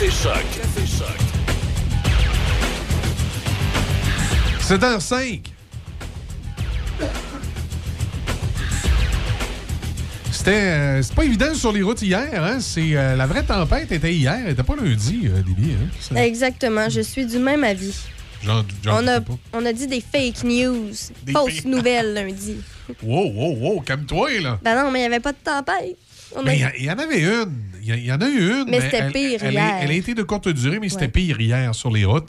Café Choc. Café Choc. 7h05. C'était euh, c'est pas évident sur les routes hier. Hein? C'est, euh, la vraie tempête était hier. Elle était pas lundi, euh, Lily. Hein? Ça- Exactement, je suis du même avis. On a, on a dit des fake news, Des fausses fake- nouvelles lundi. Wow, wow, wow, calme-toi, là. Ben non, mais il n'y avait pas de tempête. A- y il y, en avait une. Il y, en a eu une. Mais c'était elle- pire elle, hier. Elle a été de courte durée, mais c'était pire hier sur les routes.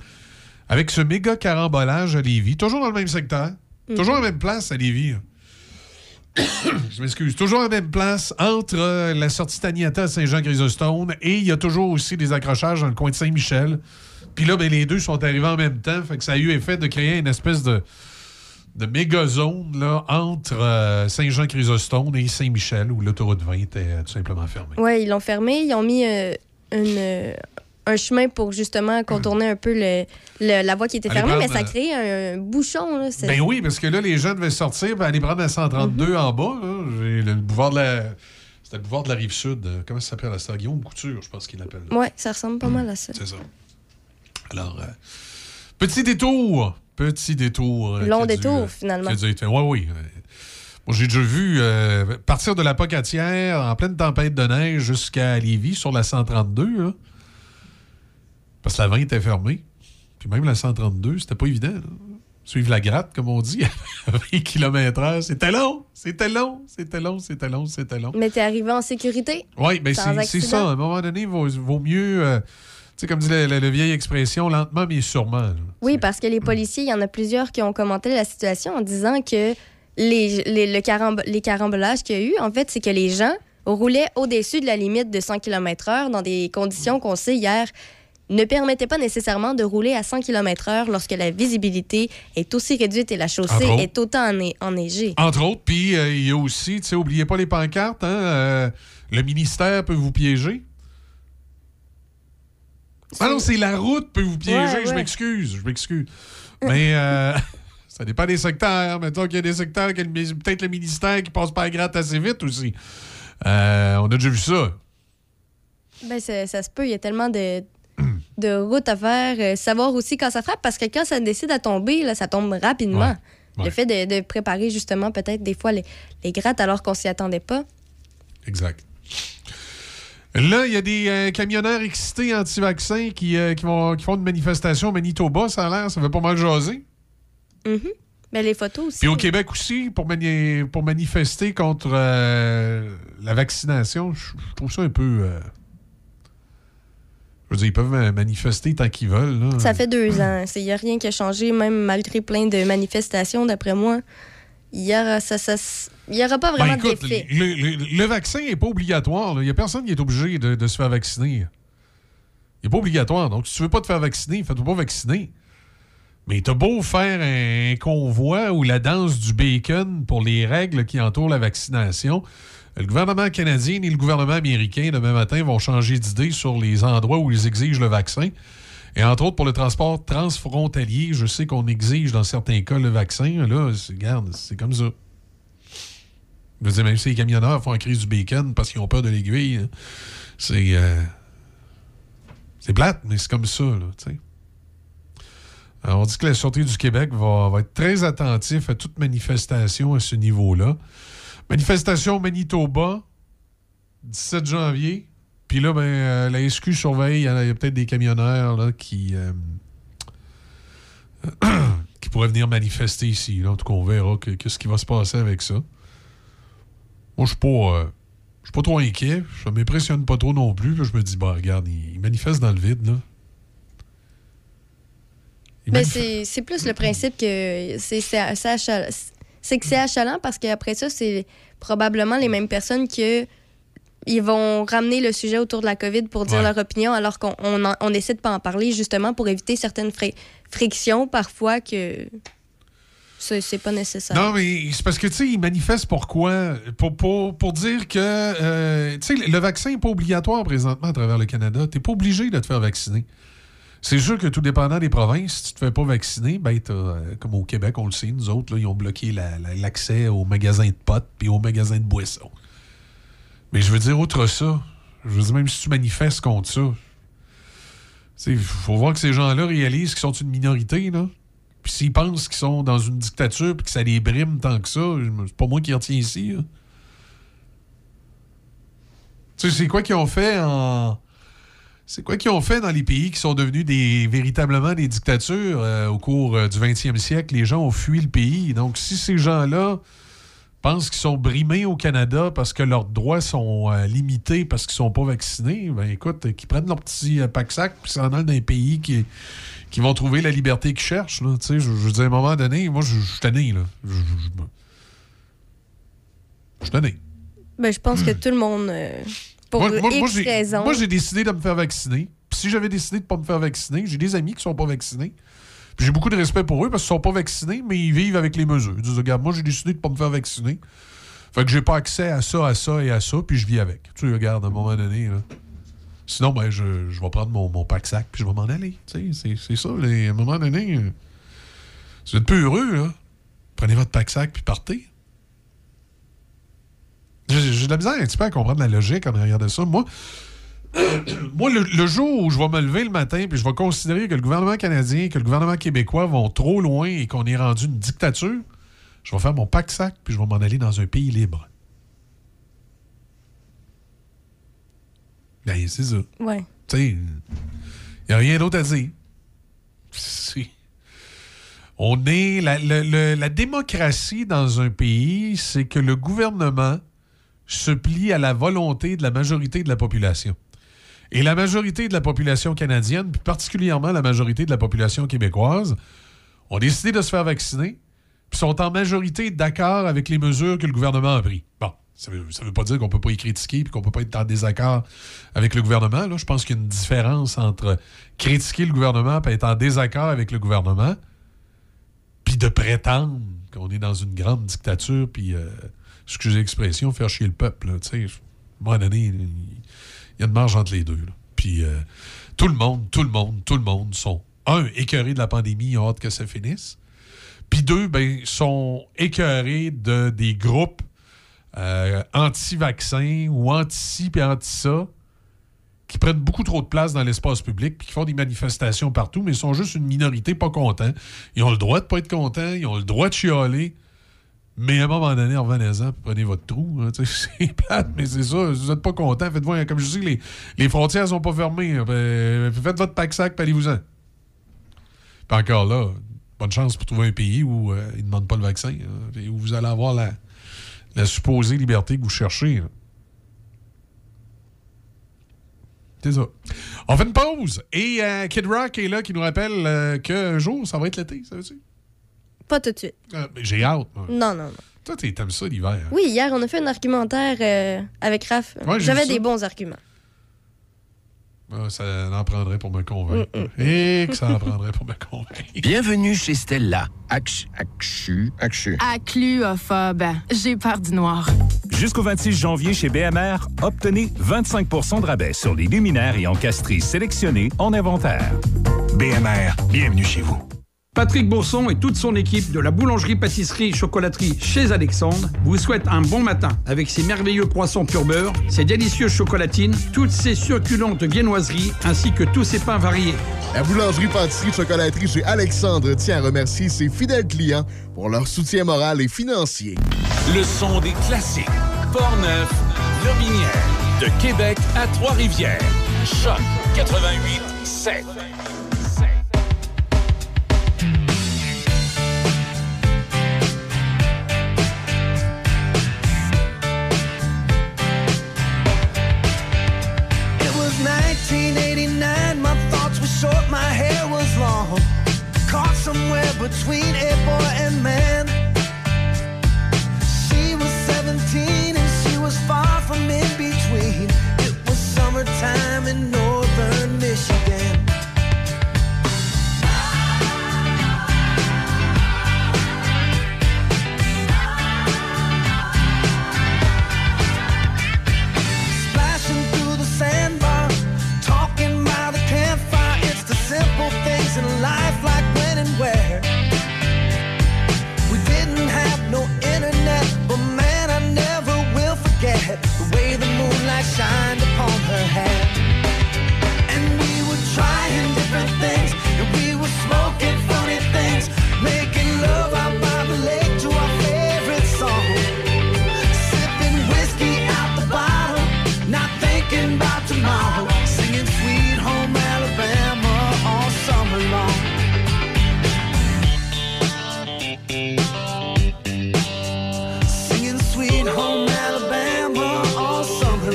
Avec ce méga carambolage à Lévis. Toujours dans le même secteur. Mhm. Toujours à la même place à Lévis. Je m'excuse. Toujours à la même place entre euh, la sortie Taniata à Saint-Jean-Chrysostome et il y a toujours aussi des accrochages dans le coin de Saint-Michel. Puis là, ben, les deux sont arrivés en même temps. Fait que ça a eu effet de créer une espèce de, de méga zone là, entre euh, Saint-Jean-Chrysostome et Saint-Michel où l'autoroute 20 était euh, tout simplement fermée. Ouais, ils l'ont fermé. Ils ont mis euh, une, un chemin pour justement contourner un peu le, le- la voie qui était Aller fermée, mais ça a créé un bouchon. Là, Ben oui, parce que là, les gens devaient sortir et aller prendre la 132 en bas. là. Le boulevard de la. C'était le boulevard de la rive sud. euh, Comment ça s'appelle la star Guillaume Couture, je pense qu'il l'appelle. Ouais, ça ressemble pas mal à ça. C'est ça. Alors, petit détour. Petit détour. euh, Long dû, détour, euh, finalement. Oui, oui. euh, Moi, j'ai déjà vu euh, partir de la Pocatière en pleine tempête de neige jusqu'à Lévis sur la 132. là. Parce que la 20 était fermée. Puis même la 132, c'était pas évident. là. Suivre la gratte, comme on dit, à 20 km/h. C'était long, c'était long, c'était long, c'était long, c'était long. Mais t'es arrivé en sécurité? Oui, ben Sans c'est ça. À un moment donné, il vaut, vaut mieux, euh, sais, comme dit la, la- la vieille expression, lentement mais sûrement. là. Oui, parce que les policiers, il y en a plusieurs qui ont commenté la situation en disant que les, les, le caramb- les carambolages qu'il y a eu, en fait, c'est que les gens roulaient au-dessus de la limite de 100 km/h dans des conditions qu'on sait hier ne permettaient pas nécessairement de rouler à 100 km/h lorsque la visibilité est aussi réduite et la chaussée Entre est autant ennei- enneigée. Entre autres, puis euh, il y a aussi, tu sais, oubliez pas les pancartes, hein, euh, le ministère peut vous piéger. Ah non, c'est la route peut vous piéger, Ouais, je ouais. m'excuse, je m'excuse. Mais euh, ça dépend des secteurs. Mettons qu'il y a des secteurs, peut-être le ministère qui passe pas la gratte assez vite aussi. Euh, on a déjà vu ça. Ben, ça, ça se peut, il y a tellement de, de routes à faire. Euh, savoir aussi quand ça frappe, parce que quand ça décide à tomber, là, ça tombe rapidement. Ouais. Le fait de, de préparer justement peut-être des fois les, les grattes alors qu'on s'y attendait pas. Exact. Là, il y a des euh, camionneurs excités anti-vaccins qui, euh, qui, vont, qui font une manifestation au Manitoba, ça a l'air. Ça fait pas mal jaser. Mhm. Ben, les photos aussi. Puis au Québec aussi, pour, mani- pour manifester contre euh, la vaccination, je trouve ça un peu. euh, je veux dire, ils peuvent ma- manifester tant qu'ils veulent. là. Ça fait deux ans. Il n'y a rien qui a changé, même malgré plein de manifestations, d'après moi. Aura, ça, ça, il y aura pas Ben, vraiment écoute, d'effet. le, le- le vaccin n'est pas obligatoire. Il n'y a personne qui est obligé de, de se faire vacciner. Il n'est pas obligatoire. Donc, si tu veux pas te faire vacciner, fais-toi pas vacciner. Mais t'as beau faire un convoi ou la danse du bacon pour les règles qui entourent la vaccination, le gouvernement canadien et le gouvernement américain, demain matin, vont changer d'idée sur les endroits où ils exigent le vaccin. Et entre autres, pour le transport transfrontalier, je sais qu'on exige dans certains cas le vaccin. Là, regarde, c'est comme ça. Je veux dire, même si les camionneurs font la crise du bacon parce qu'ils ont peur de l'aiguille, hein, c'est. euh, c'est plate, mais c'est comme ça, là, tu sais. Alors, on dit que la Sûreté du Québec va, va être très attentif à toute manifestation à ce niveau-là. Manifestation au Manitoba, 17 janvier. Puis là, ben, euh, la SQ surveille. Il y a, peut-être des camionneurs là, qui, euh, qui pourraient venir manifester ici. En tout cas, on verra que- qu'est-ce qui va se passer avec ça. Moi, je suis pas, euh, je suis pas trop inquiet. Ça m'impressionne pas trop non plus. Je me dis, bah, regarde, ils, ils manifestent dans le vide. Là. Mais manif- c'est plus le principe que c'est c'est- c'est achal- c'est que c'est achalant parce qu'après ça, c'est probablement les mêmes personnes que ils vont ramener le sujet autour de la COVID pour dire Ouais. leur opinion alors qu'on on, on essaie de pas en parler justement pour éviter certaines fri- frictions parfois que c'est pas nécessaire. Non, mais c'est parce que, tu sais, ils manifestent pourquoi? Pour, pour, pour dire que, euh, tu sais, le vaccin n'est pas obligatoire présentement à travers le Canada. Tu n'es pas obligé de te faire vacciner. C'est sûr que tout dépendant des provinces, si tu te fais pas vacciner, ben, euh, comme au Québec, on le sait, nous autres, là, ils ont bloqué la- la- l'accès aux magasins de potes puis aux magasins de boissons. Mais je veux dire, outre ça, je veux dire, même si tu manifestes contre ça, Il faut voir que ces gens-là réalisent qu'ils sont une minorité, là. Puis s'ils pensent qu'ils sont dans une dictature puis que ça les brime tant que ça, c'est pas moi qui retiens ici. Tu sais, c'est quoi qu'ils ont fait en. C'est quoi qu'ils ont fait dans les pays qui sont devenus véritablement des dictatures euh, au cours euh, du 20e siècle? Les gens ont fui le pays. Donc, si ces gens-là pensent qu'ils sont brimés au Canada parce que leurs droits sont euh, limités parce qu'ils sont pas vaccinés, ben écoute, qu'ils prennent leur petit pack-sac puis s'en allent dans un pays qui, qui vont trouver la liberté qu'ils cherchent. Là. Je, je veux dire, à un moment donné, moi, je, suis tanné. Là. Je, suis tanné. Ben, je pense que tout le monde, euh, pour moi, X raisons... Moi, j'ai décidé de me faire vacciner. Puis si j'avais décidé de ne pas me faire vacciner, j'ai des amis qui sont pas vaccinés. Puis j'ai beaucoup de respect pour eux parce qu'ils sont pas vaccinés, mais ils vivent avec les mesures. Ils disent, regarde, moi, j'ai décidé de ne pas me faire vacciner. Fait que j'ai pas accès à ça, à ça et à ça, puis je vis avec. Tu sais, regarde, à un moment donné, là. Sinon, ben, je, vais prendre mon, mon pack-sac puis je vais m'en aller. C'est ça. à un moment donné, euh, vous êtes peu heureux. Prenez votre pack-sac puis partez. J'ai de la misère un petit peu à comprendre la logique en arrière de ça. Moi, moi le, jour où je vais me lever le matin puis je vais considérer que le gouvernement canadien que le gouvernement québécois vont trop loin et qu'on est rendu une dictature, je vais faire mon pack-sac puis je vais m'en aller dans un pays libre. Ben, c'est ça. Ouais. Tu sais, il n'y a rien d'autre à dire. On est. La, la, démocratie dans un pays, c'est que le gouvernement se plie à la volonté de la majorité de la population. Et la majorité de la population canadienne, puis particulièrement la majorité de la population québécoise, ont décidé de se faire vacciner, puis sont en majorité d'accord avec les mesures que le gouvernement a prises. Bon. Ça ne veut, pas dire qu'on ne peut pas y critiquer et qu'on ne peut pas être en désaccord avec le gouvernement. Là. Je pense qu'il y a une différence entre critiquer le gouvernement et être en désaccord avec le gouvernement, puis de prétendre qu'on est dans une grande dictature, puis, euh, excusez l'expression, faire chier le peuple. à un moment donné, il y a une marge entre les deux. Puis euh, tout le monde, tout le monde, tout le monde sont, un, écœurés de la pandémie, ont hâte que ça finisse. Puis deux, ben, sont écœurés de, des groupes euh, anti-vaccin ou anti-ci anti-ça qui prennent beaucoup trop de place dans l'espace public puis qui font des manifestations partout, mais sont juste une minorité pas contents. Ils ont le droit de pas être contents, ils ont le droit de chialer. Mais à un moment donné, revenez-en, prenez votre trou. Hein, c'est plate, mais c'est ça. Vous n'êtes pas content, faites-vous. Comme je dis, les, les frontières sont pas fermées. Hein, ben, faites votre pack-sac, allez-vous-en. Puis encore là, bonne chance pour trouver un pays où euh, ils ne demandent pas le vaccin, hein, où vous allez avoir la, la supposée liberté que vous cherchez. C'est ça. On fait une pause. Et euh, Kid Rock est là qui nous rappelle euh, qu'un jour, ça va être l'été, ça veut-tu? Pas tout de suite. Euh, J'ai hâte. Non, non, non. Toi, t'aimes ça l'hiver. Hein? Oui, hier, on a fait un argumentaire avec Raph. J'avais des bons arguments. Ah, ça en prendrait pour me convaincre. Mm, mm. Et que ça en prendrait pour me convaincre. Bienvenue chez Stella. Actu. Actu. Actu. Accluophobe. J'ai peur du noir. Jusqu'au 26 janvier chez BMR, obtenez 25% de rabais sur les luminaires et encastrés sélectionnés en inventaire. BMR, bienvenue chez vous. Patrick Bourson et toute son équipe de la boulangerie-pâtisserie-chocolaterie chez Alexandre vous souhaitent un bon matin avec ses merveilleux croissants pur beurre, ses délicieuses chocolatines, toutes ses succulentes viennoiseries ainsi que tous ses pains variés. La boulangerie-pâtisserie-chocolaterie chez Alexandre tient à remercier ses fidèles clients pour leur soutien moral et financier. Le son des classiques. Portneuf, Lobinière, de Québec à Trois-Rivières. Choc 88 7. Between a boy and man. She was 17 and she was far from in between. It was summertime in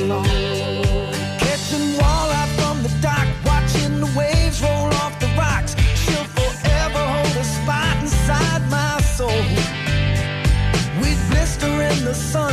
Catching walleye from the dock, watching the waves roll off the rocks. She'll forever hold a spot inside my soul. We blister in the sun.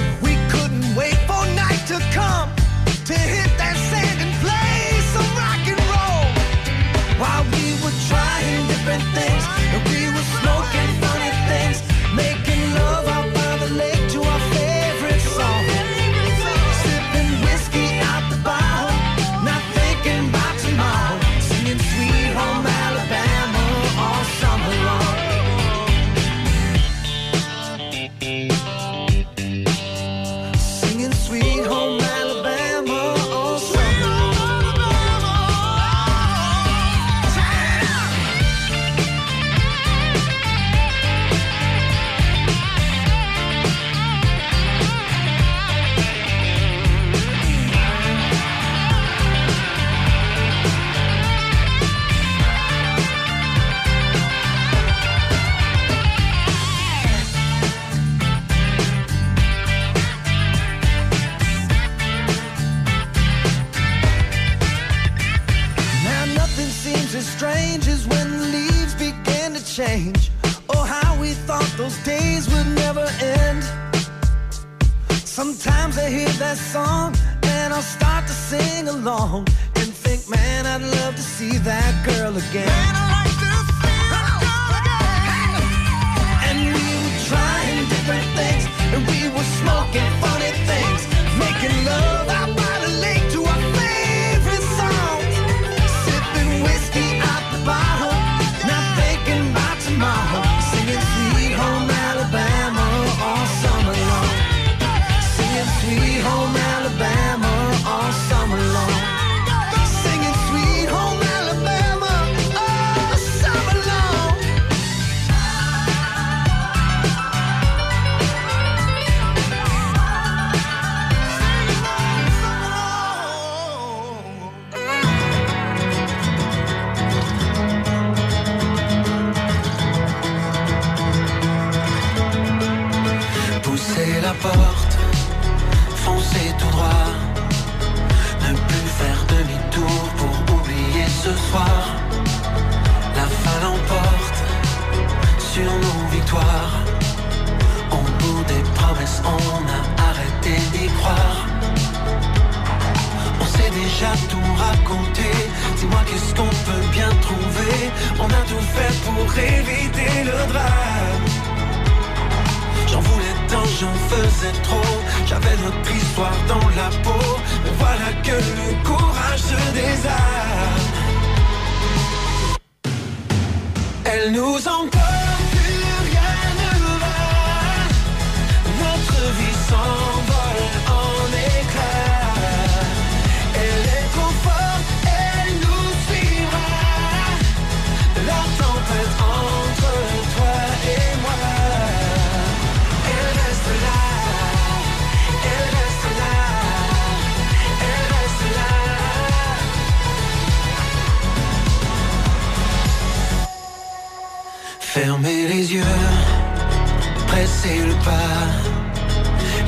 Le pas.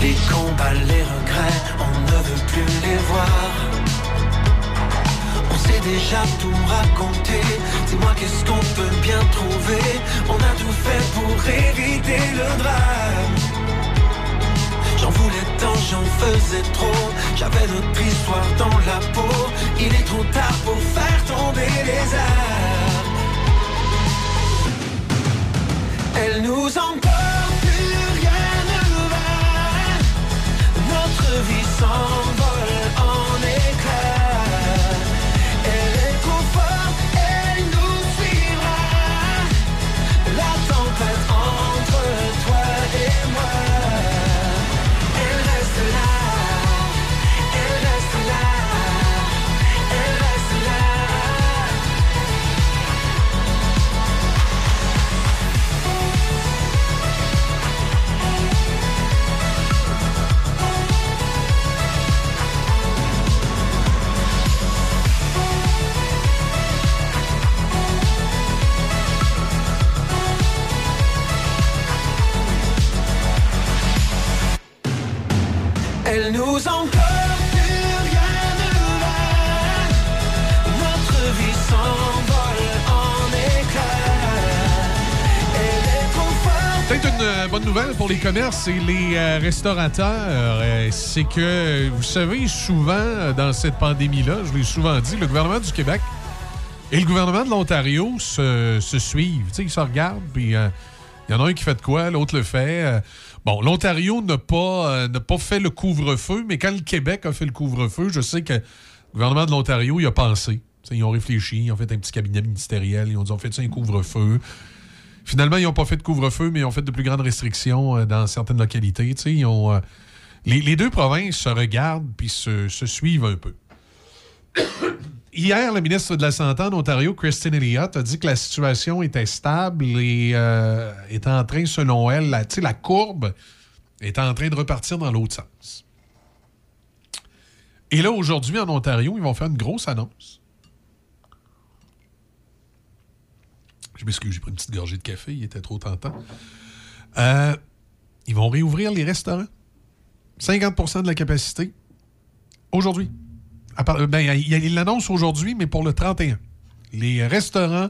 Les combats, les regrets, on ne veut plus les voir. On s'est déjà tout raconté. Dis-moi qu'est-ce qu'on peut bien trouver? On a tout fait pour éviter le drame. J'en voulais tant, j'en faisais trop. J'avais notre histoire dans la peau. Il est trop tard pour faire tomber les armes. Elle nous emporte, Notre vie une euh, bonne nouvelle pour les commerces et les euh, restaurateurs, euh, c'est que, vous savez, souvent, dans cette pandémie-là, je l'ai souvent dit, le gouvernement du Québec et le gouvernement de l'Ontario se, se suivent. Tu sais, ils se regardent, puis il y en a un qui fait de quoi, l'autre le fait. Bon, l'Ontario n'a pas, pas fait le couvre-feu, mais quand le Québec a fait le couvre-feu, je sais que le gouvernement de l'Ontario y a pensé. Ils ont réfléchi, ils ont fait un petit cabinet ministériel, ils ont dit on fait un couvre-feu? Finalement, ils n'ont pas fait de couvre-feu, mais ils ont fait de plus grandes restrictions euh, dans certaines localités. Ils ont, euh, les, deux provinces se regardent puis se, suivent un peu. Hier, le ministre de la Santé en Ontario, Christine Elliott, a dit que la situation était stable et euh, est en train, selon elle, la, la courbe est en train de repartir dans l'autre sens. Et là, aujourd'hui, en Ontario, ils vont faire une grosse annonce. Je m'excuse, j'ai pris une petite gorgée de café, il était trop tentant. Euh, ils vont réouvrir les restaurants. 50% de la capacité. Aujourd'hui. Part- ben, il il l'annonce aujourd'hui, mais pour le 31. Les restaurants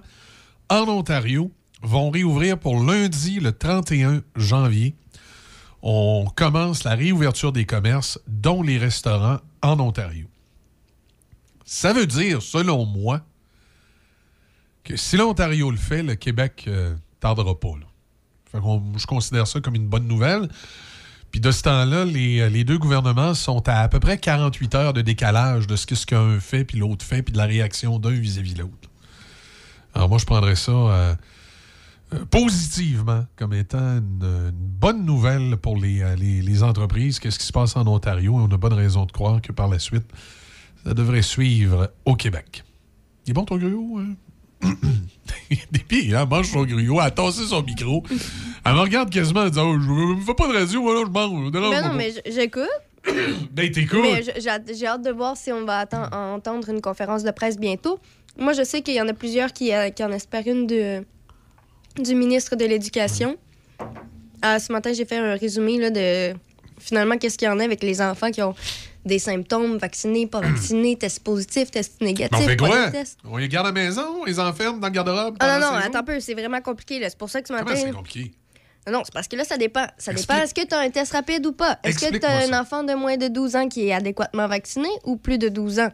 en Ontario vont réouvrir pour lundi, le 31 janvier. On commence la réouverture des commerces, dont les restaurants en Ontario. Ça veut dire, selon moi, si l'Ontario le fait, le Québec ne tardera pas. je considère ça comme une bonne nouvelle. Puis de ce temps-là, les, les deux gouvernements sont à à peu près 48 heures de décalage de ce que ce qu'un fait, puis l'autre fait, puis de la réaction d'un vis-à-vis de l'autre. Alors moi, je prendrais ça euh, euh, positivement comme étant une, bonne nouvelle pour les, euh, les- les entreprises. Qu'est-ce qui se passe en Ontario? Et on a bonne raison de croire que par la suite, ça devrait suivre au Québec. Il est bon ton gruau? Hein? Des pieds, hein? mange son gruau, elle a tassé son micro. Elle me regarde quasiment en disant oh, Je ne fais pas de radio, voilà, je mange. Ben non, mais j'écoute. Ben, t'écoutes. Mais j'ai hâte- de voir si on va atten- entendre une conférence de presse bientôt. Moi, je sais qu'il y en a plusieurs qui, euh, qui en espèrent une de, du ministre de l'Éducation. Ah, ce matin, j'ai fait un résumé là, de finalement qu'est-ce qu'il y en a avec les enfants qui ont des symptômes, vaccinés, pas vaccinés, tests positifs, tests négatifs. on fait quoi? On les garde à la maison, on les enferme dans le garde-robe? Ah non, non, attends un peu, c'est vraiment compliqué. C'est pour ça que ce matin. C'est compliqué? Non, non, c'est parce que là, ça dépend. Ça Explique. dépend. Est-ce que tu as un test rapide ou pas? Est-ce que tu as un ça. enfant de moins de 12 ans qui est adéquatement vacciné ou plus de 12 ans?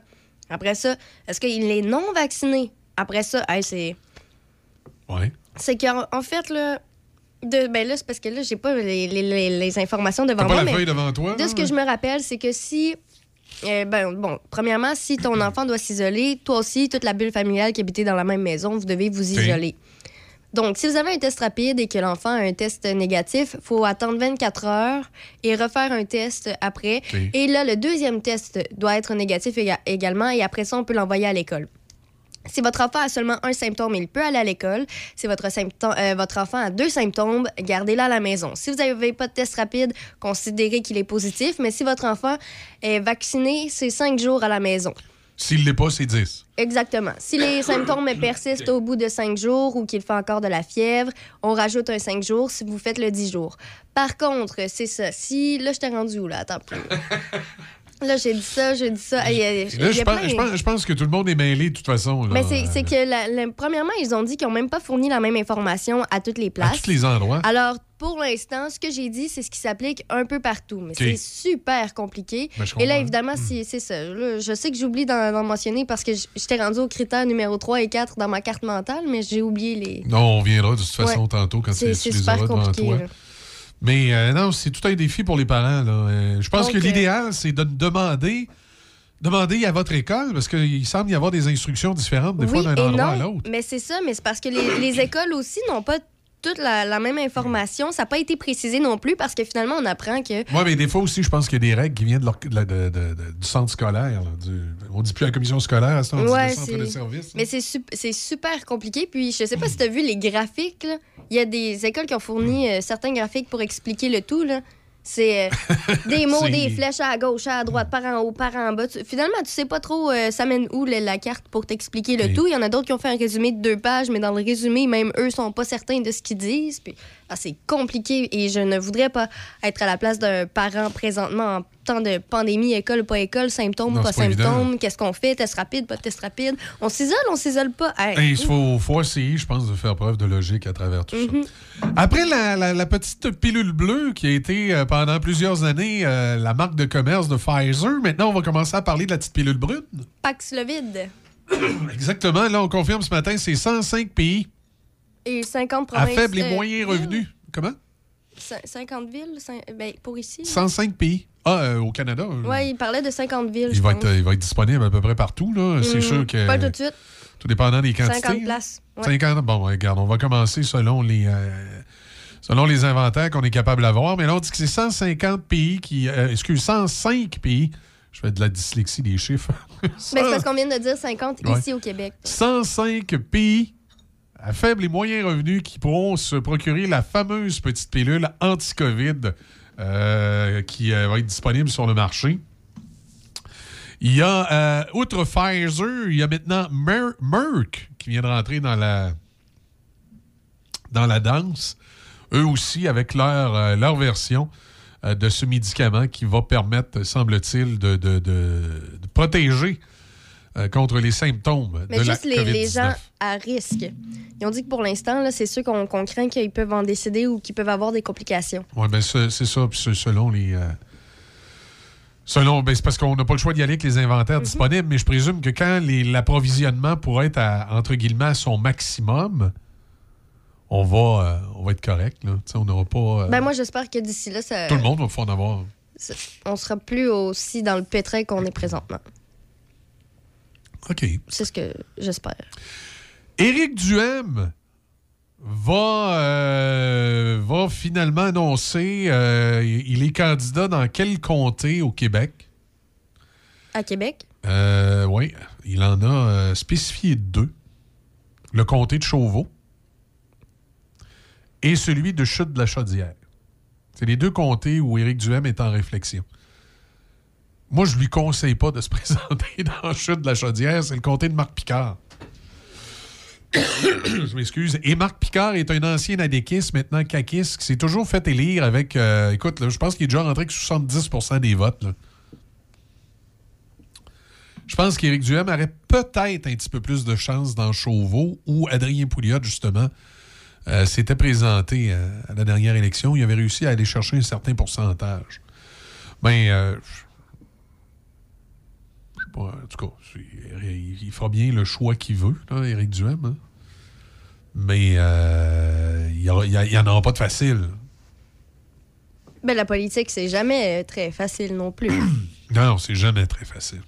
Après ça, est-ce qu'il est non vacciné? Après ça, hey, c'est. Ouais. C'est qu'en en fait, là. De, ben là, c'est parce que là, j'ai pas les, les- les- informations devant T'as pas moi. la mais feuille devant toi? de ce que je me rappelle, c'est que si. euh, ben, bon, premièrement, si ton enfant doit s'isoler, toi aussi, toute la bulle familiale qui habitait dans la même maison, vous devez vous isoler. Donc, si vous avez un test rapide et que l'enfant a un test négatif, il faut attendre 24 heures et refaire un test après. Et là, le deuxième test doit être négatif éga- également et après ça, on peut l'envoyer à l'école. Si votre enfant a seulement un symptôme, il peut aller à l'école. Si votre, symptôme- euh, votre enfant a deux symptômes, gardez-le à la maison. Si vous n'avez pas de test rapide, considérez qu'il est positif. Mais si votre enfant est vacciné, c'est cinq jours à la maison. S'il l'est pas, c'est 10. Exactement. Si les symptômes persistent au bout de cinq jours ou qu'il fait encore de la fièvre, on rajoute un cinq jours si vous faites le 10 jours. Par contre, c'est ça. Si. Là, je t'ai rendu où, là? Attends. Là, j'ai dit ça, j'ai dit ça. Hey, euh, Là, je pense, plein- je, pense, je pense que tout le monde est mêlé de toute façon. là. Mais c'est que, la- la- premièrement, ils ont dit qu'ils n'ont même pas fourni la même information à toutes les À places. tous les endroits. Alors, pour l'instant, ce que j'ai dit, c'est ce qui s'applique un peu partout. Mais c'est super compliqué. Ben, Et là, évidemment, si- c'est ça. Là, je sais que j'oublie d'en mentionner parce que j'étais rendu au critère numéro 3 et 4 dans ma carte mentale, mais j'ai oublié les. Non, on viendra de toute façon Ouais. tantôt quand tu, C'est les super devant compliqué. toi. là. Mais euh, non, c'est tout un défi pour les parents. là. Euh, je pense que l'idéal, c'est de demander, demander à votre école, parce qu'il semble y avoir des instructions différentes des oui fois d'un endroit à non, l'autre. mais c'est ça. Mais c'est parce que les, les écoles aussi n'ont pas toute la, la même information. Ça n'a pas été précisé non plus parce que finalement, on apprend que Oui, mais des fois aussi, je pense qu'il y a des règles qui viennent de du centre scolaire. là, du- on dit plus la commission scolaire, à ce on dit Ouais, le centre de service. là. Mais c'est sup- c'est super compliqué. Puis je sais pas si tu as vu les graphiques. Il y a des écoles qui ont fourni euh, certains graphiques pour expliquer le tout. là. C'est euh, des mots, des flèches à gauche, à droite, par en haut, par en bas. Tu- finalement, tu sais pas trop euh, ça mène où la, la carte pour t'expliquer le tout. Il y en a d'autres qui ont fait un résumé de deux pages, mais dans le résumé, même eux sont pas certains de ce qu'ils disent. Puis ah, c'est compliqué et je ne voudrais pas être à la place d'un parent présentement en temps de pandémie, école, pas école, symptômes, Non, pas symptômes. Qu'est-ce qu'on fait? Test rapide, pas de test rapide. On s'isole, on s'isole pas. Hey, Il faut, faut essayer, je pense, de faire preuve de logique à travers tout Mhm. ça. Après la, la- la petite pilule bleue qui a été euh, pendant plusieurs années euh, la marque de commerce de Pfizer, maintenant on va commencer à parler de la petite pilule brune. Paxlovid. Exactement, là on confirme ce matin, c'est 105 pays Et 50 à provinces. faible et euh, moyen revenu. Comment? Cin- 50 villes ben, pour ici. 105 pays. Ah, euh, au Canada. euh, Ouais, il parlait de 50 villes. il, va être, il va être disponible à peu près partout. là. C'est Mhm. sûr que. Pas tout de suite. Tout dépendant des quantités. 50 hein. places. Ouais. 50. Bon, regarde, on va commencer selon les, euh, selon les inventaires qu'on est capable d'avoir. Mais là, on dit que c'est 150 pays qui. euh, excuse, 105 pays. Je fais de la dyslexie des chiffres. Mais c'est parce qu'on vient de dire 50 Ouais. ici au Québec. 105 pays à faible et moyen revenu qui pourront se procurer la fameuse petite pilule anti-COVID euh, qui euh, va être disponible sur le marché. Il y a, euh, outre Pfizer, il y a maintenant Mer- Merck qui vient de rentrer dans la, dans la danse. Eux aussi, avec leur, version de ce médicament qui va permettre, semble-t-il, de protéger euh, contre les symptômes Mais de la juste les, les COVID-19. gens à risque. Ils ont dit que pour l'instant, là, c'est ceux qu'on craint qu'ils peuvent en décéder ou qu'ils peuvent avoir des complications. Oui, ben c'est c'est ça. Selon les. euh, selon. Ben, c'est parce qu'on n'a pas le choix d'y aller avec les inventaires Mhm. disponibles, mais je présume que quand les- l'approvisionnement pourra être à, entre guillemets à son maximum, on va, euh, on va être correct. Là. On n'aura pas. euh, Ben moi, j'espère que d'ici là, ça, tout le monde va pouvoir en avoir. on sera plus aussi dans le pétrin qu'on est présentement. OK. C'est ce que j'espère. Éric Duhem va, euh, va finalement annoncer euh, il est candidat dans quel comté au Québec? À Québec? Euh, oui, il en a spécifié deux. Le comté de Chauveau et celui de Chute de la Chaudière. C'est les deux comtés où Éric Duhem est en réflexion. Moi, je lui conseille pas de se présenter dans Chute de la Chaudière. C'est le comté de Marc Picard. je m'excuse. Et Marc Picard est un ancien adéquiste, maintenant caquiste, qui s'est toujours fait élire avec... euh, écoute, là, je pense qu'il est déjà rentré avec 70% des votes. Je pense qu'Éric Duhem aurait peut-être un petit peu plus de chance dans Chauveau, où Adrien Pouliot, justement, euh, s'était présenté euh, à la dernière élection. Il avait réussi à aller chercher un certain pourcentage. Mais, euh, en tout cas, il, il fera bien le choix qu'il veut, là, Éric Duhem. hein. Mais euh, il n'y en aura pas de facile. Ben, la politique, c'est jamais très facile non plus. Non, non, c'est jamais très facile.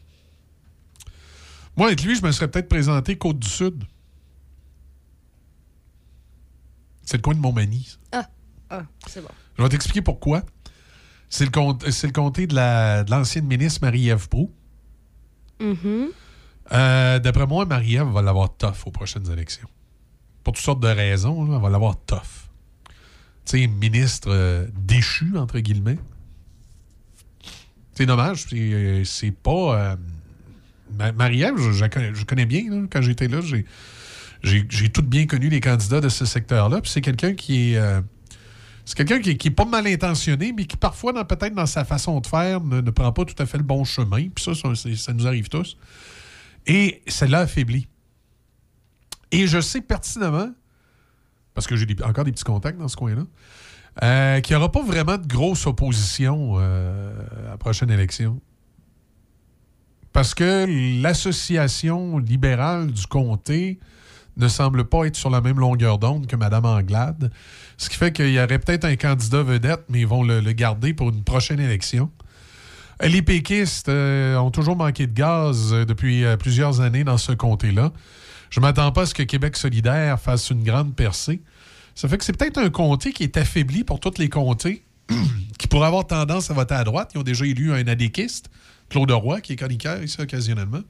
Moi, avec lui, je me serais peut-être présenté Côte-du-Sud. C'est le coin de Montmagny. ça. ah, ah c'est bon. Je vais t'expliquer pourquoi. C'est le, le comté de la- de l'ancienne ministre Marie-Ève Proux. Mhm. Euh, D'après moi, Marie-Ève va l'avoir tough aux prochaines élections. Pour toutes sortes de raisons, elle va l'avoir tough. Tu sais, ministre euh, déchu, entre guillemets. C'est dommage, c'est euh, pas... euh, Ma- Marie-Ève, je, je connais, bien. quand j'étais là, j'ai tout bien connu les candidats de ce secteur-là. Puis c'est quelqu'un qui est... c'est quelqu'un qui, qui est pas mal intentionné, mais qui parfois, peut-être dans sa façon de faire, ne, prend pas tout à fait le bon chemin. Puis ça, ça, ça nous arrive tous. Et celle-là affaiblit. Et je sais pertinemment, parce que j'ai encore des petits contacts dans ce coin-là, euh, qu'il n'y aura pas vraiment de grosse opposition euh, à la prochaine élection. Parce que l'association libérale du comté ne semble pas être sur la même longueur d'onde que Mme Anglade. Ce qui fait qu'il y aurait peut-être un candidat vedette, mais ils vont le, garder pour une prochaine élection. Euh, Les péquistes euh, ont toujours manqué de gaz euh, depuis plusieurs années dans ce comté-là. Je ne m'attends pas à ce que Québec solidaire fasse une grande percée. Ça fait que c'est peut-être un comté qui est affaibli pour tous les comtés qui pourraient avoir tendance à voter à droite. Ils ont déjà élu un adéquiste, Claude Roy, qui est chroniqueur ici occasionnellement.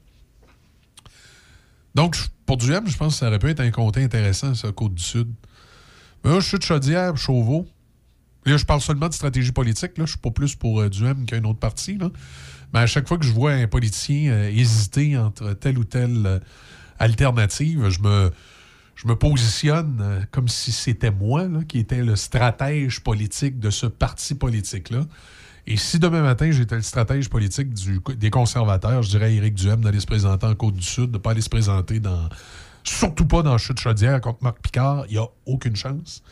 Donc, pour Duhem, je pense que ça aurait pu être un comté intéressant, ça, Côte-du-Sud. Mais là, je suis de Chaudière, Chauveau. Là, je parle seulement de stratégie politique. Là. Je suis pas plus pour euh, Duhem qu'un autre parti. Mais à chaque fois que je vois un politicien euh, hésiter entre telle ou telle euh, alternative, je me, je me positionne euh, comme si c'était moi qui était le stratège politique de ce parti politique-là. Et si demain matin, j'étais le stratège politique des conservateurs, je dirais à Éric Duhem d'aller se présenter en Côte-du-Sud, de ne pas aller se présenter dans. Surtout pas dans Chute-Chaudière contre Marc Picard. Il n'y a aucune chance.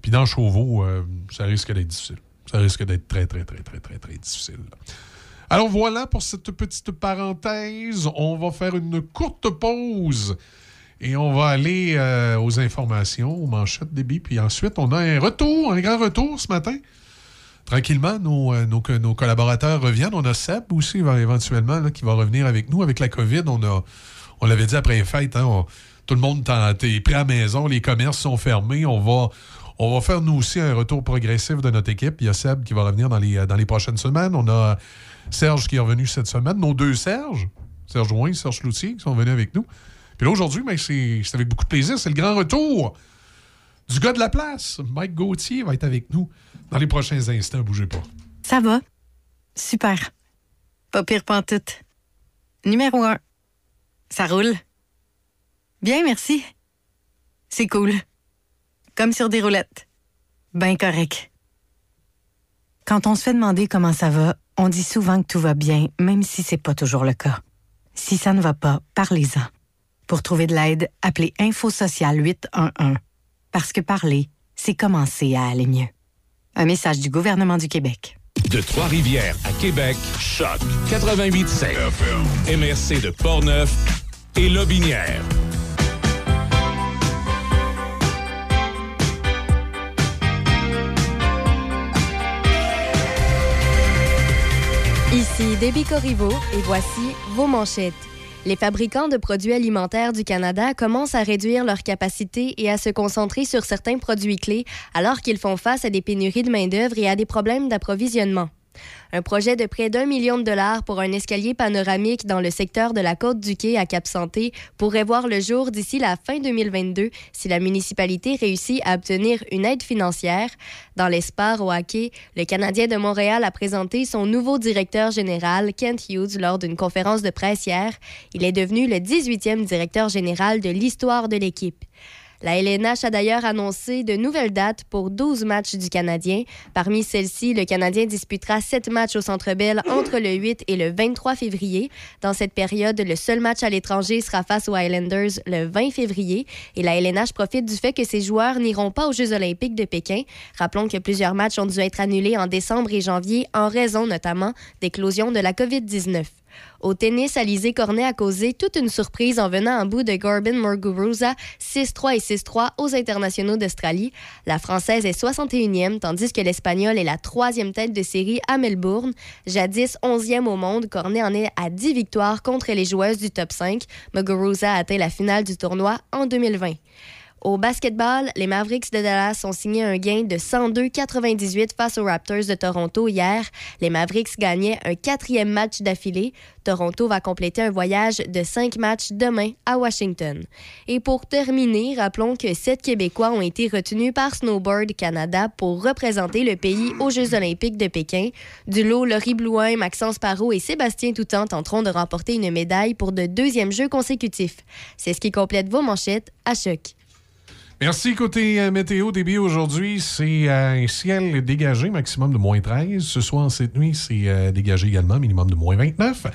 Puis dans Chauveau, euh, ça risque d'être difficile. Ça risque d'être très, très, très, très, très, très difficile. Alors voilà pour cette petite parenthèse. On va faire une courte pause et on va aller euh, aux informations, aux manchettes débit. Puis ensuite, on a un retour, un grand retour ce matin. Tranquillement, nos, euh, nos, collaborateurs reviennent. On a Seb aussi, éventuellement, là, qui va revenir avec nous. Avec la COVID, on on l'avait dit après les fêtes, hein, tout le monde est prêt à la maison, les commerces sont fermés. On va, on va faire nous aussi un retour progressif de notre équipe. Il y a Seb qui va revenir dans les, dans les prochaines semaines. On a Serge qui est revenu cette semaine. Nos deux Serge, Serge Rouen et Serge Loutier, qui sont venus avec nous. Puis là, aujourd'hui, ben, c'est avec beaucoup de plaisir. C'est le grand retour du gars de la place. Mike Gauthier va être avec nous dans les prochains instants. Bougez pas. Ça va. Super. Pas pire pantoute. Numéro un. Ça roule. Bien, merci. C'est cool. Comme sur des roulettes. Ben correct. Quand on se fait demander comment ça va, on dit souvent que tout va bien, même si c'est pas toujours le cas. Si ça ne va pas, parlez-en. Pour trouver de l'aide, appelez Info Social 811. Parce que parler, c'est commencer à aller mieux. Un message du gouvernement du Québec. De Trois-Rivières à Québec, Choc 88.7. MRC de Portneuf et Lobinière. Ici Debbie Corriveau et voici vos manchettes. Les fabricants de produits alimentaires du Canada commencent à réduire leur capacité et à se concentrer sur certains produits clés alors qu'ils font face à des pénuries de main-d'œuvre et à des problèmes d'approvisionnement. Un projet de près d'un million de dollars pour un escalier panoramique dans le secteur de la côte du Quai à Cap-Santé pourrait voir le jour d'ici la fin 2022 si la municipalité réussit à obtenir une aide financière. Dans l'espoir au hockey, le Canadien de Montréal a présenté son nouveau directeur général, Kent Hughes, lors d'une conférence de presse hier. Il est devenu le 18e directeur général de l'histoire de l'équipe. La LNH a d'ailleurs annoncé de nouvelles dates pour 12 matchs du Canadien. Parmi celles-ci, le Canadien disputera 7 matchs au Centre Bell entre le 8 et le 23 février. Dans cette période, le seul match à l'étranger sera face aux Highlanders le 20 février et la LNH profite du fait que ses joueurs n'iront pas aux Jeux olympiques de Pékin. Rappelons que plusieurs matchs ont dû être annulés en décembre et janvier en raison notamment d'éclosion de la COVID-19. Au tennis, Alizé Cornet a causé toute une surprise en venant en bout de Gorbin Muguruza 6-3 et 6-3 aux internationaux d'Australie. La Française est 61e, tandis que l'Espagnole est la troisième tête de série à Melbourne. Jadis 11e au monde, Cornet en est à 10 victoires contre les joueuses du top 5. Muguruza a atteint la finale du tournoi en 2020. Au basketball, les Mavericks de Dallas ont signé un gain de 102-98 face aux Raptors de Toronto hier. Les Mavericks gagnaient un quatrième match d'affilée. Toronto va compléter un voyage de cinq matchs demain à Washington. Et pour terminer, rappelons que sept Québécois ont été retenus par Snowboard Canada pour représenter le pays aux Jeux olympiques de Pékin. Du lot, Laurie Blouin, Maxence Parot et Sébastien Toutant tenteront de remporter une médaille pour de deuxième jeu consécutif. C'est ce qui complète vos manchettes à choc. Merci. Côté euh, météo, débit aujourd'hui, c'est euh, un ciel dégagé, maximum de moins 13. Ce soir, cette nuit, c'est euh, dégagé également, minimum de moins 29.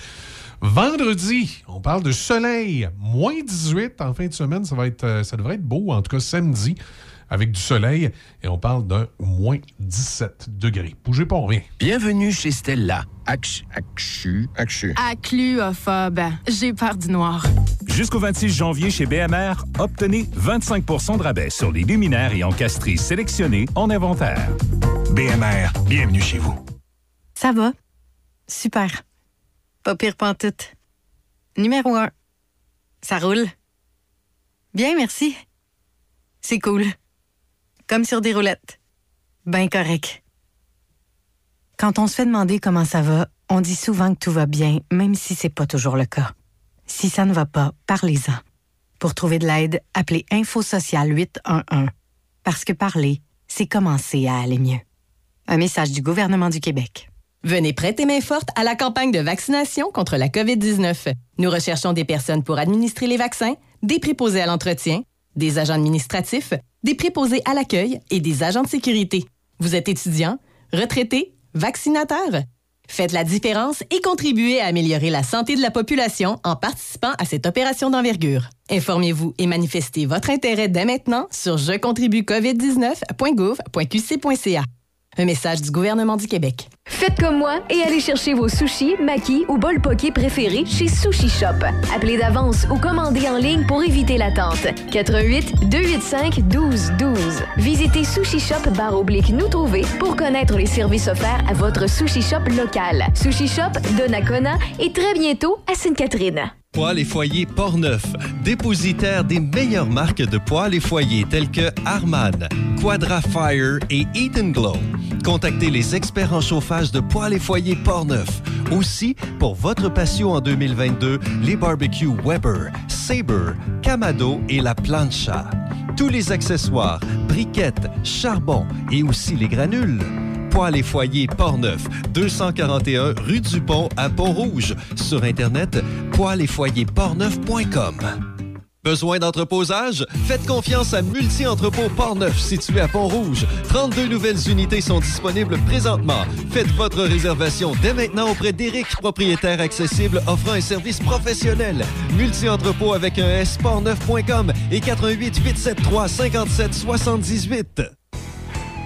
Vendredi, on parle de soleil, moins 18 en fin de semaine. Ça, va ça devrait être beau, en tout cas samedi, avec du soleil. Et on parle d'un moins 17 degrés. Bougez pas, on revient. Bienvenue chez Stella. Actu, actu, actu. Accluophobe. J'ai peur du noir. Jusqu'au 26 janvier chez BMR, obtenez 25% de rabais sur les luminaires et encasteries sélectionnés en inventaire. BMR, bienvenue chez vous. Ça va? Super. Pas pire pantoute. Numéro 1. Ça roule. Bien, merci. C'est cool. Comme sur des roulettes. Ben correct. Quand on se fait demander comment ça va, on dit souvent que tout va bien, même si c'est pas toujours le cas. Si ça ne va pas, parlez-en. Pour trouver de l'aide, appelez Info Social 811. Parce que parler, c'est commencer à aller mieux. Un message du gouvernement du Québec. Venez prêter main forte à la campagne de vaccination contre la COVID-19. Nous recherchons des personnes pour administrer les vaccins, des préposés à l'entretien, des agents administratifs, des préposés à l'accueil et des agents de sécurité. Vous êtes étudiant, retraité, vaccinateur? Faites la différence et contribuez à améliorer la santé de la population en participant à cette opération d'envergure. Informez-vous et manifestez votre intérêt dès maintenant sur jecontribuecovid19.gouv.qc.ca. Un message du gouvernement du Québec. Faites comme moi et allez chercher vos sushis, makis ou bol poké préférés chez Sushi Shop. Appelez d'avance ou commandez en ligne pour éviter l'attente. 88 285 12 12. Visitez Sushi Shop barre oblique nous trouver pour connaître les services offerts à votre Sushi Shop local. Sushi Shop de Nakona et très bientôt à Sainte-Catherine. Poêles et foyers Portneuf, dépositaire des meilleures marques de poêles et foyers tels que Harman, Quadra Fire et Eat Glow. Contactez les experts en chauffage de poêles et foyers Portneuf. Aussi, pour votre passion en 2022, les barbecues Weber, Sabre, Camado et la Plancha. Tous les accessoires, briquettes, charbon et aussi les granules. Poêles et foyers Portneuf, 241 rue du Pont à Pont-Rouge. Sur Internet, poêles et foyers portneuf.com. Besoin d'entreposage? Faites confiance à Multi-Entrepôt Port-Neuf, situé à Pont-Rouge. 32 nouvelles unités sont disponibles présentement. Faites votre réservation dès maintenant auprès d'Éric, propriétaire accessible offrant un service professionnel. Multi-Entrepôt avec un S, portneuf.com et 88 873 57 78.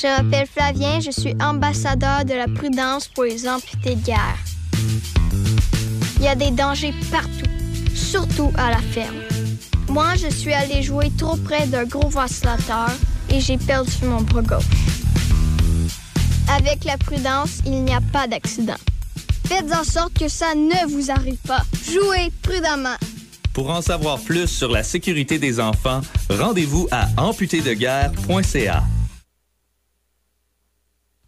Je m'appelle Flavien, je suis ambassadeur de la prudence pour les amputés de guerre. Il y a des dangers partout, surtout à la ferme. Moi, je suis allé jouer trop près d'un gros ventilateur et j'ai perdu mon bras. Avec la prudence, il n'y a pas d'accident. Faites en sorte que ça ne vous arrive pas. Jouez prudemment. Pour en savoir plus sur la sécurité des enfants, rendez-vous à amputédeguerre.ca.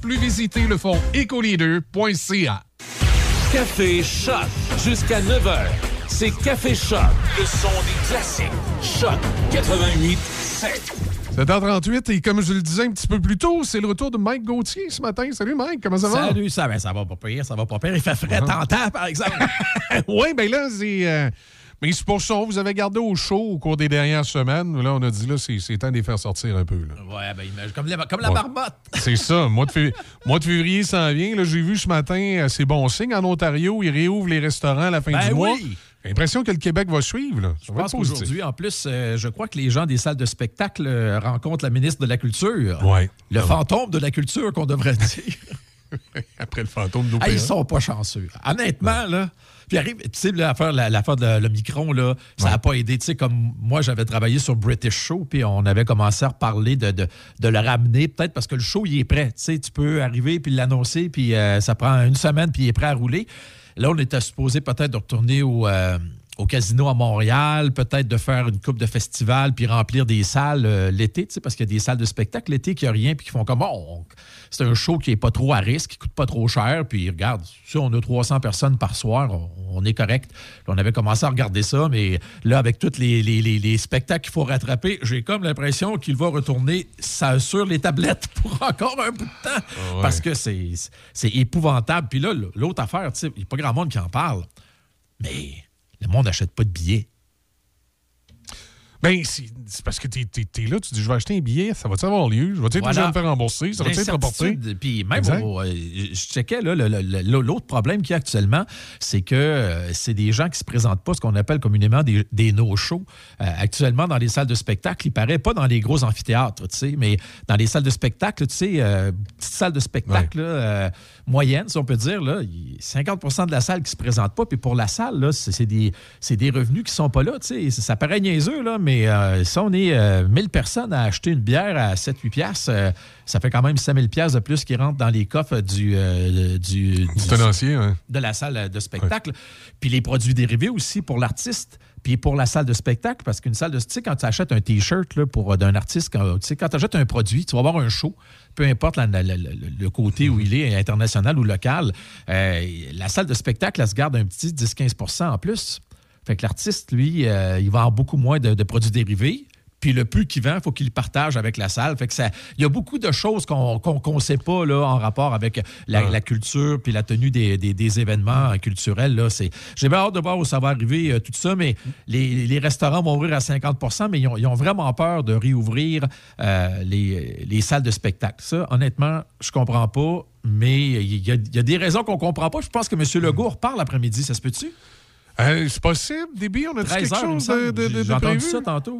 plus, visitez le fonds ecoleader.ca. Café Choc jusqu'à 9h. C'est Café Choc, le son des classiques. Choc 88 7. 7h38 et comme je le disais un petit peu plus tôt, c'est le retour de Mike Gauthier ce matin. Salut Mike, comment ça va? Salut, ça, ben, ça va pas pire, ça va pas pire. Il fait frais Uh-huh. tentant, par exemple. oui, ben là, c'est. euh, mais c'est pour ça, vous avez gardé au chaud au cours des dernières semaines. Là, on a dit, là, c'est temps de les faire sortir un peu. Là. ouais, ben, comme, la- comme la Ouais. marmotte. C'est ça. Mois de, fév- mois de février s'en vient. J'ai vu ce matin, euh, c'est bon signe. En Ontario, ils réouvrent les restaurants à la fin Ben du mois. oui. J'ai l'impression que le Québec va suivre. Là. Je pense qu'aujourd'hui, en plus, euh, je crois que les gens des salles de spectacle euh, rencontrent la ministre de la Culture. Ouais. Le fantôme de la culture, qu'on devrait dire. Après le fantôme de Ah, ils sont pas chanceux. Honnêtement, là. Puis arrive, tu sais, l'affaire, la- de le micron, là, ça n'a pas aidé. Tu sais, comme moi, j'avais travaillé sur British Show, puis on avait commencé à reparler de, de, de le ramener, peut-être parce que le show, il est prêt. Tu sais, tu peux arriver puis l'annoncer, puis euh, ça prend une semaine, puis il est prêt à rouler. Là, on était supposé peut-être de retourner au. euh, au casino à Montréal, peut-être de faire une coupe de festival puis remplir des salles euh, l'été, tu sais, parce qu'il y a des salles de spectacle l'été qui a rien puis qui font comme bon, on- c'est un show qui est pas trop à risque, qui coûte pas trop cher, puis regarde, si on a 300 personnes par soir, on, on est correct. On avait commencé à regarder ça, mais là, avec tous les, les- les- les spectacles qu'il faut rattraper, j'ai comme l'impression qu'il va retourner ça sur les tablettes pour encore un bout de temps, ouais. parce que c'est épouvantable. Puis là, l'autre affaire, tu sais, il n'y a pas grand monde qui en parle, mais le monde n'achète pas de billets. Ben, c'est parce que t'es es, là, tu dis, je vais acheter un billet, ça va-tu avoir lieu? Je vais-tu être de me faire rembourser? Ça va-tu être reporté? Puis même, au- euh, je checkais, l'autre problème qu'il y a actuellement, c'est que euh, c'est des gens qui se présentent pas ce qu'on appelle communément des, des no-shows. Euh, actuellement, dans les salles de spectacle, il paraît pas dans les gros amphithéâtres, tu sais, mais dans les salles de spectacle, tu sais, euh, petite salle de spectacle là, moyenne, si on peut dire, là, il y a 50 de la salle qui se présente pas. Puis pour la salle, là, c'est des, c'est des revenus qui sont pas là, tu sais. Ça paraît niaiseux, là, mais euh, si on est euh, 1000 personnes à acheter une bière à 7-8 piastres, euh, ça fait quand même 5000 piastres de plus qui rentrent dans les coffres du, euh, du, du- tenancier, ouais. de la salle de spectacle. Puis les produits dérivés aussi pour l'artiste. Puis pour la salle de spectacle, parce qu'une salle de... Tu sais, quand tu achètes un T-shirt euh, d'un artiste, quand, tu quand achètes un produit, tu vas avoir un show, peu importe la- la- la- la- le côté où il est, international ou local, euh, la salle de spectacle, elle se garde un petit 10-15% en plus. Fait que l'artiste, lui, euh, il va avoir beaucoup moins de, de produits dérivés. Puis le peu qu'il vend, il faut qu'il le partage avec la salle. Fait que ça, il y a beaucoup de choses qu'on ne sait pas là, en rapport avec la, la culture puis la tenue des, des- des événements culturels. Là. C'est- J'ai bien hâte de voir où ça va arriver, euh, tout ça, mais les, les restaurants vont ouvrir à 50% mais ils ont, ils ont vraiment peur de réouvrir euh, les, les salles de spectacle. Ça, honnêtement, je comprends pas, mais il y a, il y a des raisons qu'on comprend pas. Je pense que M. Legault reparle l'après-midi, ça se peut-tu? Euh, c'est possible, Déby, on a dit 13 quelque heures, chose de, de, de, J'ai de entendu prévu? ça tantôt.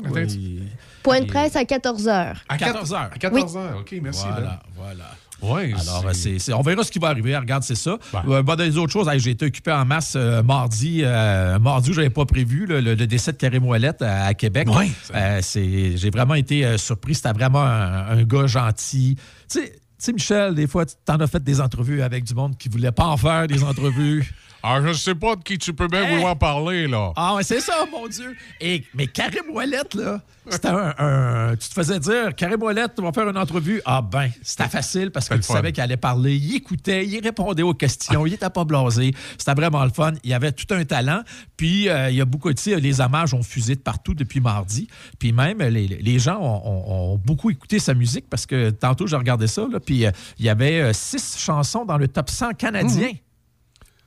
Point de presse à 14 h. À 14 heures. À 14 heures, OK, merci. Voilà, Ben. voilà. Ouais, Alors, c'est- euh, c'est, c'est- on verra ce qui va arriver. Regarde, c'est ça. Euh, bon, dans les autres choses, hey, j'ai été occupé en masse euh, mardi. euh, mardi, je n'avais pas prévu le, le- le décès de Karim Ouellette à, à Québec. Ouais, Euh, c'est, j'ai vraiment été euh, surpris. C'était vraiment un, un gars gentil. Tu sais, Michel, des fois, tu t'en as fait des entrevues avec du monde qui ne voulait pas en faire des entrevues. Ah, je sais pas de qui tu peux bien Hey! vouloir parler, là. Ah ouais, c'est ça, mon Dieu. Et, mais Karim Ouellette, là, c'était un, un- Tu te faisais dire, Karim Ouellette, on va faire une entrevue. Ah ben, c'était facile parce que tu fun. savais qu'il allait parler. Il écoutait, il répondait aux questions, il était pas blasé. C'était vraiment le fun. Il avait tout un talent. Puis, euh, il y a beaucoup de... tu sais, Les hommages ont fusé de partout depuis mardi. Puis même, les, les gens ont, ont- ont beaucoup écouté sa musique parce que tantôt, j'ai regardé ça, là, puis euh, il y avait euh, six chansons dans le top 100 canadien.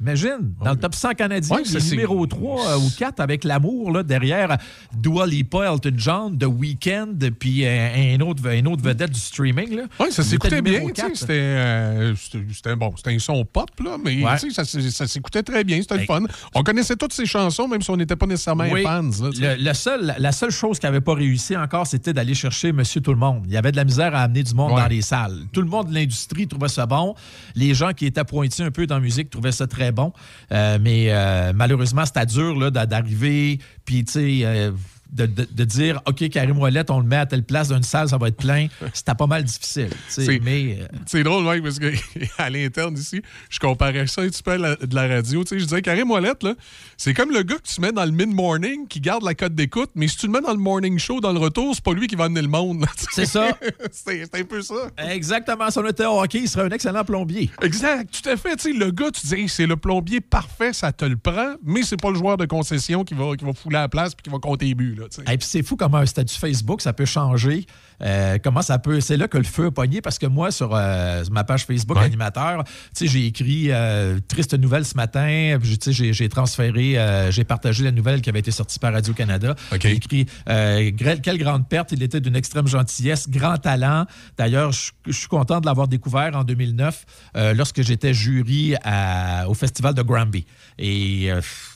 Imagine, dans le top 100 canadien, Ouais, c'est- numéro 3 ou 4 avec l'amour derrière Dua Lipa, Elton John, The Weeknd, puis euh, un autre, un autre vedette du streaming. Oui, ça s'écoutait bien. numéro tu sais, 4. C'était euh, bon, c'était un son pop, là, mais Ouais. tu sais, ça, ça s'écoutait très bien. C'était le fun. On connaissait toutes ces chansons, même si on n'était pas nécessairement Oui. fans. Là. Le- le seul- la seule chose qui n'avait pas réussi encore, c'était d'aller chercher Monsieur Tout-le-Monde. Il y avait de la misère à amener du monde Ouais. dans les salles. Tout le monde de l'industrie trouvait ça bon. Les gens qui étaient pointus un peu dans la musique trouvaient ça très bon. Euh, mais euh, malheureusement, c'était dur d'arriver, puis tu sais... de, de- de dire, OK, Karim Ouellet, on le met à telle place d'une salle, ça va être plein, c'était pas mal difficile. C'est- euh, C'est drôle, parce qu'à l'interne ici, je comparais ça un petit peu à la- de la radio. Je disais, Karim Ouellette, là, c'est comme le gars que tu mets dans le mid-morning qui garde la cote d'écoute, mais si tu le mets dans le morning show, dans le retour, c'est pas lui qui va amener le monde. C'est ça. c'est un peu ça. exactement, si on était au hockey, il serait un excellent plombier. Exact, tout à fait. Tu sais, le gars, tu dis, Hey, c'est le plombier parfait, ça te le prend, mais c'est pas le joueur de concession qui va, qui va fouler à la place puis qui va compter les buts. Là, Et puis c'est fou comment un statut Facebook, ça peut changer. Euh, comment ça peut. C'est là que le feu a pogné parce que moi, sur, euh, ma page Facebook animateur, tu sais, j'ai écrit euh, Triste nouvelle ce matin. J'ai transféré, j'ai partagé la nouvelle qui avait été sortie par Radio-Canada. J'ai écrit Quelle grande perte. Il était d'une extrême gentillesse, grand talent. D'ailleurs, je suis content de l'avoir découvert en 2009 euh, lorsque j'étais jury à- au festival de Granby. Et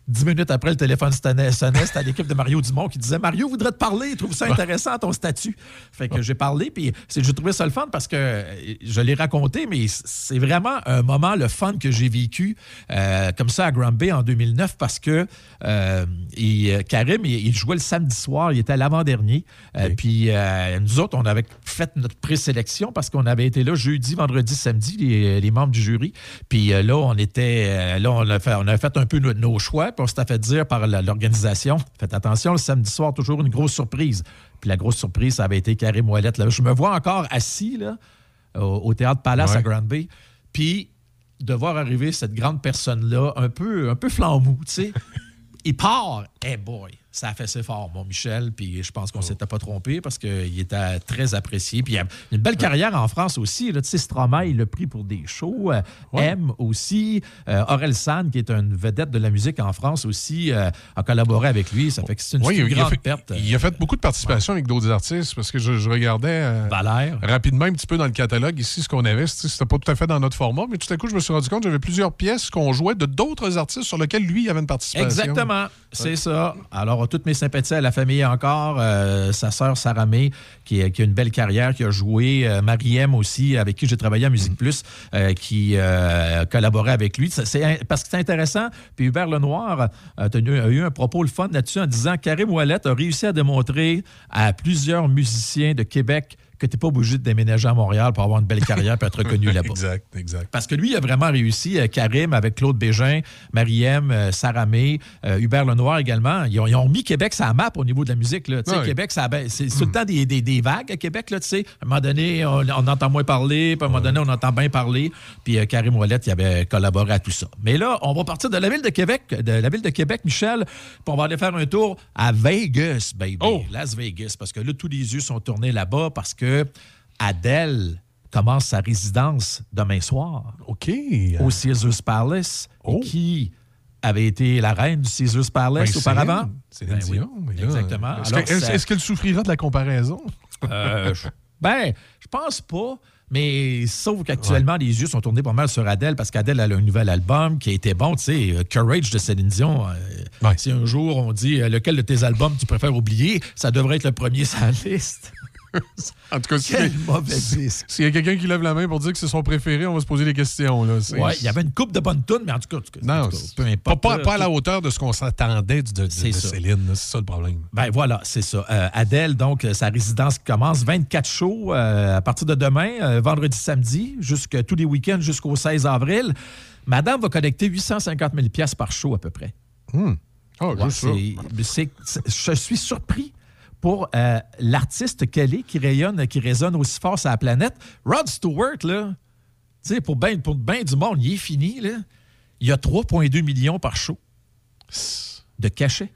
dix minutes après, le téléphone sonnait, c'était à l'équipe de Mario Dumont qui disait Mario voudrait te parler, il trouve ça intéressant ton statut. Fait que j'ai parlé, puis j'ai trouvé ça le fun parce que euh, je l'ai raconté, mais c'est vraiment un moment, le fun que j'ai vécu euh, comme ça à Granby en 2009 parce que euh, euh, Karim, il, il jouait le samedi soir, il était l'avant-dernier. Euh, Puis nous autres, on avait fait notre présélection parce qu'on avait été là jeudi, vendredi, samedi, les, les membres du jury. Puis là, on était, là, on a fait, on a fait un peu nos, nos choix, puis on s'était fait dire par l'organisation, faites attention, le samedi soir, toujours une grosse surprise. Puis la grosse surprise, ça avait été Karim Ouellette. Là. Je me vois encore assis là, au, au Théâtre Palace Ouais. à Granby. Puis de voir arriver cette grande personne-là, un peu, un peu flambou, tu sais. Il part. Hey boy, ça a fait ses fort, mon Michel. Puis je pense qu'on s'était pas trompé parce qu'il était très apprécié. Puis il a une belle carrière en France aussi. Là. Tu sais, Stromae, il l'a pris pour des shows. Euh, M aussi. Euh, Aurel San, qui est une vedette de la musique en France aussi, euh, a collaboré avec lui. Ça fait que c'est une, Ouais, grande fait, perte. il a fait beaucoup de participations avec d'autres artistes parce que je, je regardais euh, Valère. rapidement un petit peu dans le catalogue ici ce qu'on avait. C'était pas tout à fait dans notre format, mais tout à coup, je me suis rendu compte que j'avais plusieurs pièces qu'on jouait de d'autres artistes sur lesquels lui avait une participation. Exactement, c'est ça. Alors, toutes mes sympathies à la famille encore. Euh, sa sœur Sarah May, qui, qui a une belle carrière, qui a joué. Euh, Marie-M aussi, avec qui j'ai travaillé à Musique Plus, euh, qui euh, collaborait avec lui. C'est- parce que c'est intéressant. Puis Hubert Lenoir a, tenu- a eu un propos le fun là-dessus en disant Karim Ouellet a réussi à démontrer à plusieurs musiciens de Québec que tu n'es pas obligé de déménager à Montréal pour avoir une belle carrière et être reconnu là-bas. Exact, exact. Parce que lui, il a vraiment réussi. euh, Karim avec Claude Bégin, Marie-M, euh, Sarah May, euh, Hubert Lenoir également. Ils ont, ils ont mis Québec sur la map au niveau de la musique. Là. Tu sais, Ouais. Québec, c'est tout le temps des, des- des vagues à Québec. Là, tu sais. À un moment donné, on, on entend moins parler, puis à un moment donné, on entend bien parler. Puis euh, Karim Ouellet, il avait collaboré à tout ça. Mais là, on va partir de la ville de Québec, de la ville de Québec, Michel, puis on va aller faire un tour à Vegas, baby. Las Vegas. Parce que là, tous les yeux sont tournés là-bas parce que Adèle commence sa résidence demain soir. OK. Au Caesars Palace, qui avait été la reine du Caesars Palace Ben, auparavant? Céline- Céline Ben oui, Exactement. Est-ce ça- qu'elle souffrira de la comparaison? Euh, je- Ben, je pense pas. Mais sauf qu'actuellement, les yeux sont tournés pas mal sur Adèle parce qu'Adèle a un nouvel album qui a été bon. Tu sais, euh, Courage de Céline Dion. euh, Si un jour on dit lequel de tes albums tu préfères oublier, ça devrait être le premier sur la liste. En tout cas, si- Quel mauvais disque. S'il y a quelqu'un qui lève la main pour dire que c'est son préféré, on va se poser des questions. Là. Ouais, il y avait une coupe de bonnes tunes, mais en tout cas, en tout cas, Non, en tout cas, c'est peu pas, importe. pas- pas à la hauteur de ce qu'on s'attendait de, de- de. Céline. C'est ça le problème. Ben voilà, c'est ça. Euh, Adèle, donc, euh, sa résidence commence 24 shows euh, à partir de demain, euh, vendredi, samedi, jusque tous les week-ends jusqu'au 16 avril. Madame va collecter 850 000 pièces par show à peu près. Hmm. Ah, Ouais, juste ça. je suis surpris pour euh, l'artiste qu'elle est, qui rayonne, qui résonne aussi fort sur la planète. Rod Stewart, là, pour bien pour ben du monde, il est fini, là. Il y a 3,2 millions par show de cachets.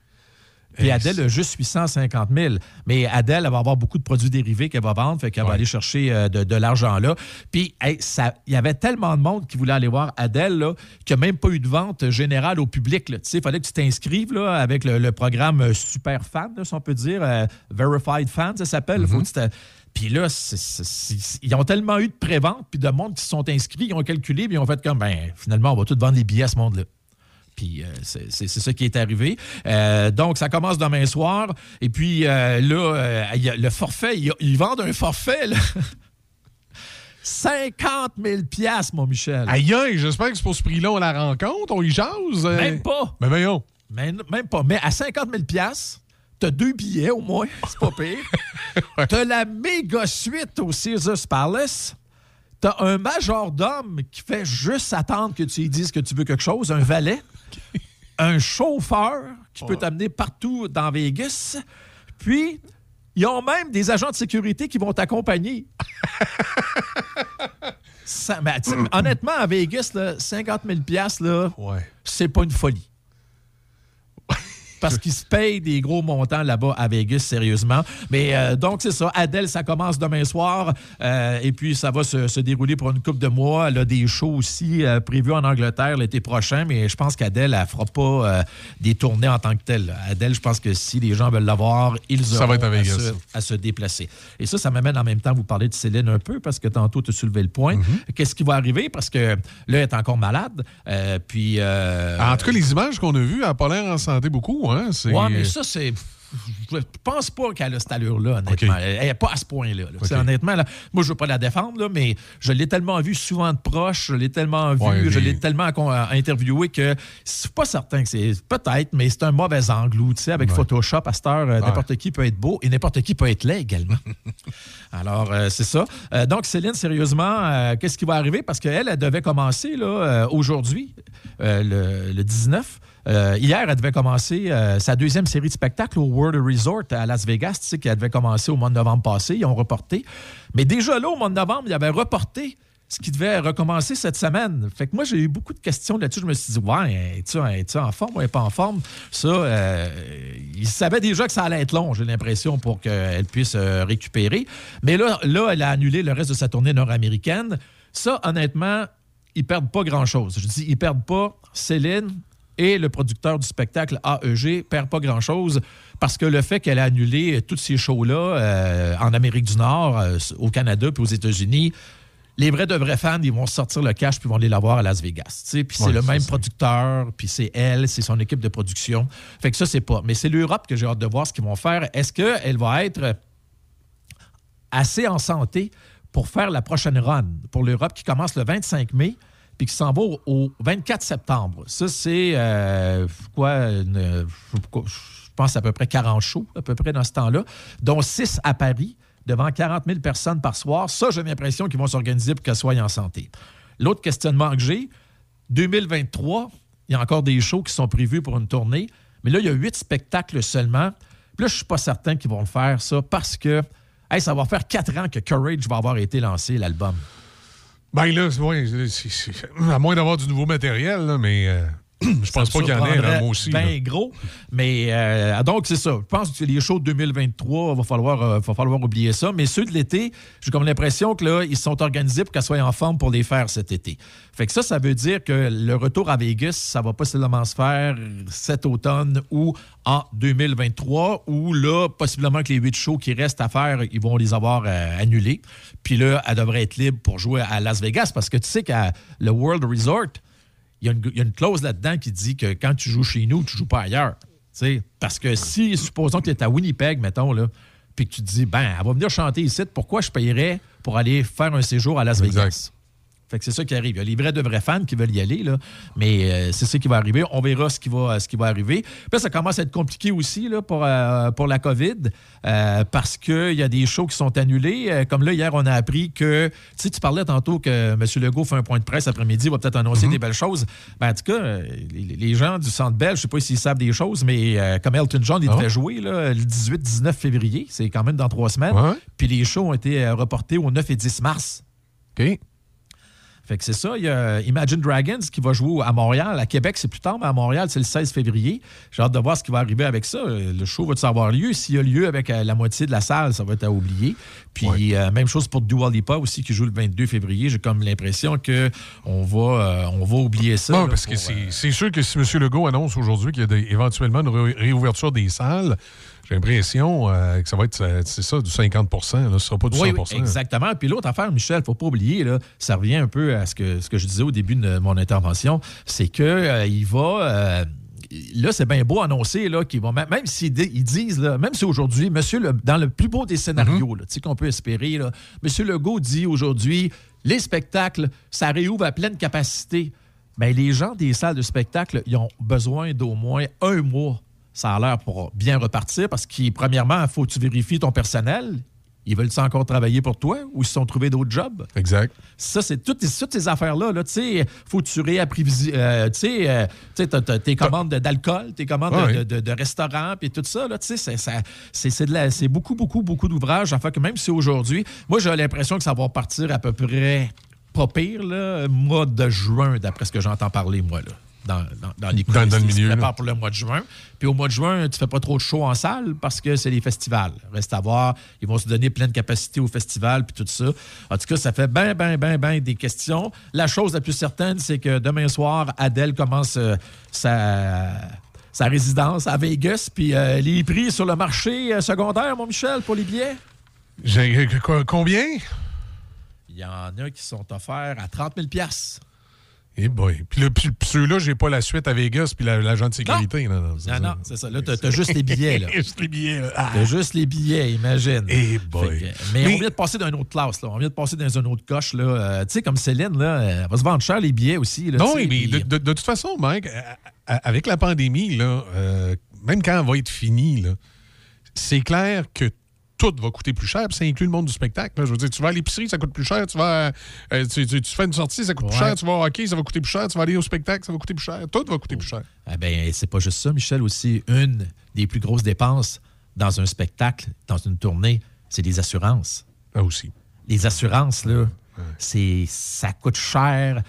Puis Adèle a juste 850 000. Mais Adèle, elle va avoir beaucoup de produits dérivés qu'elle va vendre, fait qu'elle va aller chercher euh, de, de l'argent là. Puis hey, il y avait tellement de monde qui voulait aller voir Adèle qu'il n'y a même pas eu de vente générale au public. Tu sais, il fallait que tu t'inscrives avec le, le programme euh, Super Fan, là, si on peut dire. euh, Verified Fan, ça s'appelle. T'a- puis là, ils ont tellement eu de prévente puis de monde qui se sont inscrits, ils ont calculé, puis ils ont fait comme, ben, finalement, on va tout vendre des billets à ce monde-là. Puis euh, c'est ça qui est arrivé. Euh, donc, ça commence demain soir. Et puis euh, là, il y a le forfait, ils, vendent un forfait, là. 50 000 piastres, mon Michel. Aïe, aïe, j'espère que c'est pour ce prix-là, on la rencontre, on y jase. Même pas. Mais voyons. Même, même pas. Mais à 50 000 piastres, t'as deux billets au moins. C'est pas pire. t'as la méga suite au Caesars Palace. T'as un majordome qui fait juste attendre que tu lui dises que tu veux quelque chose, un valet, un chauffeur qui peut t'amener partout dans Vegas. Puis, ils ont même des agents de sécurité qui vont t'accompagner. Ça- ben, honnêtement, à Vegas, là, 50 000 piastres, là, c'est pas une folie. Parce qu'ils se payent des gros montants là-bas à Vegas, sérieusement. Mais euh, donc, c'est ça. Adèle, ça commence demain soir. euh, et puis, ça va se, se dérouler pour une couple de mois. Elle a des shows aussi euh, prévus en Angleterre l'été prochain. Mais je pense qu'Adèle, elle fera pas des tournées en tant que telle. Adèle, je pense que si les gens veulent la voir, ils Ça auront va être à Vegas, se, à se déplacer. Et ça, ça m'amène en même temps à vous parler de Céline un peu, parce que tantôt, tu as soulevé le point. Mm-hmm. Qu'est-ce qui va arriver? Parce que là, elle est encore malade. Puis. euh, En tout cas, les images qu'on a vues, elle n'a pas l'air en santé beaucoup. Hein? C'est- Ouais, mais ça, c'est. Je pense pas qu'elle a cette allure-là, honnêtement. Elle n'est pas à ce point-là. là. Honnêtement, là, moi, je veux pas la défendre, là, mais je l'ai tellement vue souvent de proche, je l'ai tellement vue, Ouais, je l'ai tellement euh, interviewée que c'est pas certain que c'est. Peut-être, mais c'est un mauvais angle. Tu sais, avec Photoshop, à cette heure, euh, n'importe qui peut être beau et n'importe qui peut être laid également. Alors, euh, c'est ça. Euh, donc, Céline, sérieusement, euh, qu'est-ce qui va arriver? Parce qu'elle, elle devait commencer là, aujourd'hui, le, le 19. Euh, hier, elle devait commencer euh, sa deuxième série de spectacles au World Resort à Las Vegas, tu sais, qui devait commencer au mois de novembre passé. Ils ont reporté. Mais déjà là, au mois de novembre, ils avaient reporté ce qui devait recommencer cette semaine. Fait que moi, j'ai eu beaucoup de questions là-dessus. Je me suis dit, ouais, es-tu es-tu en forme ou pas en forme? Ça, euh, ils savaient déjà que ça allait être long, j'ai l'impression, pour qu'elle puisse récupérer. Mais là, là, elle a annulé le reste de sa tournée nord-américaine. Ça, honnêtement, ils perdent pas grand-chose. Je dis, ils perdent pas. Céline et le producteur du spectacle AEG perdent pas grand-chose parce que le fait qu'elle a annulé tous ces shows-là euh, en Amérique du Nord, euh, au Canada puis aux États-Unis, les vrais de vrais fans, ils vont sortir le cash puis vont aller la voir à Las Vegas. Puis c'est Ouais, le même producteur, puis c'est elle, c'est son équipe de production. Fait que ça, c'est pas. Mais c'est l'Europe que j'ai hâte de voir ce qu'ils vont faire. Est-ce qu'elle va être assez en santé pour faire la prochaine run? Pour l'Europe qui commence le 25 mai puis qui s'en va au, au 24 septembre. Ça, c'est euh, quoi? je pense à peu près 40 shows, à peu près dans ce temps-là, dont 6 à Paris, devant 40 000 personnes par soir. Ça, j'ai l'impression qu'ils vont s'organiser pour qu'elle soit en santé. L'autre questionnement que j'ai, 2023, il y a encore des shows qui sont prévus pour une tournée, mais là, il y a huit spectacles seulement. Puis là, je suis pas certain qu'ils vont le faire, ça, parce que ça va faire quatre ans que Courage va avoir été lancé, l'album. Ben là, ouais, c'est- c'est- à moins d'avoir du nouveau matériel, là, mais euh, Je pense pas qu'il y en ait, là, moi aussi. Là. gros. Mais euh, donc, c'est ça. Je pense que les shows de 2023, il va falloir, euh, va falloir oublier ça. Mais ceux de l'été, j'ai comme l'impression que là, ils sont organisés pour qu'elles soient en forme pour les faire cet été. Fait que ça, ça veut dire que le retour à Vegas, ça va possiblement se faire cet automne ou en 2023, où là, possiblement que les huit shows qui restent à faire, ils vont les avoir euh, annulés. Puis là, elle devrait être libre pour jouer à Las Vegas parce que tu sais qu'à le World Resort, il y, a une, clause là-dedans qui dit que quand tu joues chez nous, tu joues pas ailleurs. Parce que si, supposons que tu es à Winnipeg, mettons, là, puis que tu te dis, ben, elle va venir chanter ici, pourquoi je payerais pour aller faire un séjour à Las Vegas? Fait que c'est ça qui arrive. Il y a les vrais de vrais fans qui veulent y aller, là. mais euh, c'est ça qui va arriver. On verra ce qui va, ce qui va arriver. Puis ça commence à être compliqué aussi là, pour, euh, pour la COVID euh, parce qu'il y a des shows qui sont annulés. Comme là, hier, on a appris que, tu sais, tu parlais tantôt que M. Legault fait un point de presse après-midi, va peut-être annoncer des belles choses. Ben, en tout cas, les, les gens du Centre Bell, je ne sais pas s'ils savent des choses, mais comme Elton John, il devait jouer là, le 18-19 février, c'est quand même dans trois semaines. Puis les shows ont été reportés au 9 et 10 mars. OK. Fait que c'est ça. Il y a Imagine Dragons qui va jouer à Montréal. À Québec, c'est plus tard, mais à Montréal, c'est le 16 février. J'ai hâte de voir ce qui va arriver avec ça. Euh, Le show va-tu avoir lieu? S'il y a lieu avec euh, la moitié de la salle, ça va être à oublier. Puis, euh, même chose pour Dua Lipa aussi, qui joue le 22 février. J'ai comme l'impression qu'on va, euh, on va oublier ça. Non, là, parce que c'est sûr que si M. Legault annonce aujourd'hui qu'il y a des- éventuellement une ré- réouverture des salles, j'ai l'impression euh, que ça va être, euh, c'est ça, du 50 là, Ce ne sera pas du 100 Oui, oui, exactement. Puis l'autre affaire, Michel, faut pas oublier, là, ça revient un peu à ce que, ce que je disais au début de mon intervention, c'est que euh, il va. Là, c'est bien beau annoncer qu'ils vont, même s'ils di- ils disent, là, même si aujourd'hui, monsieur, le- dans le plus beau des scénarios tu sais, qu'on peut espérer, là, monsieur Legault dit aujourd'hui, les spectacles, ça réouvre à pleine capacité. Mais les gens des salles de spectacle, ils ont besoin d'au moins un mois, ça a l'air, pour bien repartir, parce que, premièrement, il faut que tu vérifies ton personnel. Ils veulent-ils encore travailler pour toi ou ils se sont trouvés d'autres jobs? Exact. Ça, c'est toutes, toutes ces affaires-là. Là, tu sais, faut que tu réapprivisionnes. euh, tu sais, euh, tes commandes de- d'alcool, tes commandes de- Ouais. de, de, de restaurants, puis tout ça. Là, tu sais, c'est, beaucoup, beaucoup, beaucoup d'ouvrages. Enfin, que même si aujourd'hui, moi, j'ai l'impression que ça va partir à peu près pas pire, là, mois de juin, d'après ce que j'entends parler, moi, là. Dans, dans, dans les Dans- dans le coulisses. Milieu, préparent pour le mois de juin. Puis au mois de juin, tu fais pas trop de show en salle parce que c'est les festivals. Reste à voir. Ils vont se donner pleine capacité au festival puis tout ça. En tout cas, ça fait ben, ben, ben, ben des questions. La chose la plus certaine, c'est que demain soir, Adèle commence euh, sa, sa résidence à Vegas. Puis euh, les prix sur le marché euh, secondaire, mon Michel, pour les billets? J'ai- co- Combien? Il y en a qui sont offerts à 30 000 Eh boy. Puis, le- puis- ceux-là, j'ai pas la suite à Vegas puis la- l'agent de sécurité. Non, non, c'est Non, ça. c'est ça. Là, t'as t'as juste les billets. Là. Juste les billets. Ah. T'as juste les billets, imagine. Eh boy. Fait que- mais, on vient de passer d'une autre classe. Là. On vient de passer dans une autre coche. là. Euh, tu sais, comme Céline, là, elle va se vendre cher les billets aussi. Là, Non, mais puis- de, de- de toute façon, Mike, avec la pandémie, là, euh, même quand elle va être finie, là, c'est clair que tout va coûter plus cher, puis ça inclut le monde du spectacle. là. Je veux dire, tu vas à l'épicerie, ça coûte plus cher. Tu vas, euh, tu, tu- tu fais une sortie, ça coûte plus cher. Tu vas au hockey, ça va coûter plus cher. Tu vas aller au spectacle, ça va coûter plus cher. Tout va coûter plus cher. Ah ben, c'est pas juste ça, Michel, aussi. Une des plus grosses dépenses dans un spectacle, dans une tournée, c'est les assurances. Ah, aussi. Les assurances, là, c'est ça coûte cher,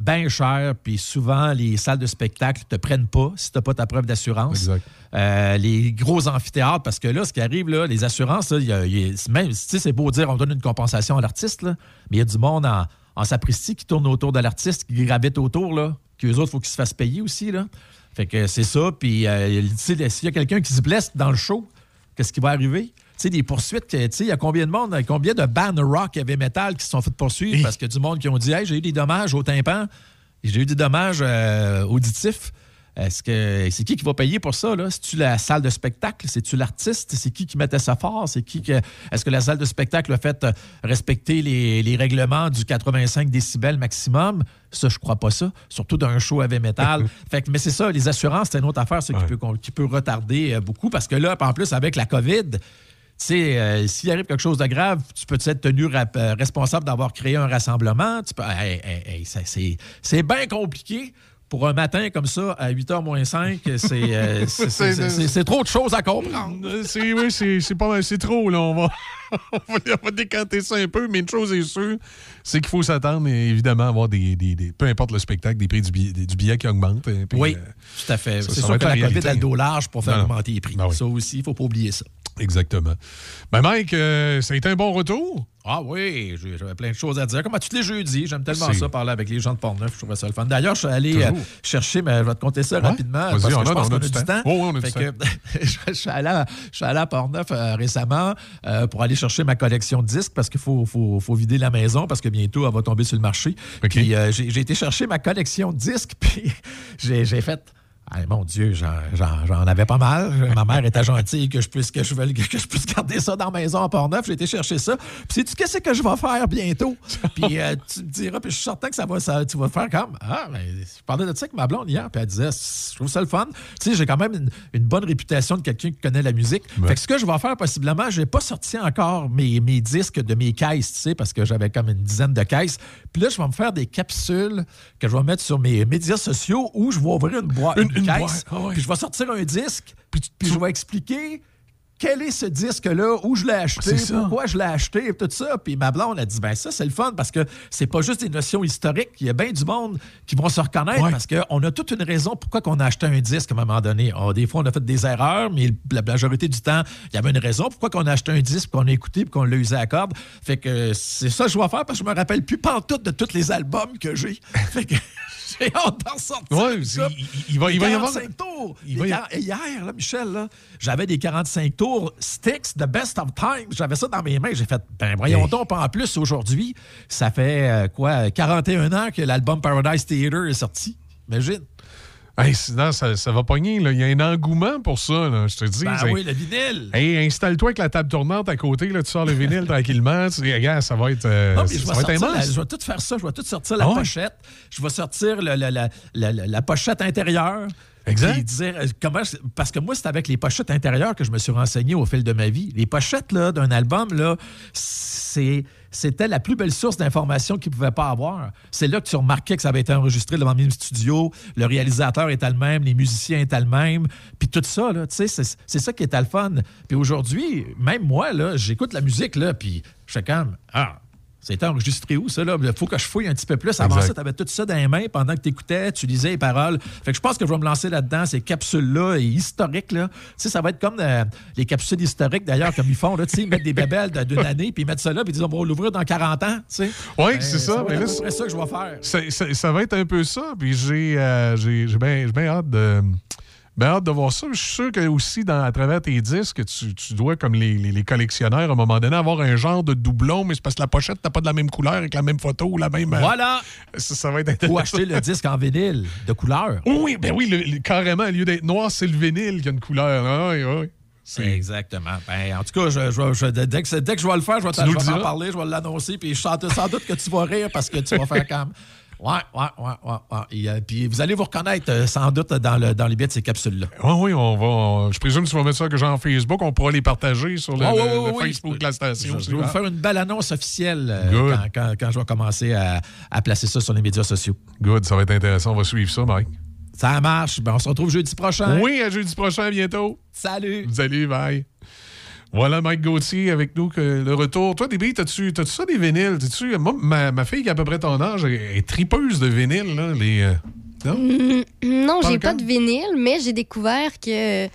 bien cher, puis souvent, les salles de spectacle te prennent pas si t'as pas ta preuve d'assurance. Euh, les gros amphithéâtres, parce que là, ce qui arrive, là, les assurances, là, y a- il y a- c'est même, tu sais, c'est beau dire on donne une compensation à l'artiste, mais il y a du monde en, en sapristi qui tourne autour de l'artiste, qui gravite autour, là, qu'eux autres, il faut qu'ils se fassent payer aussi, là. Fait que c'est ça, puis euh, tu s'il y a quelqu'un qui se blesse dans le show, qu'est-ce qui va arriver? Tu sais, des poursuites, tu sais, il y a combien de monde, combien de bands rock et heavy metal qui se sont fait poursuivre parce que du monde qui ont dit, hey, j'ai eu des dommages au tympan, j'ai eu des dommages euh, auditifs. Est-ce que c'est qui qui va payer pour ça? Là? C'est-tu la salle de spectacle? C'est-tu l'artiste? C'est qui qui mettait ça fort? C'est qui que- Est-ce que la salle de spectacle a fait euh, respecter les, les règlements du 85 décibels maximum? Ça, je crois pas ça. Surtout d'un show heavy metal. fait que, mais c'est ça, les assurances, c'est une autre affaire ça, qui, peut, qui peut retarder euh, beaucoup parce que là, en plus, avec la COVID, sais, euh, s'il arrive quelque chose de grave, tu peux être tenu euh, responsable d'avoir créé un rassemblement. Tu c'est bien compliqué pour un matin comme ça, à 8h moins 5, c'est euh, trop de choses à comprendre. C'est, oui, c'est, pas trop, là. On va, on, va, décanter ça un peu, mais une chose est sûre, c'est qu'il faut s'attendre, évidemment, à avoir des, des- des- peu importe le spectacle, des prix du billet, du billet qui augmentent. hein, puis, Oui, euh, tout à fait. C'est sûr que la la COVID a le dos large pour faire non. augmenter les prix. Ben oui. Ça aussi, il ne faut pas oublier ça. Exactement. Ben, Mike, euh, ça a été un bon retour. Ah oui, j'avais plein de choses à dire. Comme à tous les jeudis, j'aime tellement ça, parler avec les gens de Portneuf. Je trouvais ça le fun. D'ailleurs, je suis allé euh, chercher, mais je vais te compter ça Ouais. rapidement. Parce que on a- je pense on a du temps. Oh, oui, on a du Fait que, je, suis allé à, je suis allé à Portneuf euh, récemment euh, pour aller chercher ma collection de disques parce qu'il faut, faut, faut vider la maison parce que bientôt, elle va tomber sur le marché. Puis j'ai été chercher ma collection de disques, puis j'ai fait. Ah, mon Dieu, j'en- avais pas mal. Ma mère était gentille que je puisse que je, veuille- que je puisse garder ça dans la maison à Port-Neuf. J'ai été chercher ça. Puis sais-tu qu'est-ce que je vais faire bientôt? Puis euh, tu me diras, puis je suis certain que ça va, ça, tu vas faire comme Ah, mais je parlais de ça avec ma blonde hier, puis elle disait, je trouve ça le fun. Tu sais, j'ai quand même une, une bonne réputation de quelqu'un qui connaît la musique. Fait que ce que je vais faire possiblement, je n'ai pas sorti encore mes, mes disques de mes caisses, tu sais, parce que j'avais comme une dizaine de caisses. Puis là, je vais me faire des capsules que je vais mettre sur mes médias sociaux où je vais ouvrir une boîte, une, une caisse, boîte, ah puis je vais sortir un disque, puis, je vais expliquer quel est ce disque-là, où je l'ai acheté, C'est ça. pourquoi je l'ai acheté, et tout ça. Puis ma blonde a dit, ben ça, c'est le fun parce que c'est pas juste des notions historiques. Il y a bien du monde qui vont se reconnaître parce qu'on a toute une raison pourquoi on a acheté un disque à un moment donné. Ah, des fois, on a fait des erreurs, mais la majorité du temps, il y avait une raison pourquoi on a acheté un disque, qu'on a écouté, qu'on l'a usé à corde. Fait que c'est ça que je vais faire parce que je me rappelle plus pantoute de tous les albums que j'ai. Fait que j'ai hâte d'en sortir. Ouais, il- il va- il va y avoir- 45 tours. il Les va y- 40 et hier, là, Michel, j'avais des 45 tours Sticks, The Best of Times. J'avais ça dans mes mains. J'ai fait, ben voyons donc, pas en plus aujourd'hui. Ça fait euh, quoi, 41 ans que l'album Paradise Theater est sorti. Imagine. Hey, sinon, ça, ça va pogner. là. Il y a un engouement pour ça, là, je te dis. Ben C'est- oui, le vinyle. Hey, installe-toi avec la table tournante à côté, là, tu sors le vinyle tranquillement. Tu dis, regarde, ça va être, euh, Non, mais je ça vais, va être sortir la- immense. je vais tout faire ça. Je vais tout sortir la Ah pochette. Je vais sortir le- le- la, la- la- la pochette intérieure. Exact. Puis dire euh, comment je- parce que moi c'est avec les pochettes intérieures que je me suis renseigné au fil de ma vie. Les pochettes là d'un album là, c'est c'était la plus belle source d'information qu'il ne pouvait pas avoir. C'est là que tu remarquais que ça avait été enregistré devant le même studio, le réalisateur était le même, les musiciens étaient le même, puis tout ça, là, tu sais, c'est c'est ça qui était le fun. Puis aujourd'hui, même moi, là, j'écoute la musique, là, puis je fais comme, ah, c'était enregistré où, ça? Il faut que je fouille un petit peu plus. Avant Exact. ça, tu avais tout ça dans les mains pendant que tu écoutais, tu lisais les paroles. Fait que je pense que je vais me lancer là-dedans, ces capsules-là, et historiques, là. Tu sais, ça va être comme euh, les capsules historiques, d'ailleurs, comme ils font, là. Tu sais, ils mettent des bébelles d'une année, puis ils mettent ça là, puis ils disent, on va l'ouvrir dans 40 ans, tu sais. Oui, Ben, c'est ça. être là, à peu près ça que je vais faire. Ça, ça- ça va être un peu ça. Puis j'ai euh, bien hâte de. Bien hâte de voir ça. Je suis sûr que aussi, dans, à travers tes disques, tu, tu dois, comme les, les- les collectionneurs, à un moment donné, avoir un genre de doublon, mais c'est parce que la pochette n'a pas de la même couleur, avec la même photo ou la même. euh, Voilà! Ça, ça va être intéressant. Ou acheter le disque en vinyle de couleur. Oui, ben oui, le- le- carrément, au lieu d'être noir, c'est le vinyle qui a une couleur. Ah oui, oui. Exactement. Ben, en tout cas, je, je- je- dès, que, dès que je vais le faire, je vais, t'en- parler, je vais l'annoncer, puis je sens sans doute que tu vas rire parce que tu vas faire comme. Ouais, ouais, ouais, ouais. ouais. Et, euh, puis vous allez vous reconnaître euh, sans doute dans, le, dans les biais de ces capsules-là. Oui, oui, on va. on- je présume que tu vas mettre ça que j'ai en Facebook. On pourra les partager sur le, Ouais, ouais, le- ouais, le ouais. Facebook de la station. Je, je vais vous faire une belle annonce officielle euh, Good. quand, quand- quand je vais commencer à, à placer ça sur les médias sociaux. Good, ça va être intéressant. On va suivre ça, Mike. Ça marche. Ben, on se retrouve jeudi prochain. Oui, à jeudi prochain, à bientôt. Salut. Salut, bye. Voilà Mike Gauthier avec nous, que le retour. Toi, DB, t'as-tu ça des vinyles? T'as-tu- Moi, ma, ma fille qui a à peu près ton âge est, est tripeuse de vinyles, là. Les, euh, non? Mm, Non, Pas j'ai pas de vinyle, mais j'ai découvert que.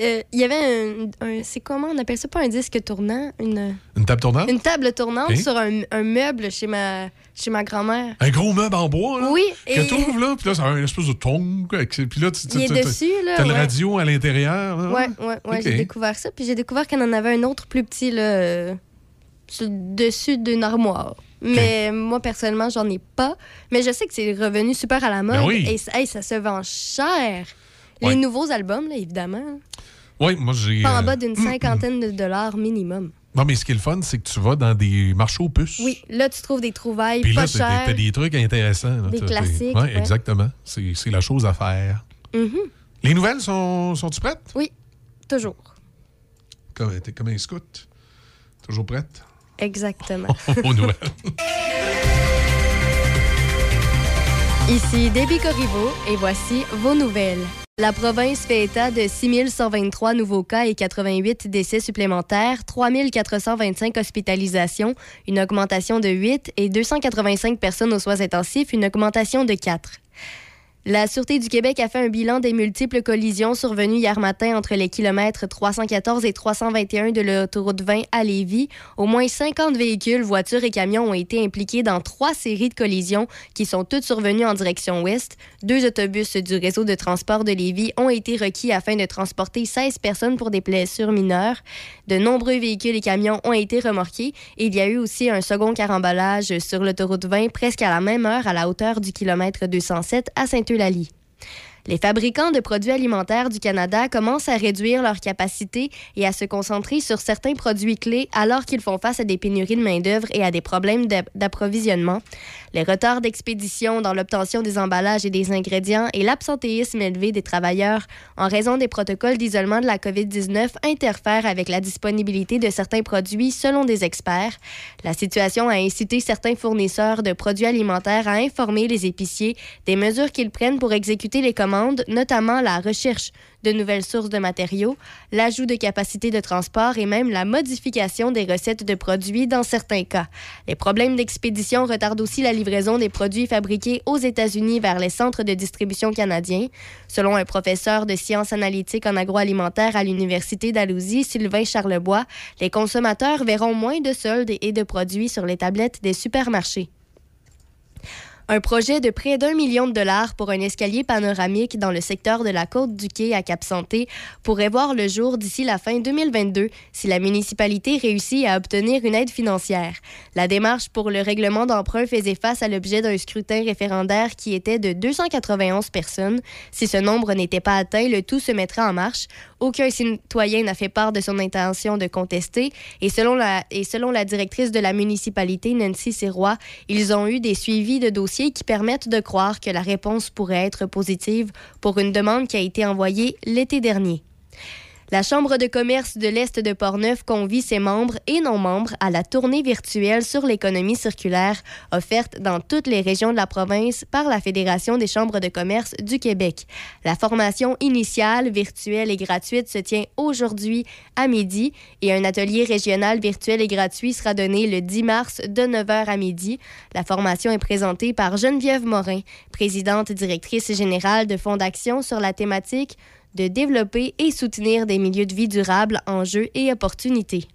Euh, Il y avait un, un- C'est comment on appelle ça? Pas un disque tournant, une, Une table tournante? une table tournante sur un, un meuble chez ma, chez ma grand-mère. Un gros meuble en bois, là. Oui, Que et- t'ouvres, là, puis là, a une espèce de avec- Puis là, tu, tu- dessus, là, T'as le radio à l'intérieur. Ouais, ouais, ouais, j'ai découvert ça. Puis j'ai découvert qu'il y en avait un autre plus petit, là, sur le dessus d'une armoire. Mais moi, personnellement, j'en ai pas. Mais je sais que c'est revenu super à la mode. Ben oui. Et hey, ça se vend cher. Ouais. Les nouveaux albums, là, évidemment. Oui, moi, j'ai. Pas en euh, bas d'une cinquantaine de dollars minimum. Non, mais ce qui est le fun, c'est que tu vas dans des marchés aux puces. Oui, là, tu trouves des trouvailles Puis pas là, chères. t'as des trucs intéressants. là. Des classiques, ouais. exactement. C'est la chose à faire. Mhm. Les nouvelles sont, sont-tu prêtes? Oui, toujours. Comme, t'es comme un scout. Toujours prête? Exactement. Aux nouvelles. Ici Debbie Corriveau et voici vos nouvelles. La province fait état de 6 123 nouveaux cas et 88 décès supplémentaires, 3 425 hospitalisations, une augmentation de 8 et 285 personnes aux soins intensifs, une augmentation de 4. La Sûreté du Québec a fait un bilan des multiples collisions survenues hier matin entre les kilomètres 314 et 321 de l'autoroute 20 à Lévis. Au moins 50 véhicules, voitures et camions ont été impliqués dans trois séries de collisions qui sont toutes survenues en direction ouest. Deux autobus du réseau de transport de Lévis ont été requis afin de transporter 16 personnes pour des blessures mineures. De nombreux véhicules et camions ont été remorqués il y a eu aussi un second carambolage sur l'autoroute 20 presque à la même heure à la hauteur du kilomètre 207 à Saint-Eulalie. Les fabricants de produits alimentaires du Canada commencent à réduire leur capacité et à se concentrer sur certains produits clés alors qu'ils font face à des pénuries de main-d'œuvre et à des problèmes d'a- d'approvisionnement. Les retards d'expédition dans l'obtention des emballages et des ingrédients et l'absentéisme élevé des travailleurs en raison des protocoles d'isolement de la COVID-19 interfèrent avec la disponibilité de certains produits selon des experts. La situation a incité certains fournisseurs de produits alimentaires à informer les épiciers des mesures qu'ils prennent pour exécuter les commandes, notamment la recherche de nouvelles sources de matériaux, l'ajout de capacités de transport et même la modification des recettes de produits dans certains cas. Les problèmes d'expédition retardent aussi la livraison des produits fabriqués aux États-Unis vers les centres de distribution canadiens. Selon un professeur de sciences analytiques en agroalimentaire à l'Université d'Alousie, Sylvain Charlebois, les consommateurs verront moins de soldes et de produits sur les tablettes des supermarchés. Un projet de près d'un million de dollars pour un escalier panoramique dans le secteur de la côte du Quai à Cap-Santé pourrait voir le jour d'ici la fin 2022 si la municipalité réussit à obtenir une aide financière. La démarche pour le règlement d'emprunt faisait face à l'objet d'un scrutin référendaire qui était de 291 personnes. Si ce nombre n'était pas atteint, le tout se mettra en marche. Aucun citoyen n'a fait part de son intention de contester et selon la, et selon la directrice de la municipalité, Nancy Sirois, ils ont eu des suivis de dossiers qui permettent de croire que la réponse pourrait être positive pour une demande qui a été envoyée l'été dernier. La Chambre de commerce de l'Est de Portneuf convie ses membres et non-membres à la tournée virtuelle sur l'économie circulaire offerte dans toutes les régions de la province par la Fédération des chambres de commerce du Québec. La formation initiale, virtuelle et gratuite se tient aujourd'hui à midi et un atelier régional virtuel et gratuit sera donné le 10 mars de 9h à midi. La formation est présentée par Geneviève Morin, présidente directrice générale de Fonds d'action sur la thématique de développer et soutenir des milieux de vie durables, enjeux et opportunités.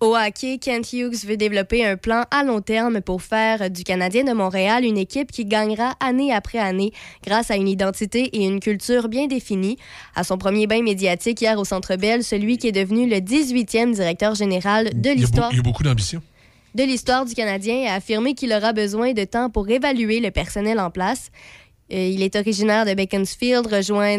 Au hockey, Kent Hughes veut développer un plan à long terme pour faire du Canadien de Montréal une équipe qui gagnera année après année grâce à une identité et une culture bien définies. À son premier bain médiatique hier au Centre Bell, celui qui est devenu le 18e directeur général de l'histoire il y a beaucoup d'ambition. de l'histoire du Canadien a affirmé qu'il aura besoin de temps pour évaluer le personnel en place. Euh, il est originaire de Beaconsfield.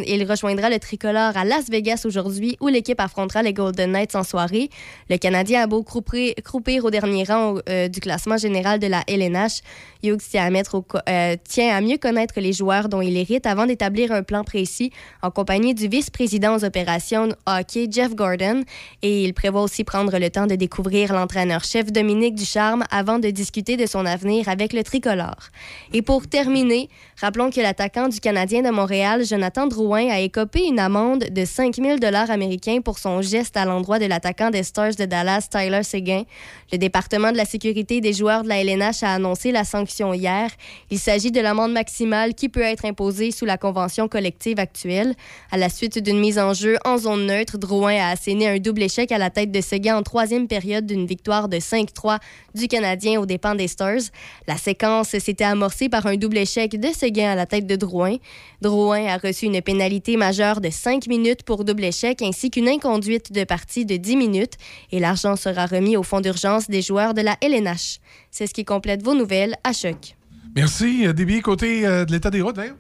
Il rejoindra le tricolore à Las Vegas aujourd'hui où l'équipe affrontera les Golden Knights en soirée. Le Canadien a beau croupir, au dernier rang euh, du classement général de la LNH. Hughes tient à, tient à mieux connaître les joueurs dont il hérite avant d'établir un plan précis en compagnie du vice-président aux opérations hockey Jeff Gordon. Et il prévoit aussi prendre le temps de découvrir l'entraîneur-chef Dominique Ducharme avant de discuter de son avenir avec le tricolore. Et pour terminer, rappelons que l'attaquant du Canadien de Montréal, Jonathan Drouin, a écopé une amende de 5 000 américains pour son geste à l'endroit de l'attaquant des Stars de Dallas, Tyler Seguin. Le département de la sécurité des joueurs de la LNH a annoncé la sanction hier. Il s'agit de l'amende maximale qui peut être imposée sous la convention collective actuelle. À la suite d'une mise en jeu en zone neutre, Drouin a asséné un double échec à la tête de Seguin en troisième période d'une victoire de 5-3 du Canadien aux dépens des Stars. La séquence s'était amorcée par un double échec de Seguin à la tête de Drouin. Drouin a reçu une pénalité majeure de 5 minutes pour double échec ainsi qu'une inconduite de partie de 10 minutes et l'argent sera remis au fonds d'urgence des joueurs de la LNH. C'est ce qui complète vos nouvelles à Choc. Merci. Euh, Débier, côté euh, de l'état des routes, d'ailleurs.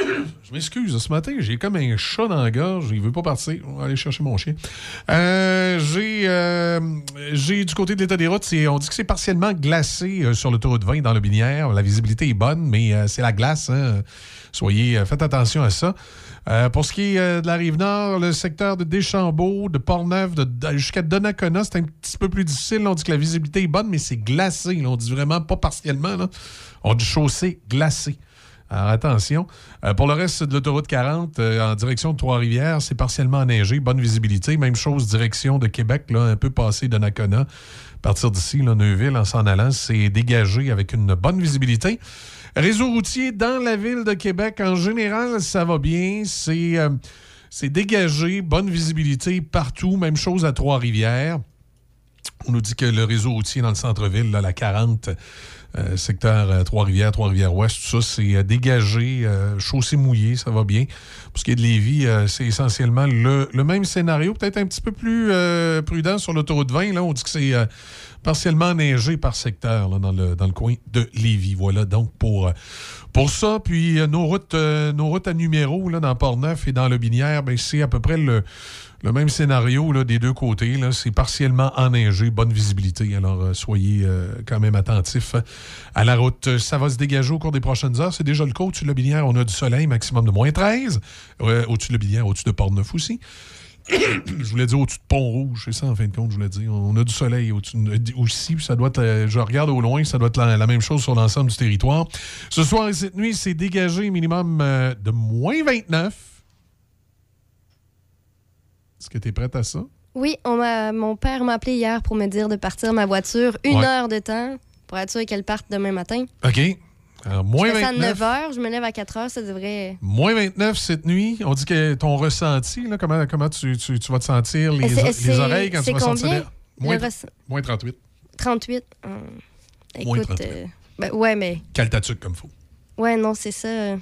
Je m'excuse, ce matin, j'ai comme un chat dans la gorge. Il veut pas partir. On va aller chercher mon chien. Euh, j'ai, euh, j'ai du côté de l'état des routes, on dit que c'est partiellement glacé euh, sur l'autoroute 20 dans le Binière. La visibilité est bonne, mais euh, c'est la glace. hein. Soyez, faites attention à ça. Pour ce qui est de la rive nord, le secteur de Deschambault, de Portneuf, de, de- jusqu'à Donnacona, c'est un petit peu plus difficile. On dit que la visibilité est bonne, mais c'est glacé. On dit vraiment pas partiellement. On dit chaussée glacée. Alors attention. Euh, pour le reste de l'autoroute 40, euh, en direction de Trois-Rivières, c'est partiellement enneigé, bonne visibilité. Même chose, direction de Québec, là, un peu passé de Nakona. À partir d'ici, Neuville, en s'en allant, c'est dégagé avec une bonne visibilité. Réseau routier dans la ville de Québec, en général, ça va bien. C'est euh, dégagé, bonne visibilité partout. Même chose à Trois-Rivières. On nous dit que le réseau routier dans le centre-ville, la 40, euh, secteur euh, Trois-Rivières, Trois-Rivières-Ouest, tout ça, c'est euh, dégagé, chaussée mouillée, ça va bien. Pour ce qui est de Lévis, c'est essentiellement le, même scénario, peut-être un petit peu plus prudent sur l'autoroute 20. Là, on dit que c'est partiellement neigé par secteur là, dans, le, dans le coin de Lévis. Voilà donc pour, pour ça. Puis nos, routes, nos routes à numéro là, dans Port-Neuf et dans Le Binière, ben, c'est à peu près le, le même scénario là, des deux côtés. C'est partiellement enneigé, bonne visibilité. Alors, euh, soyez euh, quand même attentifs hein, à la route. Ça va se dégager au cours des prochaines heures. C'est déjà le cas. Au-dessus de la Binière, on a du soleil, maximum de moins 13. Euh, au-dessus de la Binière, au-dessus de Port-Neuf aussi. je voulais dire au-dessus de Pont-Rouge, c'est ça en fin de compte, je voulais dire. On a du soleil de- aussi, ça doit être, je regarde au loin, ça doit être la, même chose sur l'ensemble du territoire. Ce soir et cette nuit, c'est dégagé minimum de moins 29. Est-ce que tu es prête à ça? Oui, on m'a- mon père m'a appelé hier pour me dire de partir ma voiture une Ouais. heure de temps pour être sûr qu'elle parte demain matin. OK. Alors, moins je fais ça à 29. 9 heures, je me lève à 4 heures, ça devrait. Moins 29 cette nuit. On dit que ton ressenti, là, comment, comment tu, tu- tu vas te sentir, les, les oreilles quand tu vas combien, d'air? Moins, ress- moins 38. 38. Hum, Moins Écoute, 38. euh, ben, ouais, mais. Cale ta tuque comme faut. Ouais, non, c'est ça.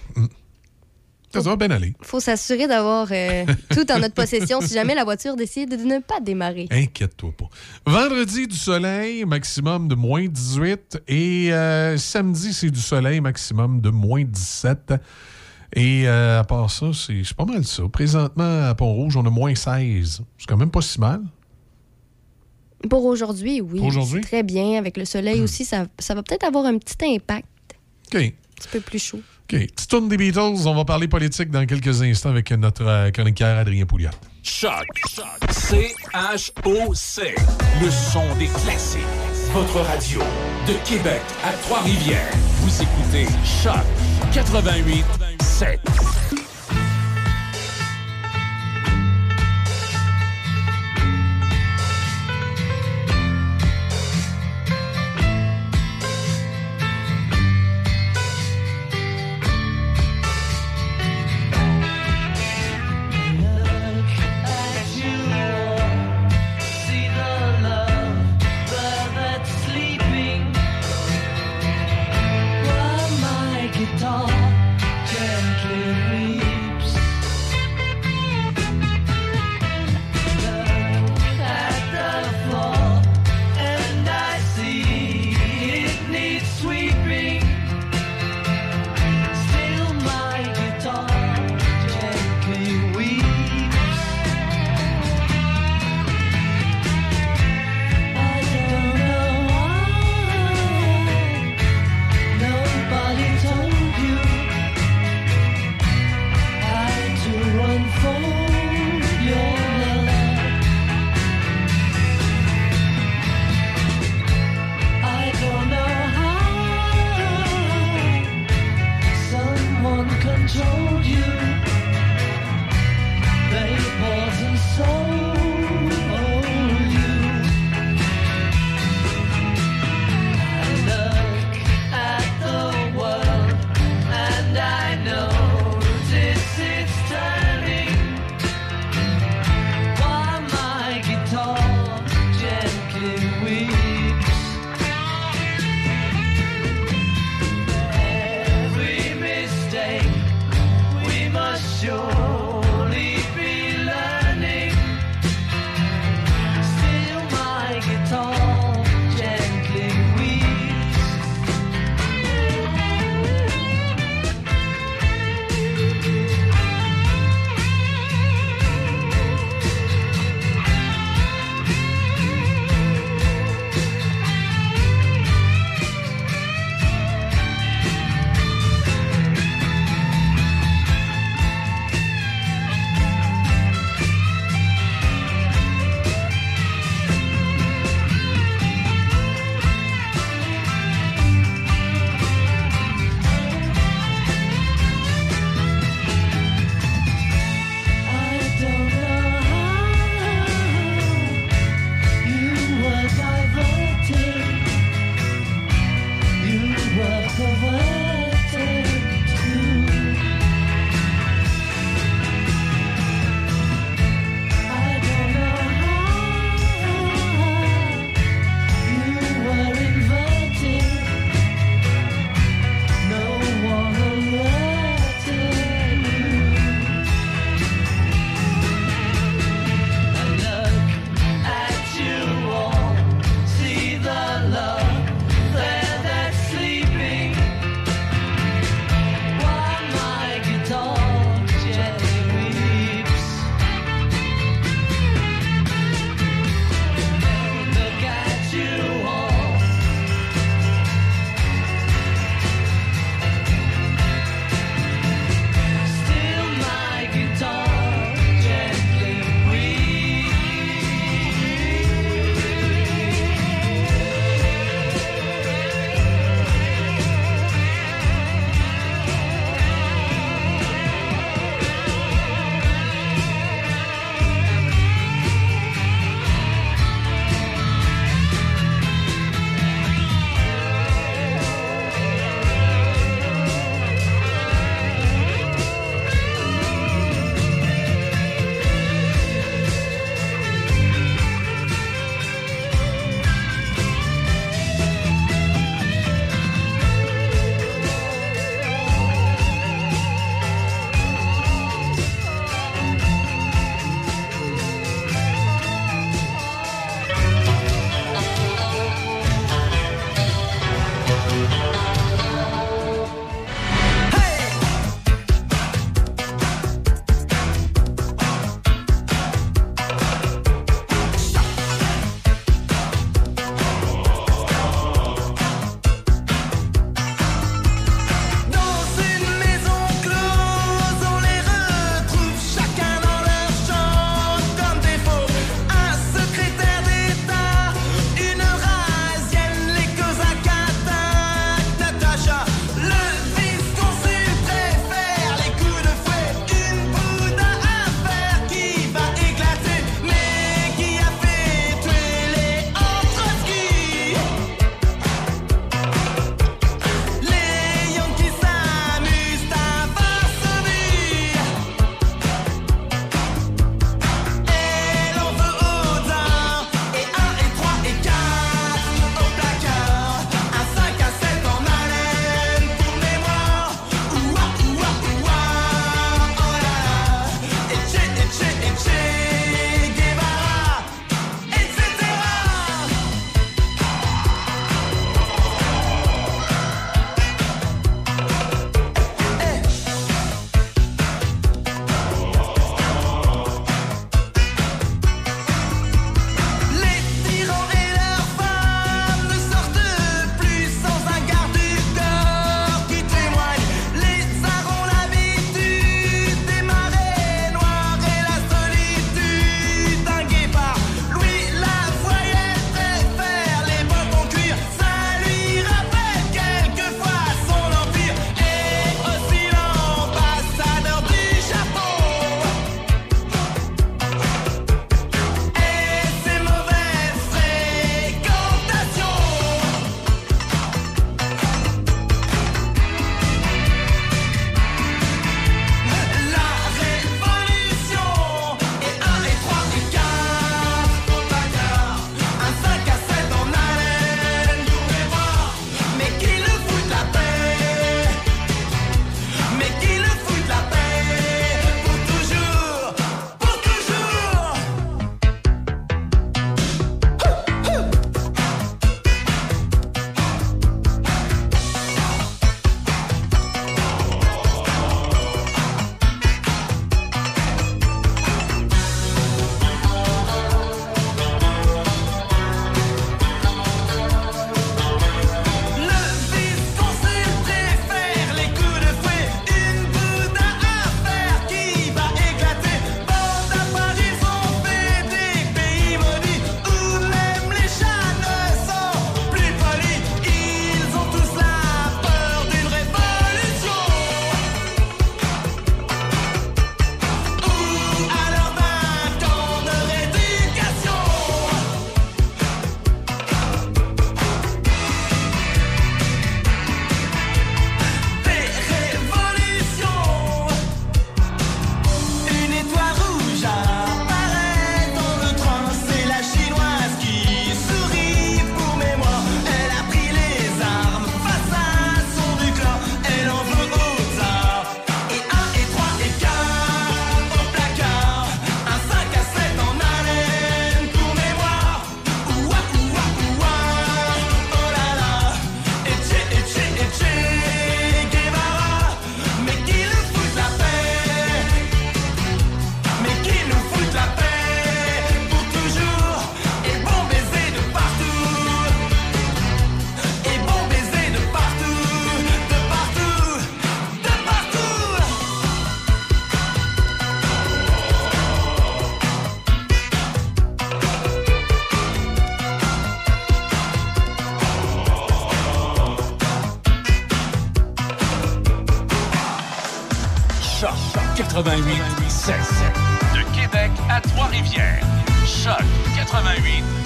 Ça va bien aller. faut s'assurer d'avoir euh, tout en notre possession si jamais la voiture décide de ne pas démarrer. Inquiète-toi pas. Vendredi, du soleil, maximum de moins 18. Et euh, samedi, c'est du soleil, maximum de moins 17. Et euh, à part ça, c'est pas mal ça. Présentement, à Pont-Rouge, on a moins 16. C'est quand même pas si mal. Pour aujourd'hui, oui. Pour aujourd'hui? Hmm. Très bien. Avec le soleil aussi, ça, ça va peut-être avoir un petit impact. OK. Un petit peu plus chaud. OK. Petite tourne des Beatles. On va parler politique dans quelques instants avec notre euh, chroniqueur Adrien Pouliot. Choc. C-H-O-C. Le son des classiques. Votre radio de Québec à Trois-Rivières. Vous écoutez Choc 88 7.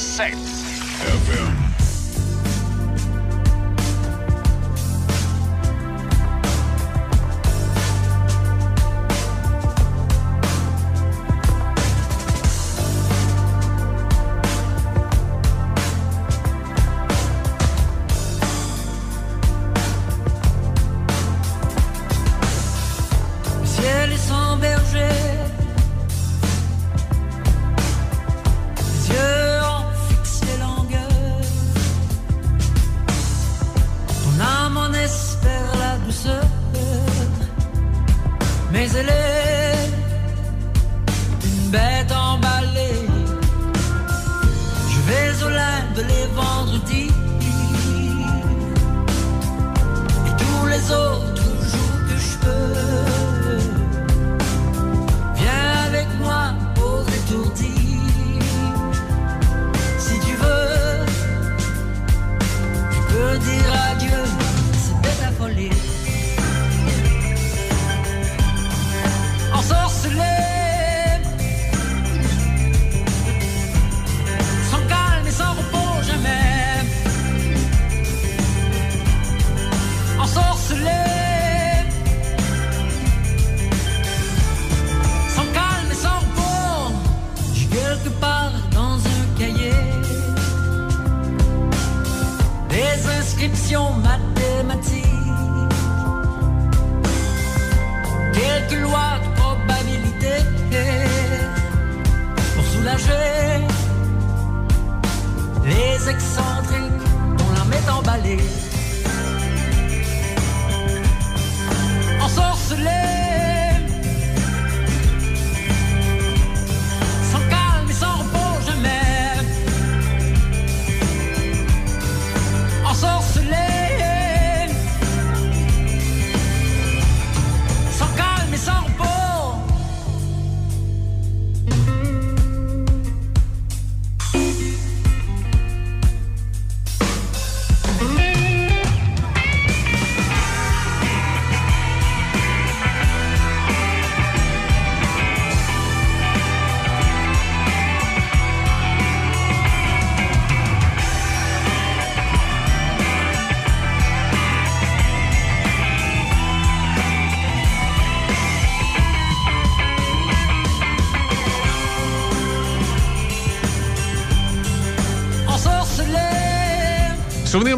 88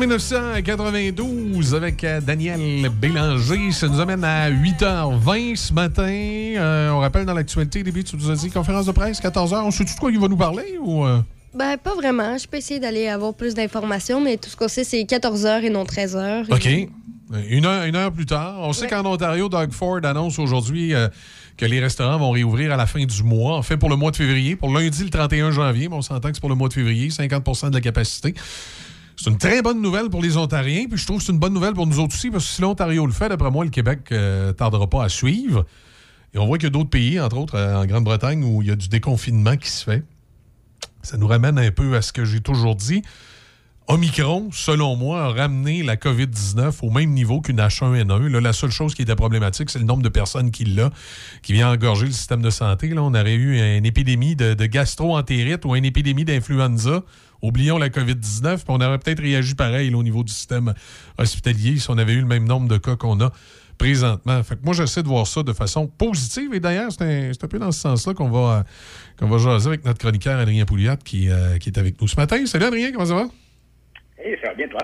1992 avec euh, Daniel Bélanger. Ça nous amène à 8h20 ce matin. Euh, on rappelle dans l'actualité, début, tu nous as dit conférence de presse, 14h. On sait-tu de quoi il va nous parler ou. euh? Ben, pas vraiment. Je peux essayer d'aller avoir plus d'informations, mais tout ce qu'on sait, c'est 14h et non 13h. OK. Une heure, une heure plus tard. On sait qu'en Ontario, Doug Ford annonce aujourd'hui euh, que les restaurants vont réouvrir à la fin du mois. En fait, pour le mois de février. Pour lundi, le 31 janvier. Mais on s'entend que c'est pour le mois de février. 50 de la capacité. C'est une très bonne nouvelle pour les Ontariens. Puis je trouve que c'est une bonne nouvelle pour nous autres aussi. Parce que si l'Ontario le fait, d'après moi, le Québec ne tardera pas à suivre. Et on voit qu'il y a d'autres pays, entre autres euh, en Grande-Bretagne, où il y a du déconfinement qui se fait. Ça nous ramène un peu à ce que j'ai toujours dit. Omicron, selon moi, a ramené la COVID-19 au même niveau qu'une H1N1. Là, la seule chose qui était problématique, c'est le nombre de personnes qui l'a, qui vient engorger le système de santé. Là, on aurait eu une épidémie de, de gastro-entérite ou une épidémie d'influenza. Oublions la COVID-19, puis on aurait peut-être réagi pareil là, au niveau du système hospitalier si on avait eu le même nombre de cas qu'on a présentement. Fait que moi, j'essaie de voir ça de façon positive. Et d'ailleurs, c'est un, peu dans ce sens-là qu'on va, qu'on va jaser avec notre chroniqueur Adrien Pouliat qui, euh, qui est avec nous ce matin. Salut Adrien, comment ça va? Hey, ça va bien, toi?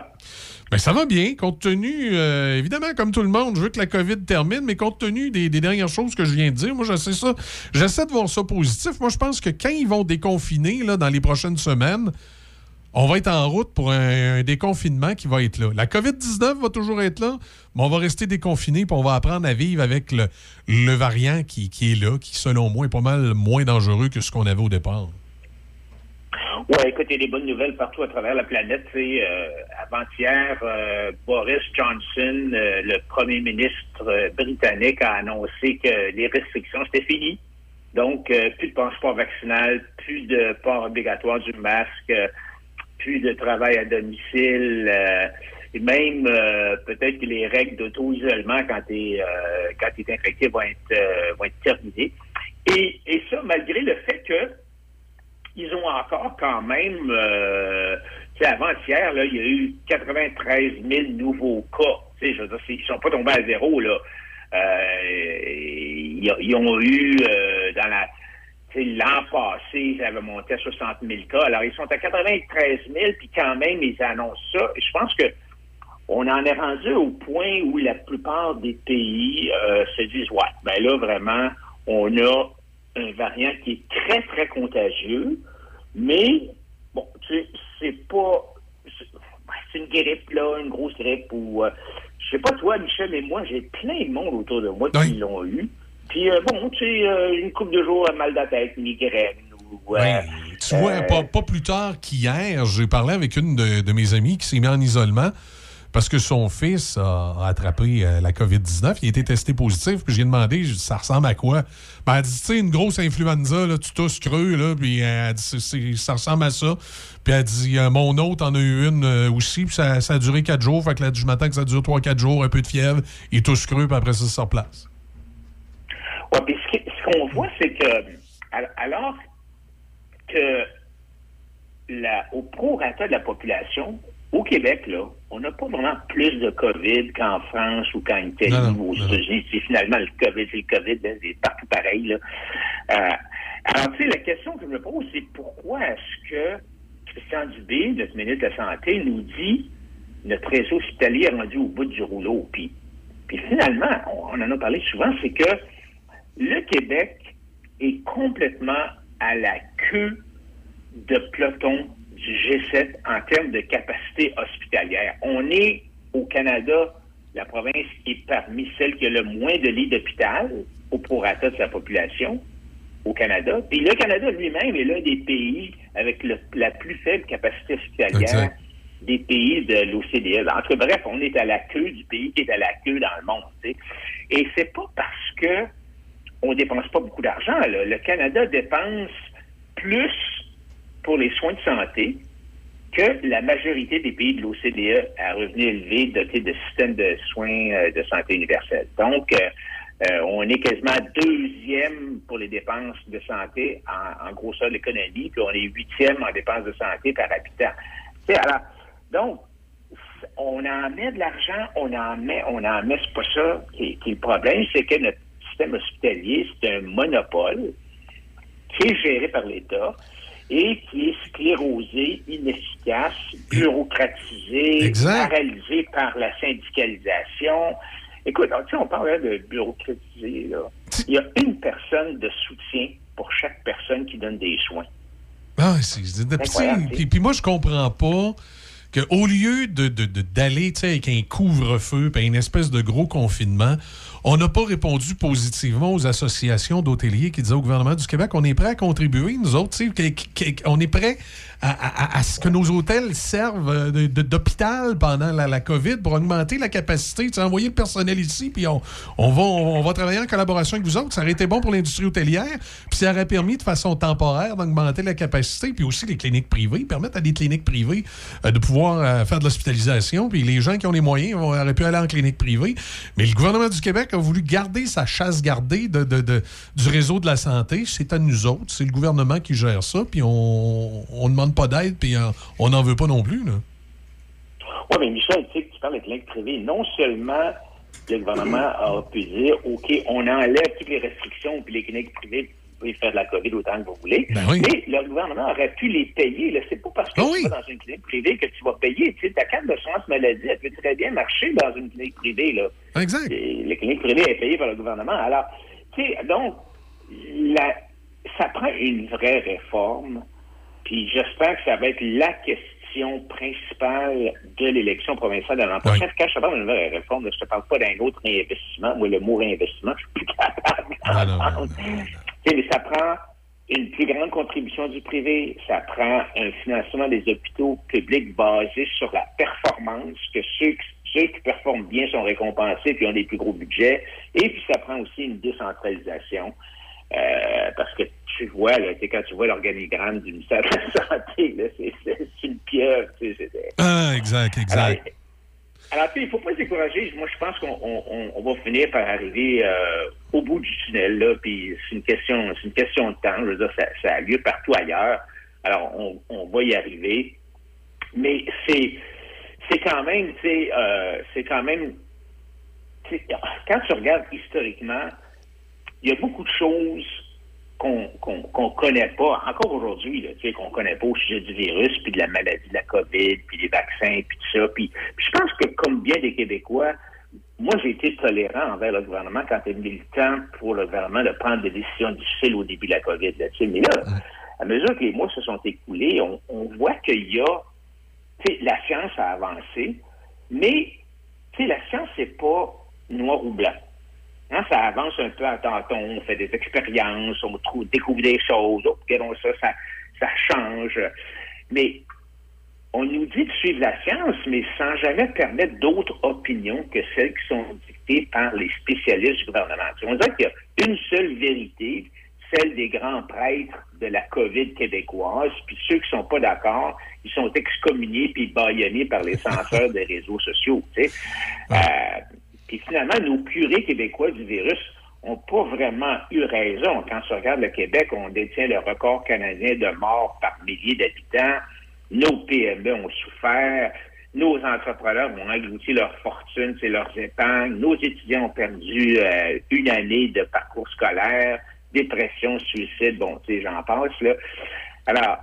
Ben, ça va bien, compte tenu, euh, évidemment, comme tout le monde, je veux que la COVID termine, mais compte tenu des, des dernières choses que je viens de dire, moi, j'essaie ça, j'essaie de voir ça positif. Moi, je pense que quand ils vont déconfiner, là, dans les prochaines semaines, on va être en route pour un, déconfinement qui va être là. La COVID-19 va toujours être là, mais on va rester déconfiné, puis on va apprendre à vivre avec le, variant qui, est là, qui, selon moi, est pas mal moins dangereux que ce qu'on avait au départ. Oui, écoute, il y a des bonnes nouvelles partout à travers la planète. Euh, Avant-hier, euh, Boris Johnson, euh, le premier ministre britannique, a annoncé que les restrictions, c'était fini. Donc, plus de passeport vaccinal, plus de port obligatoire du masque, plus de travail à domicile. euh, et même euh, peut-être que les règles d'auto-isolement quand tu es, quand t'es infecté vont être, euh, vont être terminées. Et, et ça, malgré le fait que ils ont encore quand même, euh, tu sais, avant-hier, il y a eu 93 000 nouveaux cas. Tu sais, ils sont pas tombés à zéro, là. Euh, ils, ont eu, euh, dans la, l'an passé, ils avaient monté à 60 000 cas. Alors, ils sont à 93 000, puis quand même, ils annoncent ça. Et je pense que on en est rendu au point où la plupart des pays euh, se disent, ouais, ben là, vraiment, on a un variant qui est très, très contagieux, mais, bon, tu sais, c'est pas... c'est- C'est une grippe, là, une grosse grippe, ou... euh, je sais pas toi, Michel, mais moi, j'ai plein de monde autour de moi qui l'ont eu. Puis, euh, bon, tu sais, euh, une couple de jours, mal de tête, migraine, ou... euh, Tu vois, euh, pas, pas plus tard qu'hier, j'ai parlé avec une de, de mes amies qui s'est mise en isolement parce que son fils a attrapé euh, la COVID-19. Il a été testé positif. Puis j'ai demandé, ça ressemble à quoi? Ben, elle dit, tu sais, une grosse influenza, là, tu tousses creux, là, puis elle dit, ça ressemble à ça. Puis elle dit, euh, mon autre en a eu une euh, aussi, puis ça, ça a duré quatre jours. Fait que là, je m'attends que ça dure trois, quatre jours, un peu de fièvre, il tousse creux, puis après ça, ça se replace. Ouais, puis ce qu'on voit, c'est que al- alors que la, au prorata de la population, au Québec, là, on n'a pas vraiment plus de COVID qu'en France ou qu'en Italie ou aux États-Unis. C'est finalement le COVID, c'est le COVID, là, c'est partout pareil. Là. Euh, alors, tu sais, la question que je me pose, c'est pourquoi est-ce que Christian Dubé, notre ministre de la Santé, nous dit notre réseau hospitalier est rendu au bout du rouleau? Puis, puis finalement, on, on en a parlé souvent, c'est que le Québec est complètement à la queue de peloton du G7 en termes de capacité hospitalière. On est au Canada la province qui est parmi celles qui a le moins de lits d'hôpital au prorata de sa population au Canada. Puis le Canada lui-même est l'un des pays avec le- la plus faible capacité hospitalière Exact. des pays de l'OCDE. En tout cas, bref, on est à la queue du pays qui est à la queue dans le monde. tu sais. Et c'est pas parce que on dépense pas beaucoup d'argent. Le Canada dépense plus pour les soins de santé que la majorité des pays de l'OCDE à revenu élevé dotés de systèmes de soins euh, de santé universels. Donc, euh, euh, on est quasiment deuxième pour les dépenses de santé en, grosseur de l'économie, puis on est huitième en dépenses de santé par habitant. Alors, donc, on en met de l'argent, on en met, on en met, c'est pas ça qui est le problème, c'est que notre système hospitalier, c'est un monopole qui est géré par l'État et qui est sclérosé, inefficace, bureaucratisé, Exact. paralysé par la syndicalisation. Écoute, sais, on parlait de bureaucratisé, là. Il y a une personne de soutien pour chaque personne qui donne des soins. Ah, c'est, puis- puis moi, je comprends pas qu'au lieu de, d'aller avec un couvre-feu et une espèce de gros confinement, on n'a pas répondu positivement aux associations d'hôteliers qui disaient au gouvernement du Québec on est prêt à contribuer, nous autres, que- que- que- on est prêt à, ce que nos hôtels servent euh, d'hôpital pendant la, COVID pour augmenter la capacité, envoyer le personnel ici, puis on, on, va, on va travailler en collaboration avec vous autres. Ça aurait été bon pour l'industrie hôtelière, puis ça aurait permis de façon temporaire d'augmenter la capacité, puis aussi les cliniques privées, permettre à des cliniques privées euh, de pouvoir euh, faire de l'hospitalisation, puis les gens qui ont les moyens auraient pu aller en clinique privée. Mais le gouvernement du Québec a voulu garder sa chasse gardée de, du réseau de la santé. C'est à nous autres, c'est le gouvernement qui gère ça, puis on ne demande pas d'aide, puis euh, on n'en veut pas non plus. Oui, mais Michel, tu sais, que tu parles de cliniques privées. Non seulement le gouvernement a pu dire, OK, on enlève toutes les restrictions, puis les cliniques privées, pouvez faire de la COVID autant que vous voulez. Ben oui. Mais le gouvernement aurait pu les payer. là. C'est pas parce que Ah tu vas dans une clinique privée que tu vas payer. Tu sais, ta carte d'assurance maladie, elle peut très bien marcher dans une clinique privée. Là. Exact. Et les cliniques privées est payée par le gouvernement. Alors, tu sais, donc, la- ça prend une vraie réforme. Puis j'espère que ça va être la question principale de l'élection provinciale de l'an prochain. Quand je te parle d'une vraie réforme, je te parle pas d'un autre réinvestissement. Moi, le mot réinvestissement, je suis plus capable. Mais ça prend une plus grande contribution du privé, ça prend un financement des hôpitaux publics basé sur la performance, que ceux, qui- ceux qui performent bien sont récompensés puis ont des plus gros budgets, et puis ça prend aussi une décentralisation. Euh, parce que tu vois, là, quand tu vois l'organigramme du ministère de la Santé, c'est, une pieuvre. tu sais, c'est- Ah, exact, exact. alors, Alors, tu il ne faut pas se décourager. Moi, je pense qu'on on- on- va finir par arriver euh, au bout du tunnel, là, puis c'est une question, c'est une question de temps. Je veux dire, ça, ça a lieu partout ailleurs. Alors, on, on va y arriver. Mais c'est, c'est quand même, tu sais, euh, c'est quand même, quand tu regardes historiquement, il y a beaucoup de choses qu'on connaît pas, encore aujourd'hui, là, tu sais, qu'on connaît pas au sujet du virus, puis de la maladie de la COVID, puis des vaccins, puis tout ça. Puis, puis je pense que, comme bien des Québécois, moi, j'ai été tolérant envers le gouvernement quand il est le temps pour le gouvernement de prendre des décisions difficiles au début de la COVID. Là. Mais là, à mesure que les mois se sont écoulés, on, on voit qu'il y a, tu sais, la science a avancé, mais, tu sais, la science, c'est pas noir ou blanc. Hein, ça avance un peu à tâtons, on fait des expériences, on trouve, découvre des choses, oh, regardons ça, ça, ça change. Mais on nous dit de suivre la science, mais sans jamais permettre d'autres opinions que celles qui sont dictées par les spécialistes du gouvernement. On dirait qu'il y a une seule vérité, celle des grands prêtres de la COVID québécoise, puis ceux qui sont pas d'accord, ils sont excommuniés puis baïonnés par les censeurs des réseaux sociaux. Tu sais. Euh, puis finalement, nos curés québécois du virus n'ont pas vraiment eu raison. Quand on regarde le Québec, on détient le record canadien de morts par milliers d'habitants. Nos PME ont souffert. Nos entrepreneurs ont englouti leur fortune, c'est leurs épargnes. Nos étudiants ont perdu euh, une année de parcours scolaire, dépression, suicide, bon, tu sais, j'en passe, là. Alors,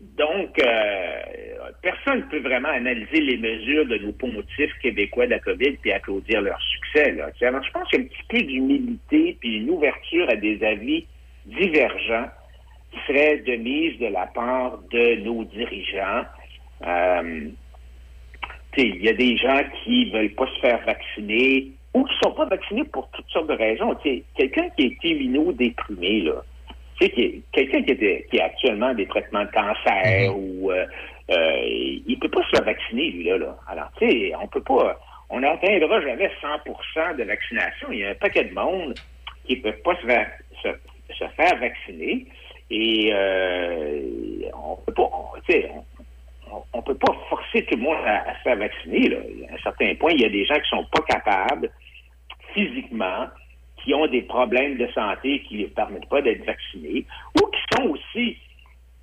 donc, euh, personne ne peut vraiment analyser les mesures de nos pontifs québécois de la COVID puis applaudir leur succès. Là. Alors, je pense qu'il y a un petit peu d'humilité puis une ouverture à des avis divergents serait de mise de la part de nos dirigeants. Euh, il y a des gens qui veulent pas se faire vacciner ou qui sont pas vaccinés pour toutes sortes de raisons. Quelqu'un qui est immunodéprimé, là, quelqu'un qui, était- qui a actuellement des traitements de cancer ou euh, euh, il peut pas se faire vacciner, lui, là. Alors, tu sais, on peut pas, on n'atteindra jamais 100% de vaccination. Il y a un paquet de monde qui ne peut pas se faire, vacciner et euh, on peut pas, on- on, on- peut pas forcer tout le monde à, se faire vacciner. Là. À un certain point, il y a des gens qui sont pas capables physiquement, qui ont des problèmes de santé qui ne les permettent pas d'être vaccinés, ou qui sont aussi,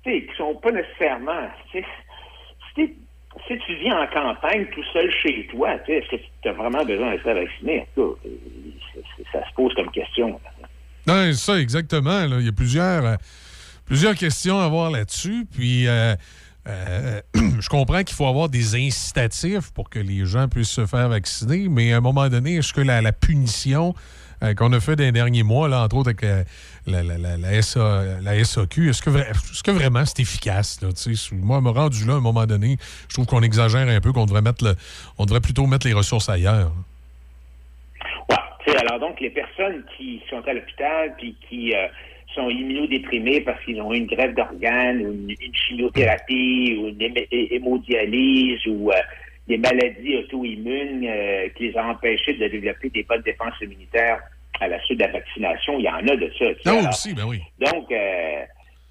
tu sais, qui sont pas nécessairement, si, tu vis en campagne tout seul chez toi, est-ce que tu as vraiment besoin c'est- c'est- ça se pose comme question. Non, ça, exactement. Il y a plusieurs, euh, plusieurs questions à voir là-dessus. Puis, euh, euh, je comprends qu'il faut avoir des incitatifs pour que les gens puissent se faire vacciner, mais à un moment donné, est-ce que la punition euh, qu'on a fait dans les derniers mois, là, entre autres avec euh, la, la, la, la SA la SAQ, est-ce que, vraiment c'est efficace? Là, moi, me rendu là, à un moment donné, je trouve qu'on exagère un peu, qu'on devrait mettre le, on devrait plutôt mettre les ressources ailleurs. Ouais. Alors donc, les personnes qui sont à l'hôpital puis qui euh, sont immunodéprimées parce qu'ils ont eu une grève d'organes ou une, chimiothérapie ou une hémodialyse ou des maladies auto-immunes euh, qui les ont empêchés de développer des bonnes défenses immunitaires à la suite de la vaccination. Il y en a de ça. tu sais. Non, Alors, aussi, ben oui. donc, euh,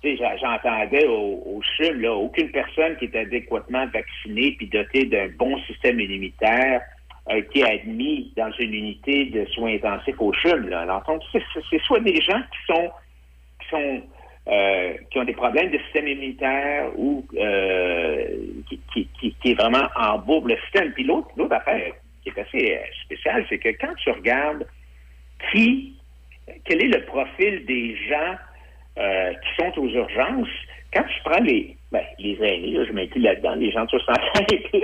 j'entendais au, au CHUM, là, aucune personne qui est adéquatement vaccinée puis dotée d'un bon système immunitaire a été admis dans une unité de soins intensifs au CHUM. Là. Alors, donc, c'est c'est soit des gens qui sont qui sont euh, qui ont des problèmes de système immunitaire ou euh, qui, qui, qui, qui est vraiment en bourbe le système. Puis l'autre l'autre affaire qui est assez euh, spéciale, c'est que quand tu regardes qui, quel est le profil des gens euh, qui sont aux urgences, quand tu prends les, ben, les aînés, là, je m'inclus là-dedans, les gens de 65 et plus,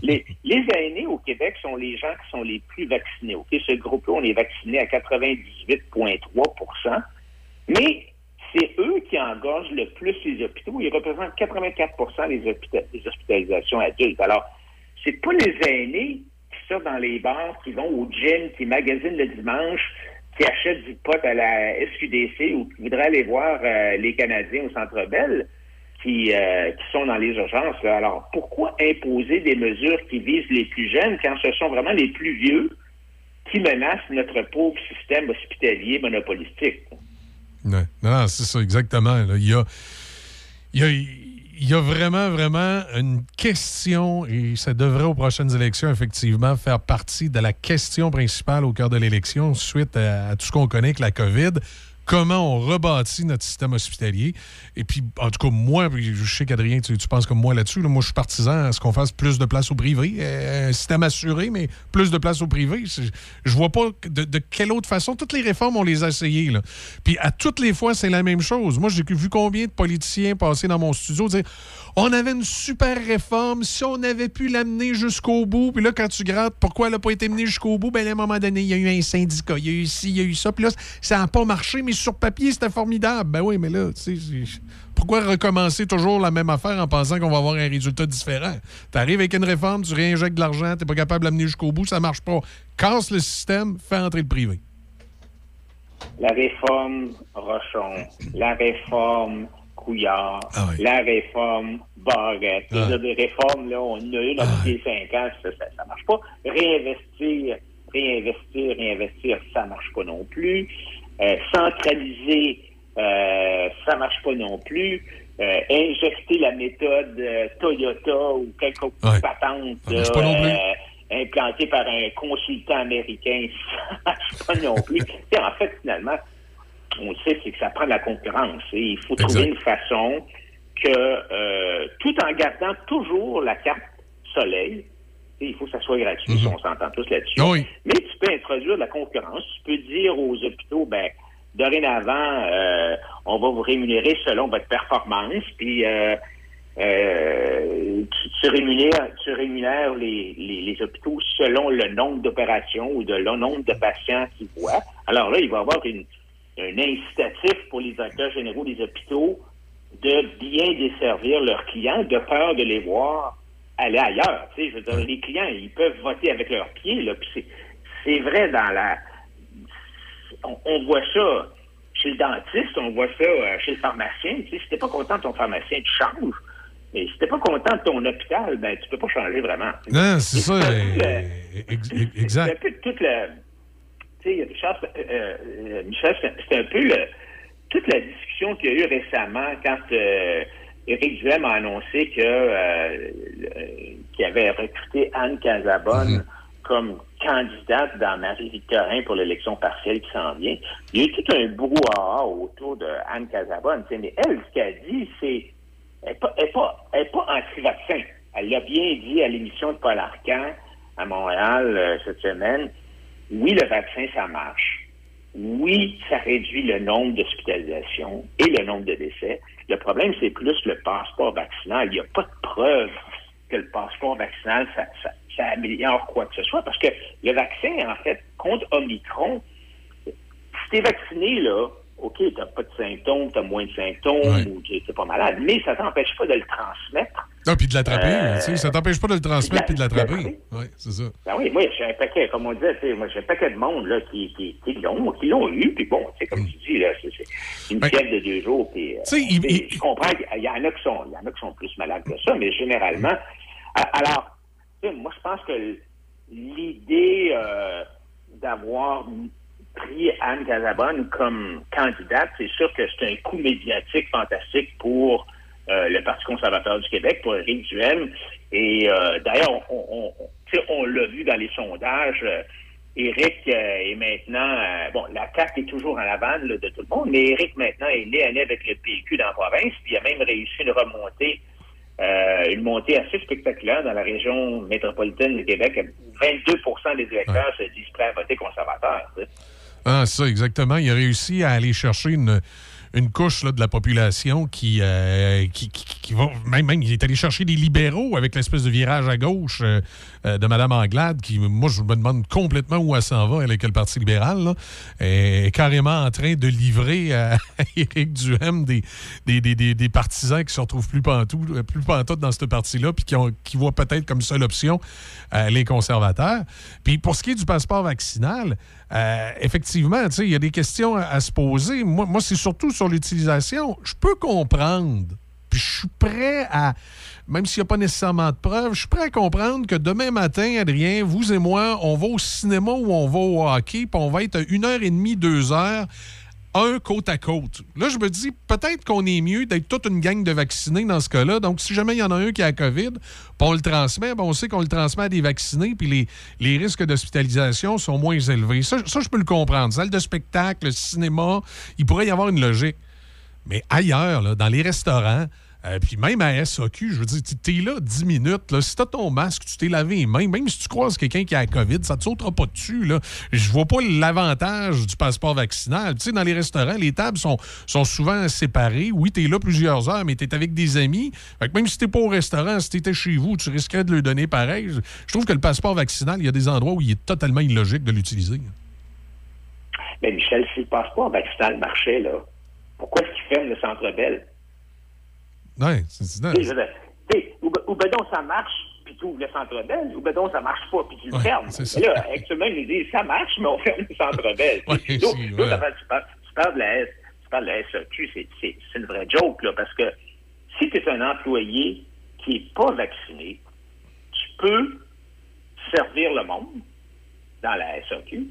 les, les aînés au Québec sont les gens qui sont les plus vaccinés. OK? Ce groupe-là, on est vacciné à 98,3% mais c'est eux qui engorgent le plus les hôpitaux. Ils représentent 84 des, hôpita- des hospitalisations adultes. Alors, c'est pas les aînés qui sortent dans les bars, qui vont au gym, qui magasinent le dimanche, qui achètent du pot à la SQDC ou qui voudraient aller voir euh, les Canadiens au Centre Bell, qui, euh, sont dans les urgences. Alors, pourquoi imposer des mesures qui visent les plus jeunes quand ce sont vraiment les plus vieux qui menacent notre pauvre système hospitalier monopolistique? Non, c'est ça, exactement. Il y a. il y a- il y a vraiment, vraiment une question, et ça devrait aux prochaines élections, effectivement, faire partie de la question principale au cœur de l'élection, suite à, à tout ce qu'on connaît avec la COVID. Comment on rebâtit notre système hospitalier. Et puis, en tout cas, moi, je sais qu'Adrien, tu, penses comme moi là-dessus. là. moi, je suis partisan à ce qu'on fasse plus de place au privé. Euh, un système assuré, mais plus de place au privé. Je vois pas de, quelle autre façon. Toutes les réformes, on les a essayées. Puis, à toutes les fois, c'est la même chose. Moi, j'ai vu combien de politiciens passer dans mon studio dire on avait une super réforme, si on avait pu l'amener jusqu'au bout, puis là, quand tu grattes, pourquoi elle n'a pas été menée jusqu'au bout? Ben, à un moment donné, il y a eu un syndicat, il y a eu ci, il y a eu ça, puis là, ça n'a pas marché, mais sur papier, c'était formidable. Ben oui, mais là, tu sais, pourquoi recommencer toujours la même affaire en pensant qu'on va avoir un résultat différent? Tu arrives avec une réforme, tu réinjectes de l'argent, tu n'es pas capable de l'amener jusqu'au bout, ça marche pas. Casse le système, fais entrer le privé. La réforme Rochon, la réforme Couillard, la réforme Barrette. Ah. Des réformes, là, on en a eu depuis les cinq ans, ça, ça marche pas. Réinvestir, réinvestir, réinvestir, ça marche pas non plus. Euh, centraliser, euh, ça marche pas non plus. Euh, injecter la méthode euh, Toyota ou quelque autre patente marche là, euh, implantée par un consultant américain, ça marche pas non plus. En fait, finalement, on le sait, c'est que ça prend de la concurrence. Et il faut trouver une façon que, euh, tout en gardant toujours la carte soleil, il faut que ça soit gratuit, si on s'entend tous là-dessus. Mhm. Oui. Mais tu peux introduire de la concurrence. Tu peux dire aux hôpitaux, ben, dorénavant, euh, on va vous rémunérer selon votre performance, puis euh, euh, tu, tu rémunères, tu rémunères les, les, les hôpitaux selon le nombre d'opérations ou de le nombre de patients qu'ils voient. Alors là, il va y avoir une, un incitatif pour les directeurs généraux des hôpitaux de bien desservir leurs clients, de peur de les voir aller ailleurs. Tu sais, je veux dire, les clients, ils peuvent voter avec leurs pieds, là, puis c'est, vrai dans la... On, on voit ça chez le dentiste, on voit ça euh, chez le pharmacien. Tu sais, si t'es pas content de ton pharmacien, tu changes. Mais si t'es pas content de ton hôpital, ben tu peux pas changer vraiment. Non, c'est ça. un peu euh, le- ex- ex- c'est un exact. peu toute la. Tu sais, Richard, euh, euh, Michel, c'est un peu le, toute la discussion qu'il y a eu récemment quand euh, Éric Duhem a annoncé que euh, qu'il avait recruté Anne Casabonne comme candidate dans Marie-Victorin pour l'élection partielle qui s'en vient. Il y a eu tout un brouhaha autour de Anne Casabonne. Mais elle, ce qu'elle dit, c'est elle n'est pas, elle est pas, elle est pas anti-vaccin. Elle l'a bien dit à l'émission de Paul Arcan à Montréal euh, cette semaine. Oui, le vaccin, ça marche. Oui, ça réduit le nombre d'hospitalisations et le nombre de décès. Le problème, c'est plus le passeport vaccinal. Il n'y a pas de preuve que le passeport vaccinal, ça, améliore quoi que ce soit, parce que le vaccin, en fait, contre Omicron, si t'es vacciné, là, OK, t'as pas de symptômes, t'as moins de symptômes, ou t'es pas malade, mais ça t'empêche pas de le transmettre. Non, puis de l'attraper. Euh, tu sais, ça t'empêche pas de le transmettre puis de l'attraper. Oui, c'est ça. Ben oui, moi, j'ai un paquet, comme on disait, tu sais, moi, j'ai un paquet de monde, là, qui, qui, qui l'ont, qui l'ont eu, puis bon, tu sais, comme tu dis, là, c'est une fièvre de deux jours, puis, euh, Tu sais, il- je comprends qu'il y en a qui sont, il y en a qui sont plus malades que ça, mais généralement, a- alors, moi, je pense que l'idée euh, d'avoir pris Anne Casabonne comme candidate, c'est sûr que c'est un coup médiatique fantastique pour euh, le Parti conservateur du Québec, pour Éric Duhem. Et euh, d'ailleurs, on, l'a vu dans les sondages. euh, Éric euh, est maintenant, euh, bon, la CAQ est toujours en avant là, de tout le monde, mais Éric maintenant est né à avec le PQ dans la province, puis il a même réussi une remontée, euh, une montée assez spectaculaire dans la région métropolitaine du Québec. 22% des électeurs se disent prêts à voter conservateur. Ah, ça, exactement. Il a réussi à aller chercher une, une couche de la population qui, euh, qui, va. Même, même, il est allé chercher des libéraux avec l'espèce de virage à gauche euh, euh, de Mme Anglade, qui, moi, je me demande complètement où elle s'en va, elle avec le Parti libéral, est carrément en train de livrer à Éric Duhem des, des, des, partisans qui se retrouvent plus pantoute, euh, plus pantoute dans ce parti-là, puis qui, ont- qui voient peut-être comme seule option les conservateurs. Puis pour ce qui est du passeport vaccinal, euh, effectivement, il y a des questions à, à se poser. Moi, moi c'est surtout sur l'utilisation. Je peux comprendre, puis je suis prêt à, même s'il n'y a pas nécessairement de preuves, je suis prêt à comprendre que demain matin, Adrien, vous et moi, on va au cinéma ou on va au hockey, puis on va être à une heure et demie, deux heures un côte à côte. Là, je me dis, peut-être qu'on est mieux d'être toute une gang de vaccinés dans ce cas-là. Donc, si jamais il y en a un qui a la COVID, on le transmet, ben, on sait qu'on le transmet à des vaccinés, puis les, risques d'hospitalisation sont moins élevés. Ça, je peux le comprendre. Salle de spectacle, cinéma, il pourrait y avoir une logique. Mais ailleurs, dans les restaurants, euh, puis même à SAQ, je veux dire, t'es là 10 minutes. Là, si t'as ton masque, tu t'es lavé les mains, même si tu croises quelqu'un qui a la COVID, ça te sautera pas dessus. Là. Je vois pas l'avantage du passeport vaccinal. Tu sais, dans les restaurants, les tables sont, sont souvent séparées. Oui, t'es là plusieurs heures, mais t'es avec des amis. Fait que même si t'es pas au restaurant, si t'étais chez vous, tu risquerais de le donner pareil. Je, trouve que le passeport vaccinal, il y a des endroits où il est totalement illogique de l'utiliser. Mais Michel, si le passeport vaccinal marchait, là, pourquoi est-ce qu'ils ferment le centre Bell? Ouais, c'est c'est- Tu sais, je veux dire, tu sais, Ou, ben- ou ben donc ça marche, puis tu ouvres le centre Bell, ou ben donc ça marche pas, puis tu le Ouais, fermes. c'est ça. Mais là, actuellement, ils disent ça marche, mais on ferme le centre Bell. Ouais, Donc, si, ouais. tu parles, tu parles de la S, tu parles de la SAQ, c'est- c'est c'est une vraie joke, là, parce que si tu es un employé qui n'est pas vacciné, tu peux servir le monde dans la SAQ,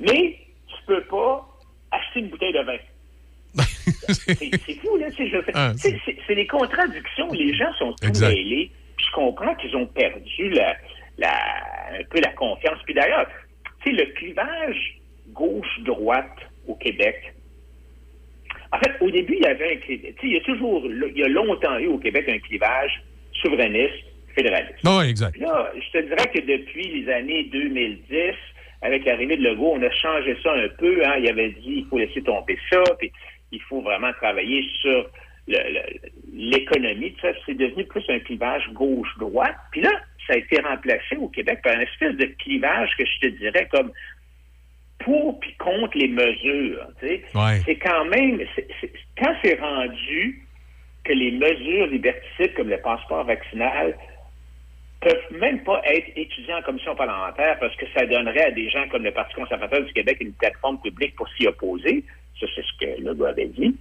mais tu peux pas acheter une bouteille de vin. c'est fou, là. Ah, c'est c'est les contradictions. Les gens sont tout Exact. mêlés. Puis je comprends qu'ils ont perdu la, la- un peu la confiance. Puis d'ailleurs, tu sais, le clivage gauche-droite au Québec, en fait, au début, il y avait un clivage. Tu sais, il y a toujours, il y a longtemps eu au Québec un clivage souverainiste, fédéraliste. Oui, exact. Puis là, je te dirais que depuis les années 2010, avec l'arrivée de Legault, on a changé ça un peu. Hein. Il avait dit il faut laisser tomber ça, puis il faut vraiment travailler sur l'économie. C'est devenu plus un clivage gauche-droite. Puis là, ça a été remplacé au Québec par une espèce de clivage que je te dirais comme pour puis contre les mesures. Ouais. C'est quand même, c'est- quand c'est rendu que les mesures liberticides comme le passeport vaccinal peuvent même pas être étudiés en commission parlementaire parce que ça donnerait à des gens comme le Parti conservateur du Québec une plateforme publique pour s'y opposer. Ça, c'est ce que Dit.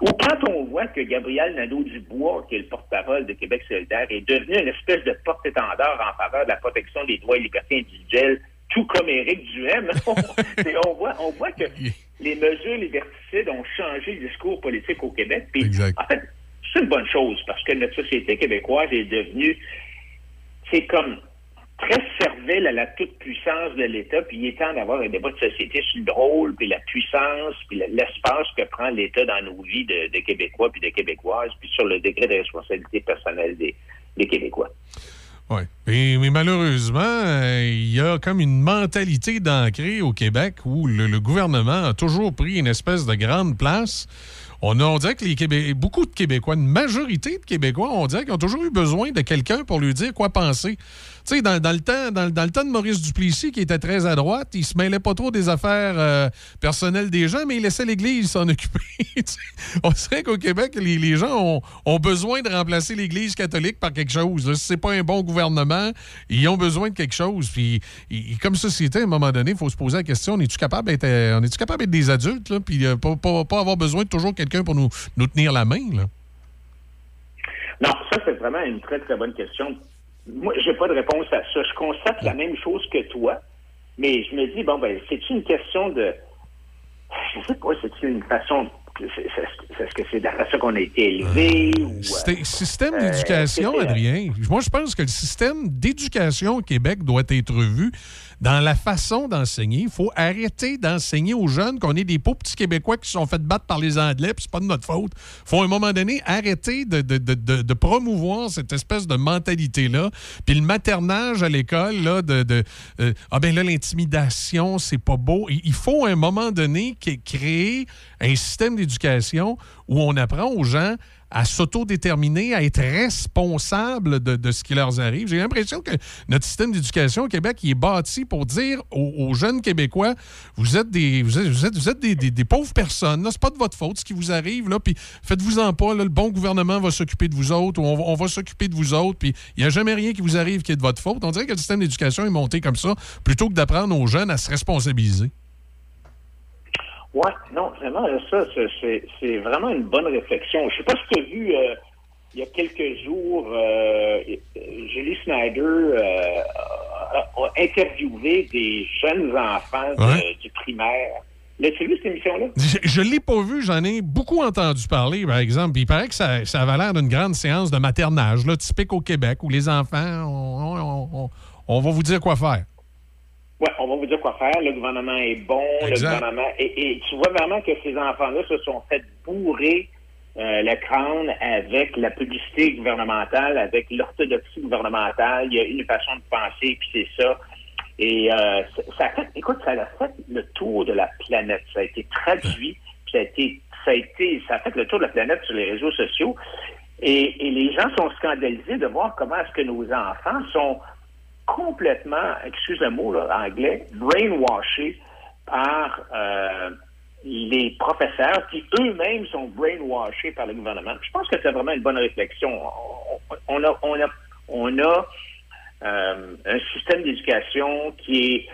Ou quand on voit que Gabriel Nadeau-Dubois, qui est le porte-parole de Québec solidaire, est devenu une espèce de porte-étendard en faveur de la protection des droits et libertés individuelles, tout comme Éric Duhem, on, on voit, on voit que les mesures liberticides ont changé le discours politique au Québec. Puis, en fait, c'est une bonne chose parce que notre société québécoise est devenue, c'est comme très servile à la toute-puissance de l'État, puis il est temps d'avoir un débat de société sur le rôle, puis la puissance, puis le- l'espace que prend l'État dans nos vies de, Québécois puis de Québécoises, puis sur le degré de responsabilité personnelle des, Québécois. Oui. Mais, malheureusement, euh, il y a comme une mentalité d'ancrée au Québec où le, le gouvernement a toujours pris une espèce de grande place. On, a- on dirait que les Québé- beaucoup de Québécois, une majorité de Québécois, on dirait qu'ils ont toujours eu besoin de quelqu'un pour lui dire quoi penser. Tu sais, dans, dans le temps, dans, dans le temps de Maurice Duplessis, qui était très à droite, il se mêlait pas trop des affaires euh, personnelles des gens, mais il laissait l'Église s'en occuper. On dirait qu'au Québec, les, les gens ont, ont besoin de remplacer l'Église catholique par quelque chose. là. Si c'est pas un bon gouvernement, ils ont besoin de quelque chose. Puis, comme société, à un moment donné, il faut se poser la question, on est-tu capable d'être, euh, est-tu capable d'être des adultes, là, puis euh, pas, pas- avoir besoin de toujours quelqu'un pour nous, tenir la main? Non, ça, c'est vraiment une très, très bonne question. Moi, j'ai pas de réponse à ça. Je constate la même chose que toi, mais je me dis, bon, ben, c'est une question de. Je sais pas, c'est une façon. Est-ce que c'est de la façon qu'on a été élevé ou. C'était- système euh, d'éducation, Adrien. Moi, je pense que le système d'éducation au Québec doit être revu dans la façon d'enseigner. Il faut arrêter d'enseigner aux jeunes qu'on est des pauvres petits Québécois qui se sont fait battre par les Anglais, puis c'est pas de notre faute. Il faut à un moment donné arrêter de, de- de- de- promouvoir cette espèce de mentalité-là. Puis le maternage à l'école, là, de, euh, ah ben là, l'intimidation, c'est pas beau. Il faut à un moment donné créer un système d'éducation où on apprend aux gens à s'autodéterminer, à être responsables de, de ce qui leur arrive. J'ai l'impression que notre système d'éducation au Québec est bâti pour dire aux, jeunes Québécois vous êtes des vous êtes, vous êtes, des, des- pauvres personnes, c'est pas de votre faute ce qui vous arrive, là, puis faites-vous-en pas, le bon gouvernement va s'occuper de vous autres, ou on va s'occuper de vous autres, puis il n'y a jamais rien qui vous arrive qui est de votre faute. On dirait que le système d'éducation est monté comme ça, plutôt que d'apprendre aux jeunes à se responsabiliser. Ouais, non, vraiment, ça, c'est- vraiment une bonne réflexion. Je sais pas si tu as vu euh, il y a quelques jours, euh, Julie Snyder euh, a, a interviewé des jeunes enfants de- Ouais. du primaire L'as-tu vu, cette émission-là? Je ne l'ai pas vu, j'en ai beaucoup entendu parler, par exemple. Puis il paraît que ça, ça avait l'air d'une grande séance de maternage, là, typique au Québec, où les enfants, on, on- on- on va vous dire quoi faire. On va vous dire quoi faire. Le gouvernement est bon. Exact. Le gouvernement. Et, et tu vois vraiment que ces enfants-là se sont fait bourrer euh, le crâne avec la publicité gouvernementale, avec l'orthodoxie gouvernementale. Il y a une façon de penser, puis c'est ça. Et euh, ça- ça a fait, écoute, ça a fait le tour de la planète. Ça a été traduit, puis ça a été, ça a été, ça a fait le tour de la planète sur les réseaux sociaux. Et, et les gens sont scandalisés de voir comment est-ce que nos enfants sont complètement, excuse le mot anglais, brainwashés par euh, les professeurs qui eux-mêmes sont brainwashés par le gouvernement. Je pense que c'est vraiment une bonne réflexion. On, on a, on a, on a euh, un système d'éducation qui est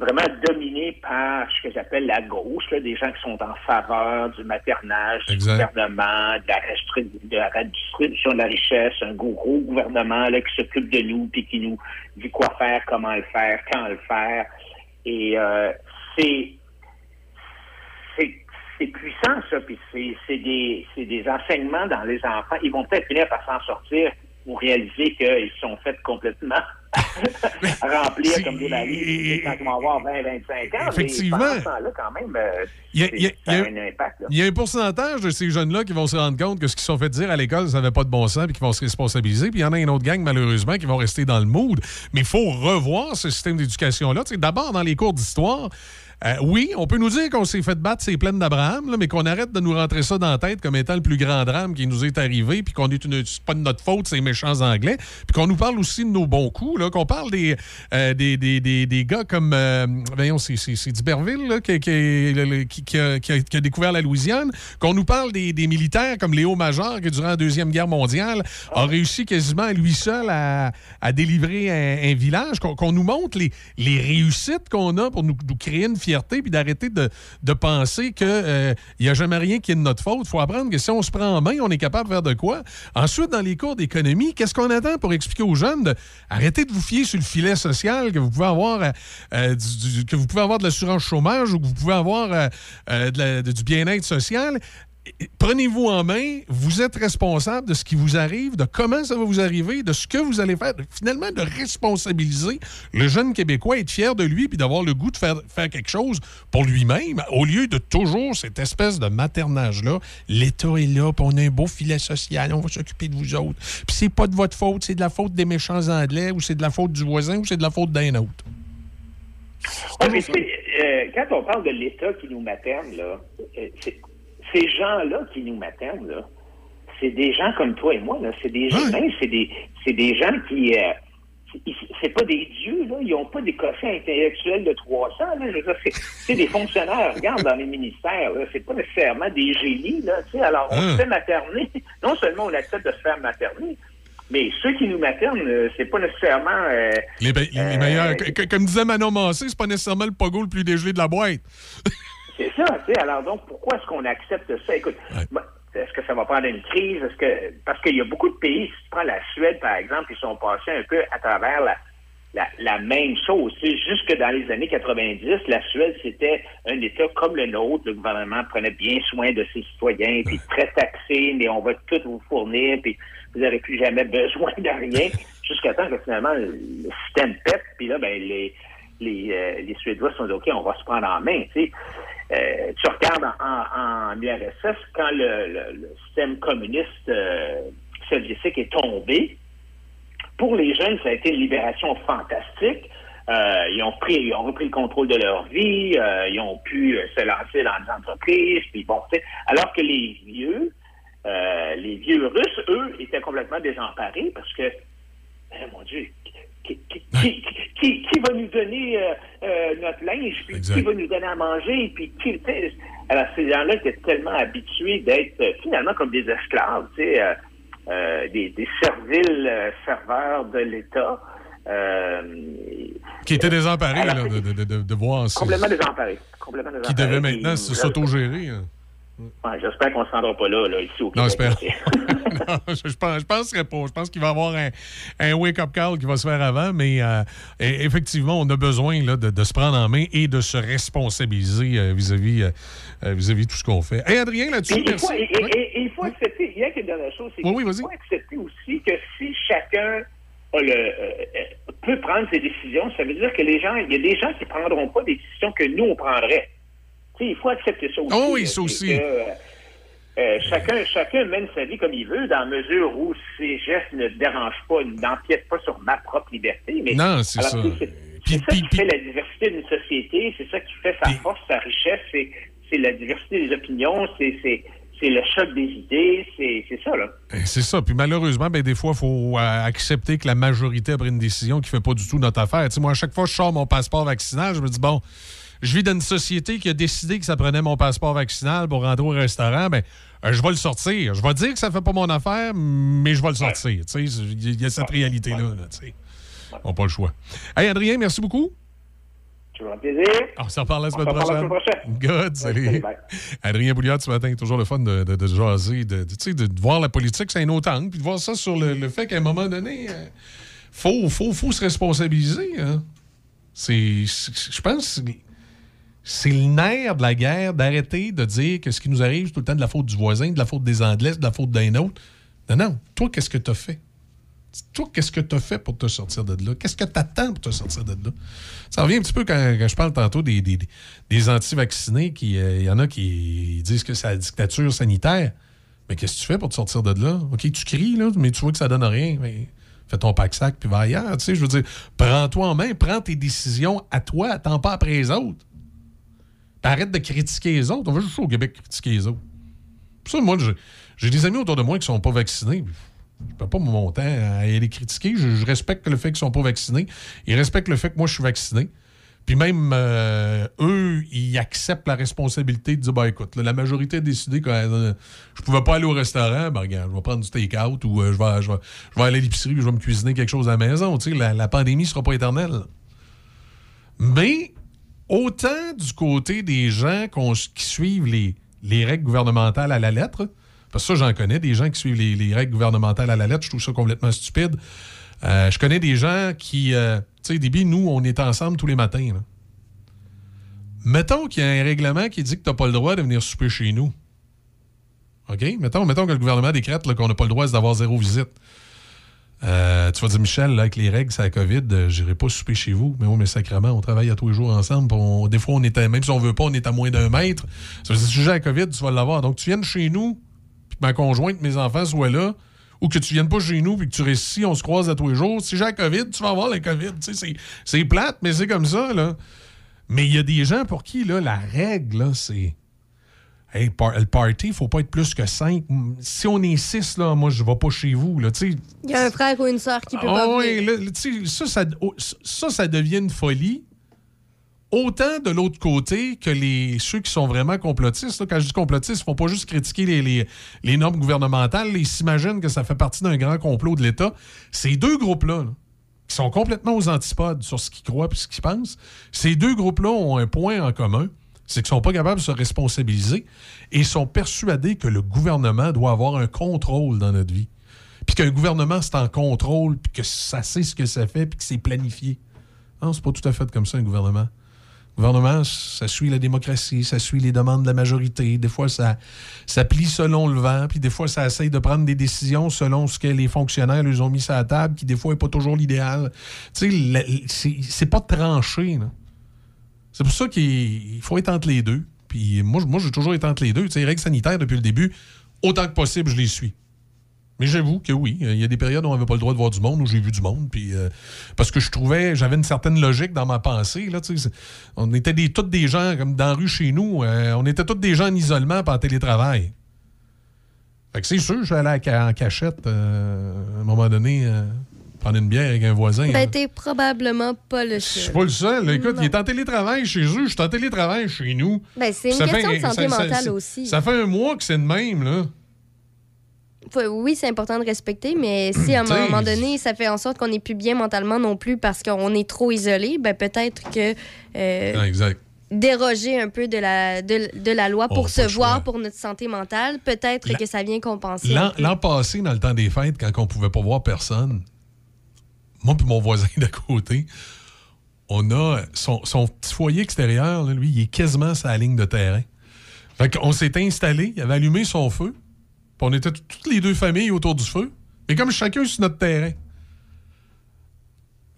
vraiment dominé par ce que j'appelle la gauche, là, des gens qui sont en faveur du maternage, du gouvernement, de la, restri- de la redistribution de la richesse, un gros, gros gouvernement là, qui s'occupe de nous puis qui nous dit quoi faire, comment le faire, quand le faire. Et euh, c'est c'est puissant, ça, puis c'est c'est des, c'est des enseignements dans les enfants. Ils vont peut-être finir par s'en sortir ou réaliser qu'ils sont faits complètement remplir comme des valises quand ils vont avoir 20, 25 ans. Effectivement. Mais pendant ce temps-là, quand même, Il y a- c'est- il y a- ça a il y a- un impact. là. Il y a un pourcentage de ces jeunes-là qui vont se rendre compte que ce qu'ils sont fait dire à l'école, ça n'avait pas de bon sens et qui vont se responsabiliser. Puis il y en a une autre gang, malheureusement, qui vont rester dans le mood. Mais il faut revoir ce système d'éducation-là. D'abord, dans les cours d'histoire, euh, oui, on peut nous dire qu'on s'est fait battre ces plaines d'Abraham, mais qu'on arrête de nous rentrer ça dans la tête comme étant le plus grand drame qui nous est arrivé, puis qu'on est une, c'est pas de notre faute, ces méchants Anglais, puis qu'on nous parle aussi de nos bons coups, qu'on parle des, euh, gars comme, euh, voyons, c'est, c'est, qui, a, découvert la Louisiane, qu'on nous parle des, militaires comme Léo Major, qui, durant la Deuxième Guerre mondiale, a réussi quasiment lui seul à, délivrer un, village, qu'on, nous montre les, les réussites qu'on a pour nous, nous créer une fierté, puis d'arrêter de, de penser qu'il n'y a jamais rien qui est de notre faute. Il faut apprendre que si on se prend en main, on est capable de faire de quoi. Ensuite, dans les cours d'économie, qu'est-ce qu'on attend pour expliquer aux jeunes de arrêter de vous fier sur le filet social que vous pouvez avoir, euh, euh, que vous pouvez avoir de l'assurance chômage ou que vous pouvez avoir euh, euh, du bien-être social? Prenez-vous en main, vous êtes responsable de ce qui vous arrive, de comment ça va vous arriver, de ce que vous allez faire, finalement de responsabiliser le jeune Québécois, être fier de lui, puis d'avoir le goût de faire, faire quelque chose pour lui-même, au lieu de toujours cette espèce de maternage-là. L'État est là, puis on a un beau filet social, on va s'occuper de vous autres. Puis c'est pas de votre faute, c'est de la faute des méchants Anglais, ou c'est de la faute du voisin, ou c'est de la faute d'un autre. Ouais, mais euh, quand on parle de l'État qui nous materne, là, euh, ces gens-là qui nous maternent, là, c'est des gens comme toi et moi, là. C'est des humains, c'est des, c'est des gens qui, euh, c'est- pas des dieux, là. Ils ont pas des quotients intellectuels de 300, là. Je veux dire, c'est, des fonctionnaires. Regarde dans les ministères, là. C'est pas nécessairement des génies, là. Tu sais, alors, on Hein. se fait materner. Non seulement on accepte de se faire materner, mais ceux qui nous maternent, euh, c'est pas nécessairement, euh, Les, Euh, meilleurs, comme disait Manon Massé, c'est pas nécessairement le pogo le plus dégelé de la boîte. C'est ça, tu sais. Alors donc, pourquoi est-ce qu'on accepte ça? Écoute, ben, est-ce que ça va prendre une crise? Est-ce que parce qu'il y a beaucoup de pays, si tu prends la Suède, par exemple, ils sont passés un peu à travers la, la, la même chose. Tu sais, jusque dans les années 90, la Suède, c'était un État comme le nôtre. Le gouvernement prenait bien soin de ses citoyens, puis très taxé, mais on va tout vous fournir, puis vous n'aurez plus jamais besoin de rien, jusqu'à temps que finalement le système pète, puis là, ben les les, euh, les Suédois sont dit, OK, on va se prendre en main. Tu, sais. Euh, tu regardes en, en, en URSS, quand le, le- le système communiste euh, soviétique est tombé, pour les jeunes, ça a été une libération fantastique. Euh, ils ont pris, ils ont repris le contrôle de leur vie, euh, ils ont pu euh, se lancer dans des entreprises, puis bon, alors que les vieux, les vieux Russes, eux, étaient complètement désemparés parce que, eh, mon Dieu, qui, qui, qui, qui- qui va nous donner euh, euh, notre linge, puis qui va nous donner à manger, puis qui, alors ces gens-là étaient tellement habitués d'être euh, finalement comme des esclaves, tu sais, des, des serviles serveurs de l'État. Qui était désemparé Alors, là, de, de, de, de voir ça. complètement désemparés. Complètement Qui désemparés. devait maintenant Ils- se- s'autogérer. hein. Ouais, J'espère qu'on ne se rendra pas là, là, ici au Non, Québec. j'espère. non, je, je pense, je penserais pas. Je pense qu'il va y avoir un, un wake-up call qui va se faire avant, mais euh, e- effectivement, on a besoin là, de, de se prendre en main et de se responsabiliser euh, vis-à-vis euh, euh, vis-à-vis de tout ce qu'on fait. Hey, Adrien, là-dessus, il faut, et- et- et- et accepter, il y a une dernière chose, c'est Oui, oui, faut accepter aussi que si chacun a le, peut prendre ses décisions, ça veut dire que les gens, il y a des gens qui ne prendront pas des décisions que nous, on prendrait. Il faut accepter ça aussi. Oh oui, ça aussi. que, euh, euh, chacun, chacun mène sa vie comme il veut, dans la mesure où ses gestes ne dérangent pas, n'empiètent pas sur ma propre liberté. Mais Non, c'est ça. C'est ça qui fait la diversité d'une société, c'est ça qui fait sa force, sa richesse, c'est la diversité des opinions, c'est c'est- le choc des idées, c'est ça, là. Eh, C'est ça. Puis malheureusement, ben, des fois, il faut euh, accepter que la majorité a pris une décision qui ne fait pas du tout notre affaire. Moi, à chaque fois que je sors mon passeport vaccinal, je me dis, bon, je vis dans une société qui a décidé que ça prenait mon passeport vaccinal pour rentrer au restaurant. Ben, euh, je vais le sortir. Je vais dire que ça fait pas mon affaire, mais je vais le sortir. Tu sais, Il y a cette réalité-là. là, tu sais. On n'a pas le choix. Hey, Adrien, merci beaucoup. Un plaisir. On s'en reparle la On semaine s'en parle la prochaine. semaine prochaine. Good, salut. Adrien Bouliard, ce matin, toujours le fun de, de, de jaser, de, de, tu sais, de, de voir la politique, c'est un autre angle, puis de voir ça sur le, le fait qu'à un moment donné, euh, faut, faut, faut se responsabiliser. hein. C'est, je pense, que c'est le nerf de la guerre d'arrêter de dire que ce qui nous arrive, tout le temps de la faute du voisin, de la faute des Anglais, de la faute d'un autre. Non, non. Toi, qu'est-ce que tu as fait? Toi, qu'est-ce que tu as fait pour te sortir de là? Qu'est-ce que tu attends pour te sortir de là? Ça revient un petit peu quand, je parle tantôt des, des, anti-vaccinés, qui, euh, il y en a qui disent que c'est la dictature sanitaire. Mais qu'est-ce que tu fais pour te sortir de là? OK, tu cries, là, mais tu vois que ça donne rien. Fais ton pack-sac, puis va ailleurs. Tu sais, je veux dire, prends-toi en main, prends tes décisions à toi, attends pas après les autres. Puis arrête de critiquer les autres. On va juste au Québec critiquer les autres. Ça, moi, j'ai- des amis autour de moi qui sont pas vaccinés. Je peux pas mon temps à les critiquer. Je, respecte le fait qu'ils sont pas vaccinés. Ils respectent le fait que moi, je suis vacciné. Puis même euh, eux, ils acceptent la responsabilité de dire bah écoute, la majorité a décidé que euh, je pouvais pas aller au restaurant, ben regarde, je vais prendre du take-out ou euh, je, vais, je, vais, aller à l'épicerie et je vais me cuisiner quelque chose à la maison. Tu sais, la, la pandémie sera pas éternelle. Mais autant du côté des gens qui suivent les, les règles gouvernementales à la lettre, parce que ça, j'en connais, des gens qui suivent les, les règles gouvernementales à la lettre, je trouve ça complètement stupide. Euh, je connais des gens qui. euh, tu sais, début, nous, on est ensemble tous les matins. Mettons qu'il y a un règlement qui dit que tu n'as pas le droit de venir souper chez nous. OK? Mettons, mettons que le gouvernement décrète qu'on n'a pas le droit d'avoir zéro visite. Euh, tu vas dire, Michel, là, avec les règles, c'est la COVID, euh, j'irai pas souper chez vous. Mais oui, mais sacrément, on travaille à tous les jours ensemble. des fois, on est à- même si on veut pas, on est à moins d'un mètre. Ça veut dire, si j'ai la COVID, tu vas l'avoir. Donc, tu viennes chez nous, puis que ma conjointe, mes enfants soient là, ou que tu viennes pas chez nous, puis que tu restes ici, on se croise à tous les jours. Si j'ai la COVID, tu vas avoir la COVID. C'est- plate, mais c'est comme ça, là. Mais il y a des gens pour qui, là, la règle, c'est. Hey, par- le party, il faut pas être plus que cinq. Si on est six, là, moi, je vais pas chez vous, là. Il y a un frère ou une sœur qui peut Ah pas ouais, venir. là, ça, ça, ça, ça devient une folie. Autant de l'autre côté que les, ceux qui sont vraiment complotistes. là, quand je dis complotistes, ils font pas juste critiquer les, les- les normes gouvernementales. Ils s'imaginent que ça fait partie d'un grand complot de l'État. Ces deux groupes-là, là, qui sont complètement aux antipodes sur ce qu'ils croient et ce qu'ils pensent, ces deux groupes-là ont un point en commun. C'est qu'ils sont pas capables de se responsabiliser et sont persuadés que le gouvernement doit avoir un contrôle dans notre vie puis qu'un gouvernement, c'est en contrôle, puis que ça sait ce que ça fait, puis que c'est planifié. Non, c'est pas tout à fait comme ça, un gouvernement. Le gouvernement, ça suit la démocratie, ça suit les demandes de la majorité. Des fois, ça, plie selon le vent, puis des fois, ça essaye de prendre des décisions selon ce que les fonctionnaires lui ont mis sur la table, qui des fois n'est pas toujours l'idéal. Tu sais, c'est pas tranché. là. C'est pour ça qu'il il faut être entre les deux. Puis moi, moi j'ai toujours été entre les deux. Tu sais, les règles sanitaires, depuis le début, autant que possible, je les suis. Mais j'avoue que oui, il y a des périodes où on n'avait pas le droit de voir du monde, où j'ai vu du monde, puis euh, parce que je trouvais, j'avais une certaine logique dans ma pensée. Là, on était tous des gens, comme dans la rue chez nous, euh, on était tous des gens en isolement pas en télétravail. Fait que c'est sûr, je suis allé en cachette euh, à un moment donné, euh, prendre une bière avec un voisin. Ben, t'es probablement pas le Je suis seul. pas le seul. Écoute, Non. il est en télétravail chez eux, je suis en télétravail chez nous. Ben, c'est une Ça question fait- de santé ça- mentale ça- aussi. Ça fait un mois que c'est de même, là. Faut- Oui, c'est important de respecter, mais si à un moment donné, ça fait en sorte qu'on n'est plus bien mentalement non plus parce qu'on est trop isolé, ben peut-être que. euh, Ah, exact. déroger un peu de la, de, de la loi pour se choix. voir pour notre santé mentale, peut-être que ça vient compenser. l'an passé, dans le temps des fêtes, quand on pouvait pas voir personne, moi et mon voisin d'à côté, on a son, son petit foyer extérieur, là, lui, il est quasiment la ligne de terrain. Fait qu'on s'est installé, il avait allumé son feu, puis on était toutes les deux familles autour du feu, mais comme chacun sur notre terrain.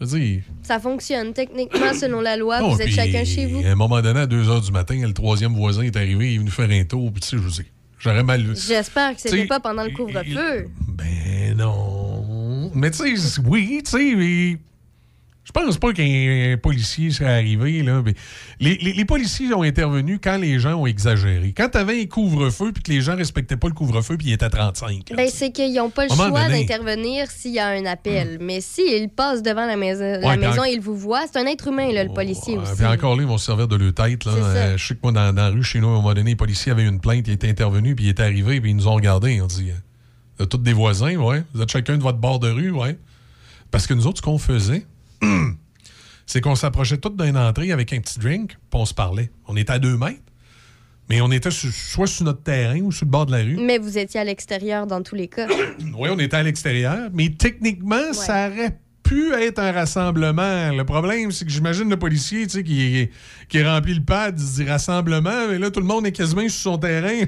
Je veux dire, Ça fonctionne techniquement selon la loi. non, vous êtes puis, chacun chez vous. À un moment donné, à 2 h du matin, le troisième voisin est arrivé, il est venu faire un tour, puis tu sais, je vous dis, j'aurais mal vu. J'espère que c'était T'sais, pas pendant le couvre-feu. Ben non. Mais tu sais, oui, tu sais, mais je pense pas qu'un policier serait arrivé. Là, mais les, les- les policiers ont intervenu quand les gens ont exagéré. Quand tu avais un couvre-feu puis que les gens respectaient pas le couvre-feu puis il était à 35. là. Ben, c'est qu'ils n'ont pas le choix d'intervenir s'il y a un appel. Mais s'ils passent devant la maison, la Ouais, puis maison en- ils vous voient, c'est un être humain, là, le policier Ah, aussi. puis encore là, ils vont se servir de leur tête. Là. Euh, je sais que moi, dans, dans la rue, chez nous, à un moment donné, les policiers avaient une plainte, ils étaient intervenus, puis ils étaient arrivés, puis ils nous ont regardés. Ont dit êtes tous des voisins, ouais. Vous êtes chacun de votre bord de rue, ouais. Parce que nous autres, ce qu'on faisait, c'est qu'on s'approchait tous d'une entrée avec un petit drink, puis on se parlait. On était à deux mètres, mais on était sur- soit sur notre terrain ou sur le bord de la rue. Mais vous étiez à l'extérieur dans tous les cas. Oui, on était à l'extérieur, mais techniquement, ça aurait être un rassemblement. Le problème, c'est que j'imagine le policier tu sais, qui, qui remplit le pad, il dit rassemblement, mais là, tout le monde est quasiment sur son terrain.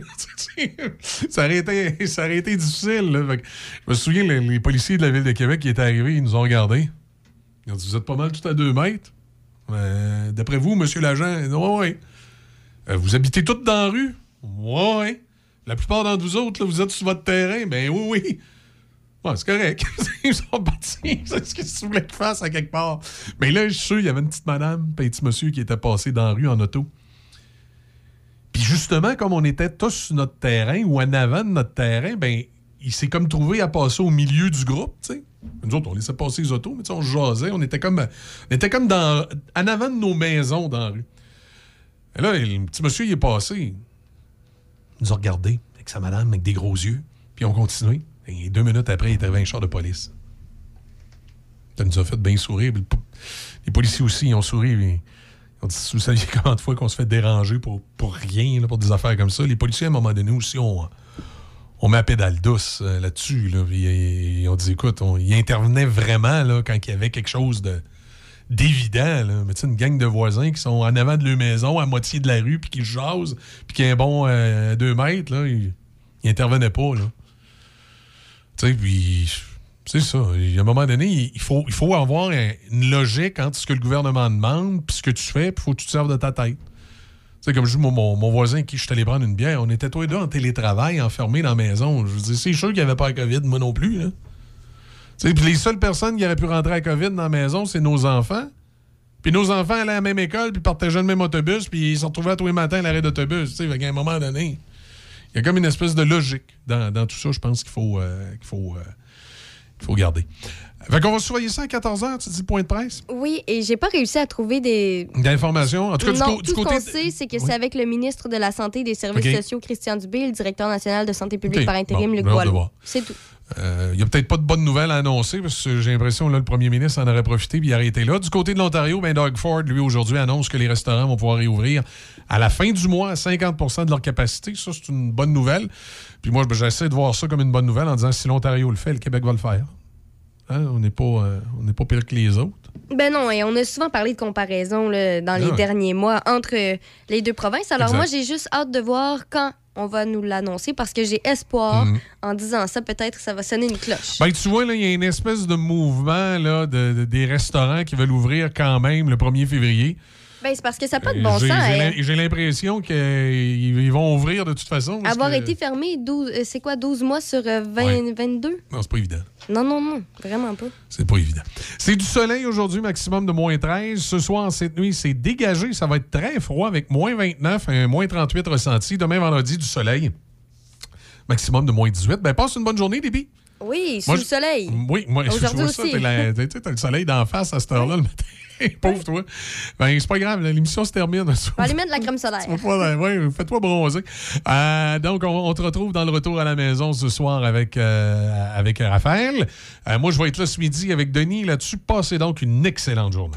ça, aurait été, ça aurait été difficile. je me souviens, les, policiers de la Ville de Québec qui étaient arrivés, ils nous ont regardés. Ils ont dit Vous êtes pas mal tout à deux mètres. Euh, D'après vous, monsieur l'agent, oui. Euh, vous habitez toutes dans la rue? Oui. La plupart d'entre vous autres, là, vous êtes sur votre terrain? Ben oui, oui. Bon, c'est correct. Ils sont partis. C'est ce que tu voulais qu'ils fassent à quelque part. Mais là, je suis sûr, il y avait une petite madame, un petit monsieur qui était passé dans la rue en auto. Puis justement, comme on était tous sur notre terrain ou en avant de notre terrain, ben il s'est comme trouvé à passer au milieu du groupe, tu sais. Nous autres, on laissait passer les autos, mais on jasait. On était comme, on était comme dans, en avant de nos maisons dans la rue. Et là, le petit monsieur, il est passé. Il nous a regardés avec sa madame, avec des gros yeux. Puis on continué. Et deux minutes après, il est arrivé un char de police. Ça nous a fait bien sourire. Les policiers aussi, ils ont souri. Ils ont dit, vous saviez combien de fois qu'on se fait déranger pour, pour rien, là, pour des affaires comme ça. Les policiers, à un moment donné aussi, on, met la pédale douce euh, là-dessus. Là, Puis, ils, ont dit, écoute, ils intervenaient vraiment là, quand il y avait quelque chose de d'évident. Mais tu sais, une gang de voisins qui sont en avant de leur maison, à moitié de la rue, puis qui jasent, puis qui un bon euh, deux mètres, là, ils, ils intervenaient pas. Là. Tu sais, puis c'est ça. A un moment donné, il faut, il faut avoir un- une logique entre ce que le gouvernement demande puis ce que tu fais, puis il faut que tu te serves de ta tête. Sais, comme je dis, mon, voisin qui je suis allé prendre une bière, on était tous les deux en télétravail, enfermés dans la maison. Je dire, c'est sûr qu'il n'y avait pas la COVID, moi non plus. Sais, Puis les seules personnes qui auraient pu rentrer à COVID dans la maison, c'est nos enfants. Puis nos enfants allaient à la même école, puis partageaient le même autobus, puis ils se retrouvaient tous les matins à l'arrêt d'autobus. Tu sais, qu'à un moment donné, y a comme une espèce de logique dans, dans tout ça, je pense qu'il faut, euh, qu'il faut, euh, qu'il faut garder. Fait qu'on va surveiller ça à 14h, tu dis point de presse? Oui, et j'ai pas réussi à trouver des. D'informations. En tout cas, du, non, du tout ce côté. qu'on sait, c'est que Oui. c'est avec le ministre de la Santé et des Services sociaux, Christian Dubé, et le directeur national de santé publique par intérim, Bon, Luc Boileau. C'est tout. Euh, Il n'y a peut-être pas de bonnes nouvelles à annoncer parce que j'ai l'impression que le premier ministre en aurait profité puis il aurait été là. Du côté de l'Ontario, ben Doug Ford, lui, aujourd'hui, annonce que les restaurants vont pouvoir réouvrir à la fin du mois à 50% de leur capacité. Ça, c'est une bonne nouvelle. Puis moi, ben, j'essaie de voir ça comme une bonne nouvelle en disant si l'Ontario le fait, le Québec va le faire. Hein? On n'est pas, euh, on pas pire que les autres. Ben non, et on a souvent parlé de comparaison là, dans les Ah ouais. derniers mois entre les deux provinces. Alors Exact. moi, j'ai juste hâte de voir quand on va nous l'annoncer parce que j'ai espoir Mhm. en disant ça, peut-être que ça va sonner une cloche. Ben, tu vois, il y a une espèce de mouvement là, de, de- des restaurants qui veulent ouvrir quand même le 1er février. Ben, c'est parce que ça n'a pas de bon Euh, sens. j'ai hein. J'ai l'impression qu'ils ils vont ouvrir de toute façon. Avoir que- été fermé, 12, euh, c'est quoi, 12 mois sur euh, 20, Ouais. 22? Non, c'est pas évident. Non, non, non, vraiment pas. C'est pas évident. C'est du soleil aujourd'hui, maximum de moins 13. Ce soir, cette nuit, c'est dégagé. Ça va être très froid avec moins 29 et moins 38 ressenti. Demain, vendredi, du soleil. Maximum de moins 18. Ben, passe une bonne journée, Déby. Oui, sous Moi, le soleil. Oui, moi, je vois ça. t'as le soleil d'en face à cette heure-là le matin. Pauvre toi. Ben, c'est pas grave, l'émission se termine. On va aller mettre de la crème solaire. Ouais, fais-toi bronzer. Euh, donc, on, on te retrouve dans le retour à la maison ce soir avec, euh, avec Raphaël. Euh, moi, je vais être là ce midi avec Denis là-dessus. Passez donc une excellente journée.